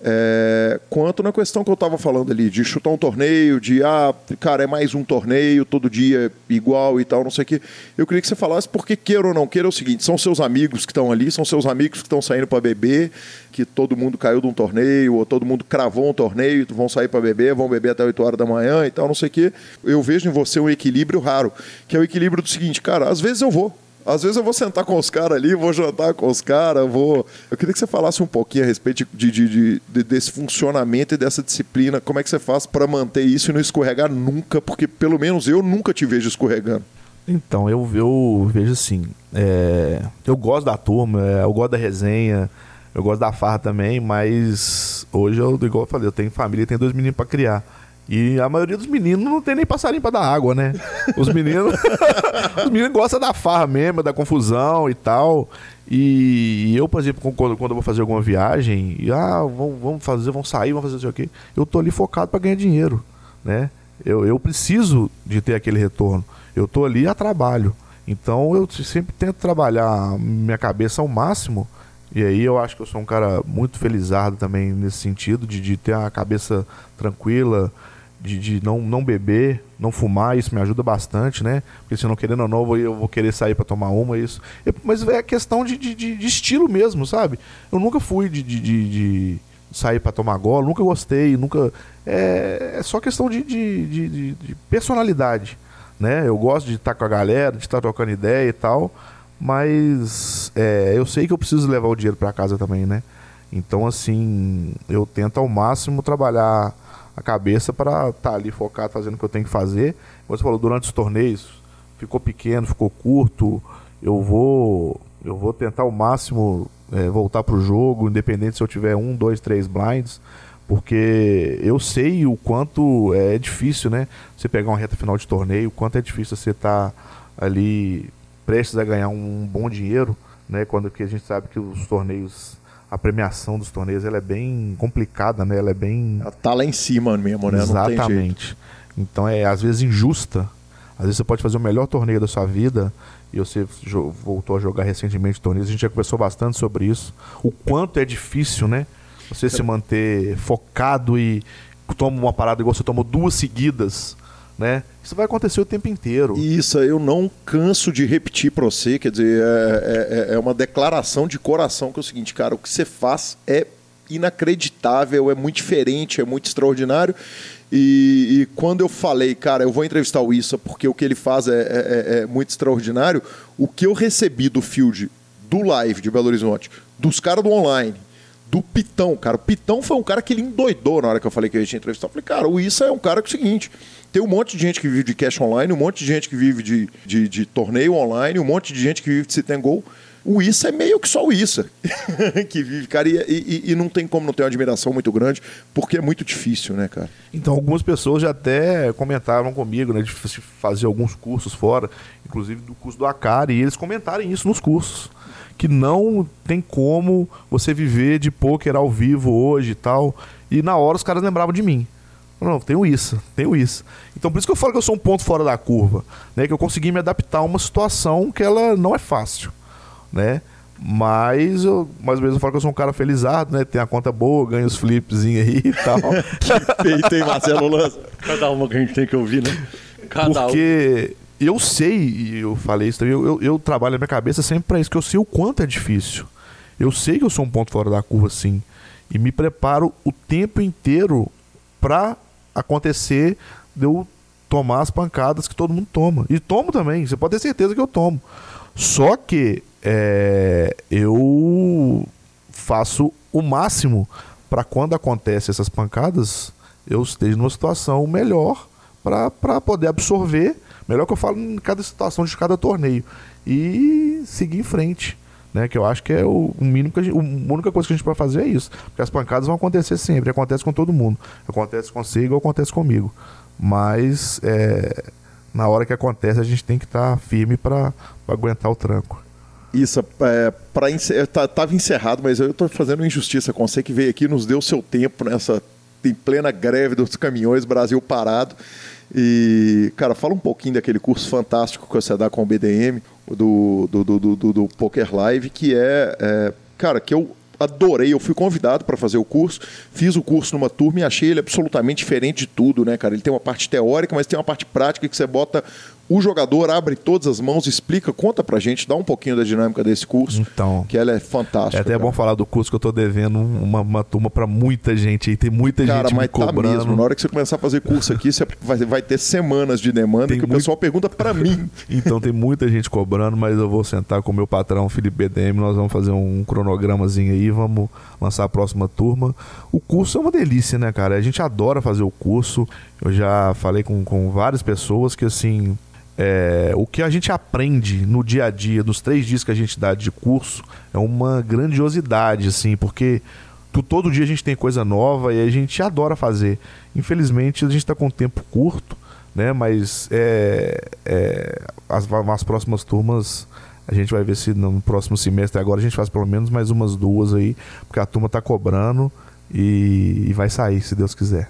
É, quanto na questão que eu estava falando ali, de chutar um torneio, de, ah, cara, é mais um torneio, todo dia igual e tal, não sei o quê. Eu queria que você falasse, porque queira ou não queira, é o seguinte: são seus amigos que estão ali, são seus amigos que estão saindo para beber, que todo mundo caiu de um torneio, ou todo mundo cravou um torneio, vão sair para beber, vão beber até 8 horas da manhã e tal, não sei o quê. Eu vejo em você um equilíbrio raro, que é o equilíbrio do seguinte, cara, às vezes eu vou, às vezes eu vou sentar com os caras ali, vou jantar com os caras, vou. Eu queria que você falasse um pouquinho a respeito de, de, de, de, desse funcionamento e dessa disciplina. Como é que você faz para manter isso e não escorregar nunca? Porque pelo menos eu nunca te vejo escorregando.
Então, eu, eu vejo assim. É, eu gosto da turma, é, eu gosto da resenha, eu gosto da farra também, mas hoje eu, igual eu falei, eu tenho família e tenho dois meninos para criar. E a maioria dos meninos não tem nem passarinho pra dar água, né? Os meninos. (laughs) os meninos gostam da farra mesmo, da confusão e tal. E eu, por exemplo, quando, quando eu vou fazer alguma viagem, e, ah, vamos, vamos fazer, vamos sair, vamos fazer isso aqui, eu tô ali focado para ganhar dinheiro, né? Eu, eu preciso de ter aquele retorno. Eu tô ali a trabalho. Então eu sempre tento trabalhar minha cabeça ao máximo. E aí eu acho que eu sou um cara muito felizardo também nesse sentido, de, de ter a cabeça tranquila, de, de não, não beber, não fumar, isso me ajuda bastante, né? Porque se não querendo ou não, eu vou querer sair para tomar uma, isso. Mas é questão de, de, de, estilo mesmo, sabe? Eu nunca fui de, de, sair para tomar gola, nunca gostei, nunca. É, é só questão de, de, de, de, personalidade, né? Eu gosto de estar com a galera, de estar trocando ideia e tal, mas é, eu sei que eu preciso levar o dinheiro para casa também, né? Então, assim, eu tento ao máximo trabalhar a cabeça para estar tá ali focado fazendo o que eu tenho que fazer. Você falou, durante os torneios, ficou pequeno, ficou curto, eu vou eu vou tentar ao máximo é, voltar para o jogo, independente se eu tiver um, dois, três blinds, porque eu sei o quanto é difícil, né? Você pegar uma reta final de torneio, o quanto é difícil você estar tá ali prestes a ganhar um bom dinheiro, né? Quando que a gente sabe que os torneios a premiação dos torneios ela é bem complicada, né? Ela é bem. Ela
tá lá em cima mesmo, né?
Exatamente. Então é às vezes injusta. Às vezes você pode fazer o melhor torneio da sua vida e você voltou a jogar recentemente torneios. A gente já conversou bastante sobre isso. O quanto é difícil, né? Você se manter focado e toma uma parada igual você tomou duas seguidas né? Isso vai acontecer o tempo inteiro.
Isso, eu não canso de repetir para você, quer dizer, é, é, é, é, uma declaração de coração que é o seguinte, cara, o que você faz é inacreditável, é muito diferente, é muito extraordinário. E, e, quando eu falei, cara, eu vou entrevistar o Issa porque o que ele faz é, é, é, muito extraordinário, o que eu recebi do field, do live de Belo Horizonte, dos caras do online, do Pitão, cara. O Pitão foi um cara que ele endoidou na hora que eu falei que a gente ia entrevistar. Eu falei, cara, o Issa é um cara que é o seguinte: tem um monte de gente que vive de cash online, um monte de gente que vive de, de, de torneio online, um monte de gente que vive de sit. O Issa é meio que só o Issa (laughs) que vive, cara, e, e, e, não tem como não ter uma admiração muito grande, porque é muito difícil, né, cara?
Então, algumas pessoas já até comentaram comigo, né, de fazer alguns cursos fora, inclusive do curso do Acari, e eles comentarem isso nos cursos. Que não tem como você viver de pôquer ao vivo hoje e tal. E na hora os caras lembravam de mim. Não, tenho isso, tenho isso. Então por isso que eu falo que eu sou um ponto fora da curva, né? Que eu consegui me adaptar a uma situação que ela não é fácil né? Mas eu, mais ou menos eu falo que eu sou um cara felizado, né? Tem a conta boa, ganho os flipzinhos aí e tal. (laughs)
que feito, hein, Marcelo Lança?
Cada uma que a gente tem que ouvir, né?
Cada Porque um. Eu sei, e eu falei isso também, eu, eu, eu trabalho na minha cabeça sempre para isso, que eu sei o quanto é difícil. Eu sei que eu sou um ponto fora da curva, sim. E me preparo o tempo inteiro para acontecer de eu tomar as pancadas que todo mundo toma. E tomo também, você pode ter certeza que eu tomo. Só que é, eu faço o máximo para quando acontece essas pancadas, eu esteja numa situação melhor para poder absorver, melhor que eu falo em cada situação de cada torneio e seguir em frente. Né, que eu acho que é o, mínimo que a, gente, a única coisa que a gente pode fazer é isso. Porque as pancadas vão acontecer sempre, acontece com todo mundo. Acontece consigo acontece comigo. Mas é, na hora que acontece, a gente tem que estar tá firme para aguentar o tranco.
Isso, é, para encer... tava encerrado, mas eu estou fazendo injustiça com você que veio aqui nos deu seu tempo nessa em plena greve dos caminhões, Brasil parado. E, cara, fala um pouquinho daquele curso fantástico que você dá com o BDM, do, do, do, do, do Poker Live, que é, é, cara, que eu adorei. Eu fui convidado para fazer o curso, fiz o curso numa turma e achei ele absolutamente diferente de tudo, né, cara? Ele tem uma parte teórica, mas tem uma parte prática que você bota o jogador abre todas as mãos, explica, conta pra gente, dá um pouquinho da dinâmica desse curso.
Então.
Que ela é fantástica.
É até cara. bom falar do curso que eu tô devendo uma, uma turma pra muita gente aí. Tem muita cara, gente mas me tá cobrando.
mesmo. Na hora que você começar a fazer curso aqui, você vai, vai ter semanas de demanda tem que muito... o pessoal pergunta pra mim. (laughs)
então tem muita gente cobrando, mas eu vou sentar com o meu patrão, Felipe BDM, nós vamos fazer um cronogramazinho aí, vamos lançar a próxima turma. O curso é uma delícia, né, cara? A gente adora fazer o curso. Eu já falei com, com várias pessoas que, assim, é, o que a gente aprende no dia a dia, nos três dias que a gente dá de curso, é uma grandiosidade, assim, porque todo dia a gente tem coisa nova e a gente adora fazer. Infelizmente a gente está com tempo curto, né? Mas é, é, as, as próximas turmas a gente vai ver se no próximo semestre agora a gente faz pelo menos mais umas duas aí, porque a turma está cobrando e, e vai sair, se Deus quiser.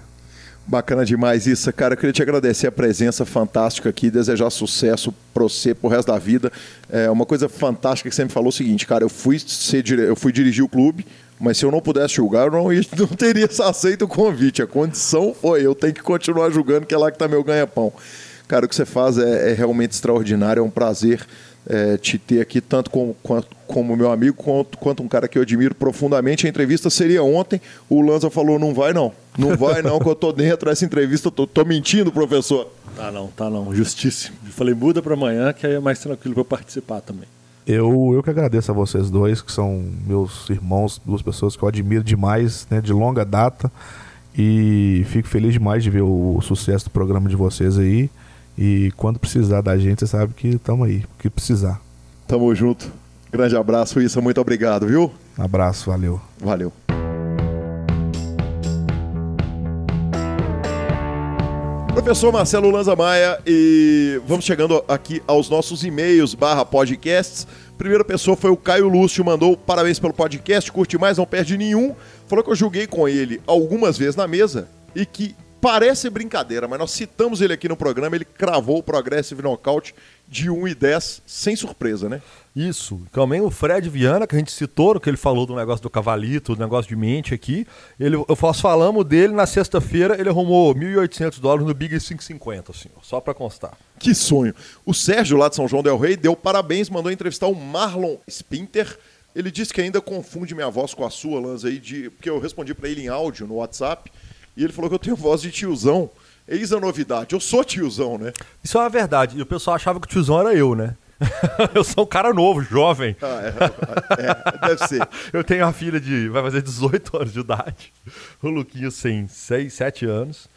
Bacana demais isso, cara. Eu queria te agradecer a presença fantástica aqui, desejar sucesso para você pro resto da vida. É uma coisa fantástica que você me falou o seguinte, cara, eu fui, ser, eu fui dirigir o clube, mas se eu não pudesse julgar, eu não, (laughs) não teria aceito o convite. A condição foi, eu tenho que continuar julgando, que é lá que está meu ganha-pão. Cara, o que você faz é, é realmente extraordinário, é um prazer é, te ter aqui, tanto como, quanto, como meu amigo, quanto, quanto um cara que eu admiro profundamente. A entrevista seria ontem, o Lanza falou: não vai não, não vai não, que eu tô dentro dessa entrevista, tô, tô mentindo, professor.
Tá não, tá não, justíssimo. Eu falei: muda para amanhã, que aí é mais tranquilo para participar também.
Eu, eu que agradeço a vocês dois, que são meus irmãos, duas pessoas que eu admiro demais, né, de longa data. E fico feliz demais de ver o, o sucesso do programa de vocês aí. E quando precisar da gente, você sabe que estamos aí, que precisar.
Tamo junto. Grande abraço, Issa. Muito obrigado, viu?
Abraço, valeu.
Valeu. Professor Marcelo Lanza Maia, e vamos chegando aqui aos nossos e-mails barra podcasts. Primeira pessoa foi o Caio Lúcio, mandou parabéns pelo podcast, curte mais, não perde nenhum. Falou que eu julguei com ele algumas vezes na mesa e que Parece brincadeira, mas nós citamos ele aqui no programa, ele cravou o Progressive Knockout de 1 e 10, sem surpresa, né?
Isso. Também o Fred Viana, que a gente citou, que ele falou do negócio do cavalito, do negócio de mente aqui. Ele, eu faço falamos dele na sexta-feira, ele arrumou 1.800 dólares no Big 550, assim, só para constar.
Que sonho. O Sérgio, lá de São João del Rei, deu parabéns, mandou entrevistar o Marlon Spinter Ele disse que ainda confunde minha voz com a sua, Lanza, aí, de, porque eu respondi para ele em áudio no WhatsApp, e ele falou que eu tenho voz de tiozão. Eis a novidade, eu sou tiozão, né?
Isso é uma verdade. E o pessoal achava que o tiozão era eu, né? (laughs) eu sou um cara novo, jovem.
Ah, é, é, deve ser. (laughs)
Eu tenho uma filha de. vai fazer 18 anos de idade. O Luquinho tem 6, 7 anos.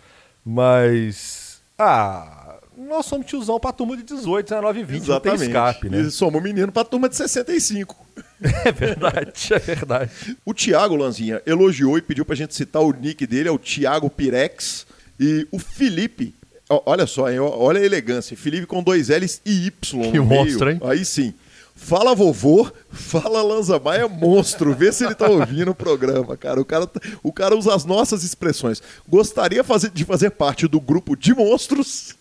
Mas. Ah, nós somos tiozão pra turma de 18, 19 e 20.
Exatamente.
Não tem escape, né?
E somos menino pra turma de 65. (laughs)
É verdade, é verdade.
O Thiago Lanzinha elogiou e pediu pra gente citar o nick dele, é o Thiago Pirex. E o Felipe, olha só, hein, olha a elegância. Felipe com dois L's e Y.
Que monstro, hein?
Aí sim. Fala vovô, fala Lanza Maia, monstro. Vê se ele tá ouvindo o programa, cara. O cara, o cara usa as nossas expressões. Gostaria fazer- de fazer parte do grupo de monstros.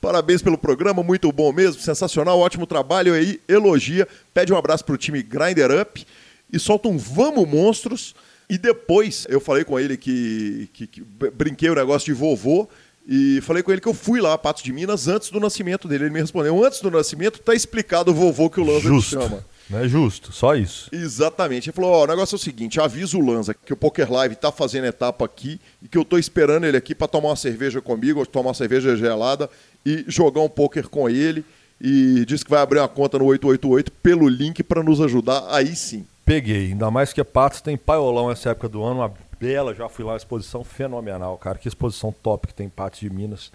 Parabéns pelo programa, muito bom mesmo, sensacional, ótimo trabalho aí, elogia, pede um abraço pro time Grinder Up e solta um Vamos Monstros. E depois eu falei com ele que, que- que br- brinquei o negócio de vovô e falei com ele que eu fui lá a Patos de Minas antes do nascimento dele. Ele me respondeu: antes do nascimento tá explicado o vovô que o Lanza
Justo.
chama.
Não é justo, só isso.
Exatamente. Ele falou: Ó, o negócio é o seguinte: avisa o Lanza que o Poker Live tá fazendo etapa aqui e que eu tô esperando ele aqui para tomar uma cerveja comigo, tomar uma cerveja gelada e jogar um poker com ele. E disse que vai abrir uma conta no 888 pelo link para nos ajudar. Aí sim.
Peguei, ainda mais que Patos tem paiolão essa época do ano, uma bela, já fui lá, exposição fenomenal, cara. Que exposição top que tem em Patos de Minas.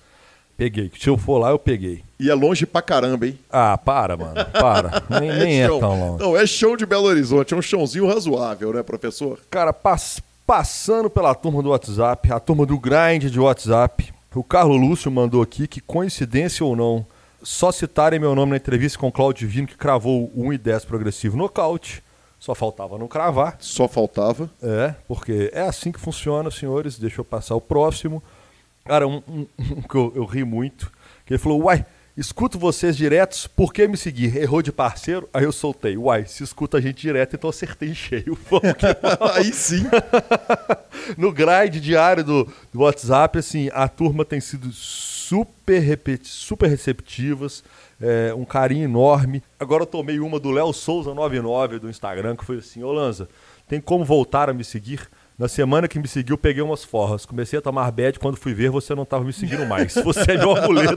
Peguei. Se eu for lá, eu peguei.
E é longe pra caramba, hein?
Ah, para, mano, para. Nem, (laughs) nem é tão longe.
Não, é chão de Belo Horizonte. É um chãozinho razoável, né, professor?
Cara, pass- passando pela turma do WhatsApp, a turma do grind de WhatsApp, o Carlos Lúcio mandou aqui que, coincidência ou não, só citarem meu nome na entrevista com o Claudio Divino, que cravou o 1 e 10 progressivo nocaute. Só faltava não cravar.
Só faltava.
É, porque é assim que funciona, senhores. Deixa eu passar o próximo. Cara, um, um- (laughs) um que eu, eu ri muito, que ele falou, uai, escuto vocês diretos, por que me seguir? Errou de parceiro? Aí eu soltei, uai, se escuta a gente direto, então acertei em cheio. (laughs)
Aí sim. (laughs)
no grind diário do, do WhatsApp, assim, a turma tem sido super, super receptivas, é, um carinho enorme. Agora eu tomei uma do Léo Souza 99 do Instagram, que foi assim, ô Lanza, tem como voltar a me seguir? Na semana que me seguiu, peguei umas forras. Comecei a tomar bad, quando fui ver, você não estava me seguindo mais. (laughs) Você é meu amuleto.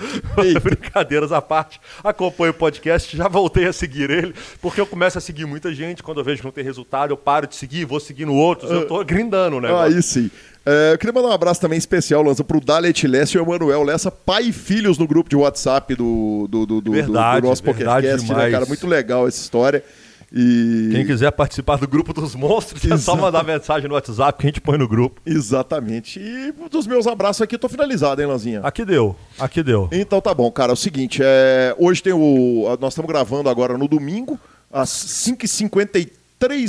(laughs) Brincadeiras à parte. Acompanho o podcast, já voltei a seguir ele, porque eu começo a seguir muita gente. Quando eu vejo que não tem resultado, eu paro de seguir, vou seguindo outros. Eu tô grindando, né?
Aí sim. É, eu queria mandar um abraço também especial, Lança, pro Dalet Lessa e o Emanuel Lessa, pai e filhos no grupo de WhatsApp do, do, do, do-
Verdade,
do nosso PokerCast, né, cara? Muito legal essa história. E...
Quem quiser participar do grupo dos monstros, é só mandar mensagem no WhatsApp que a gente põe no grupo.
Exatamente. E dos meus abraços aqui, tô finalizado, hein, Lanzinha?
Aqui deu, aqui deu.
Então tá bom, cara. É o seguinte, é... hoje tem o. Nós estamos gravando agora no domingo, às 5h53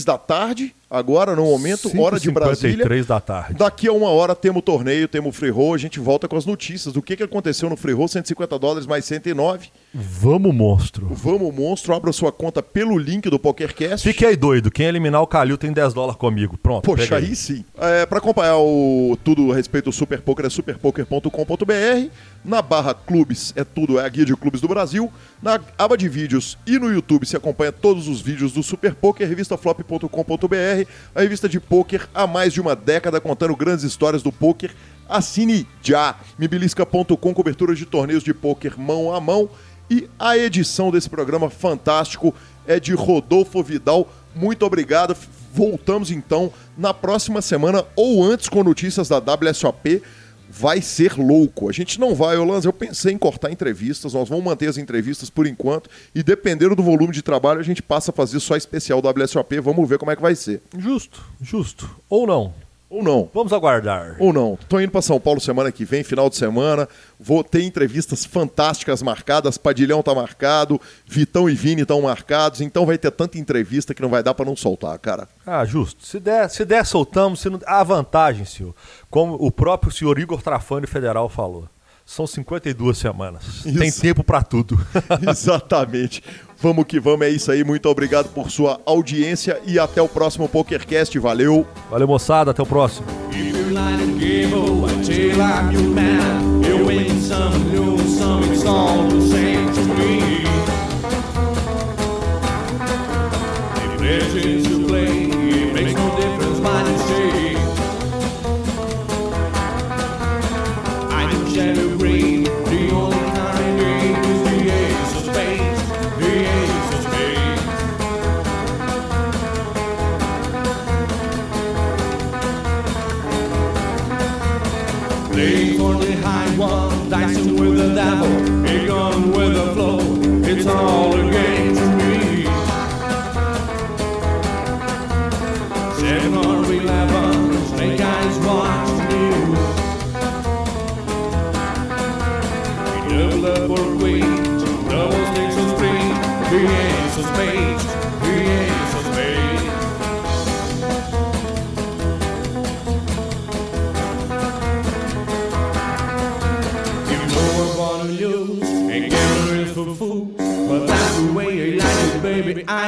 da tarde, agora no momento, hora de Brasília.
53 da tarde.
Daqui a uma hora temos o torneio, temos o free roll, a gente volta com as notícias do que, que aconteceu no free roll, 150 dólares mais 109.
Vamos, monstro.
Vamos, monstro, abra sua conta pelo link do PokerCast.
Fique aí doido, quem eliminar o Calil tem 10 dólares comigo. Pronto.
Poxa,
pega
aí sim. É, para acompanhar o, tudo a respeito do Super Poker é superpoker.com.br. Na barra clubes é tudo, é a guia de clubes do Brasil. Na aba de vídeos e no YouTube se acompanha todos os vídeos do Super Poker, revistaflop.com.br, a revista de poker há mais de uma década contando grandes histórias do poker. Assine já. Mibilisca.com, cobertura de torneios de poker mão a mão. E a edição desse programa fantástico é de Rodolfo Vidal. Muito obrigado. Voltamos então na próxima semana ou antes com notícias da WSOP. Vai ser louco. A gente não vai, Olanz. Eu pensei em cortar entrevistas. Nós vamos manter as entrevistas por enquanto. E dependendo do volume de trabalho, a gente passa a fazer só especial WSOP. Vamos ver como é que vai ser.
Justo, justo. Ou não.
Ou não.
Vamos aguardar.
Ou não. Tô indo para São Paulo semana que vem, final de semana. Vou ter entrevistas fantásticas marcadas. Padilhão tá marcado, Vitão e Vini estão marcados. Então vai ter tanta entrevista que não vai dar para não soltar, cara.
Ah, justo. Se der, se der soltamos. Se não... Há vantagem, senhor. Como o próprio senhor Igor Trafani Federal falou. São 52 semanas. Tem
Isso.
tempo pra tudo. (laughs) (laughs)
Exatamente. Vamos que vamos, é isso aí. Muito obrigado por sua audiência e até o próximo PokerCast. Valeu!
Valeu, moçada. Até o próximo.
If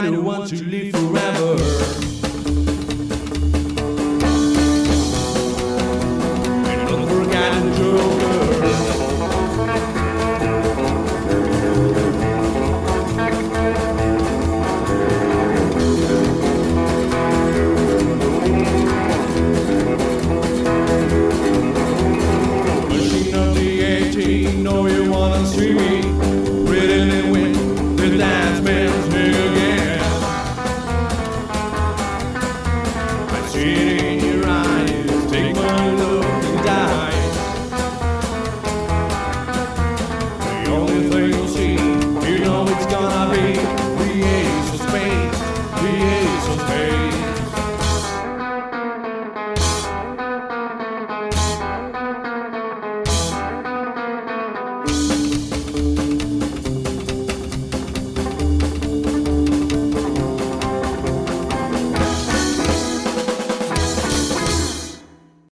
kind who want to live forever.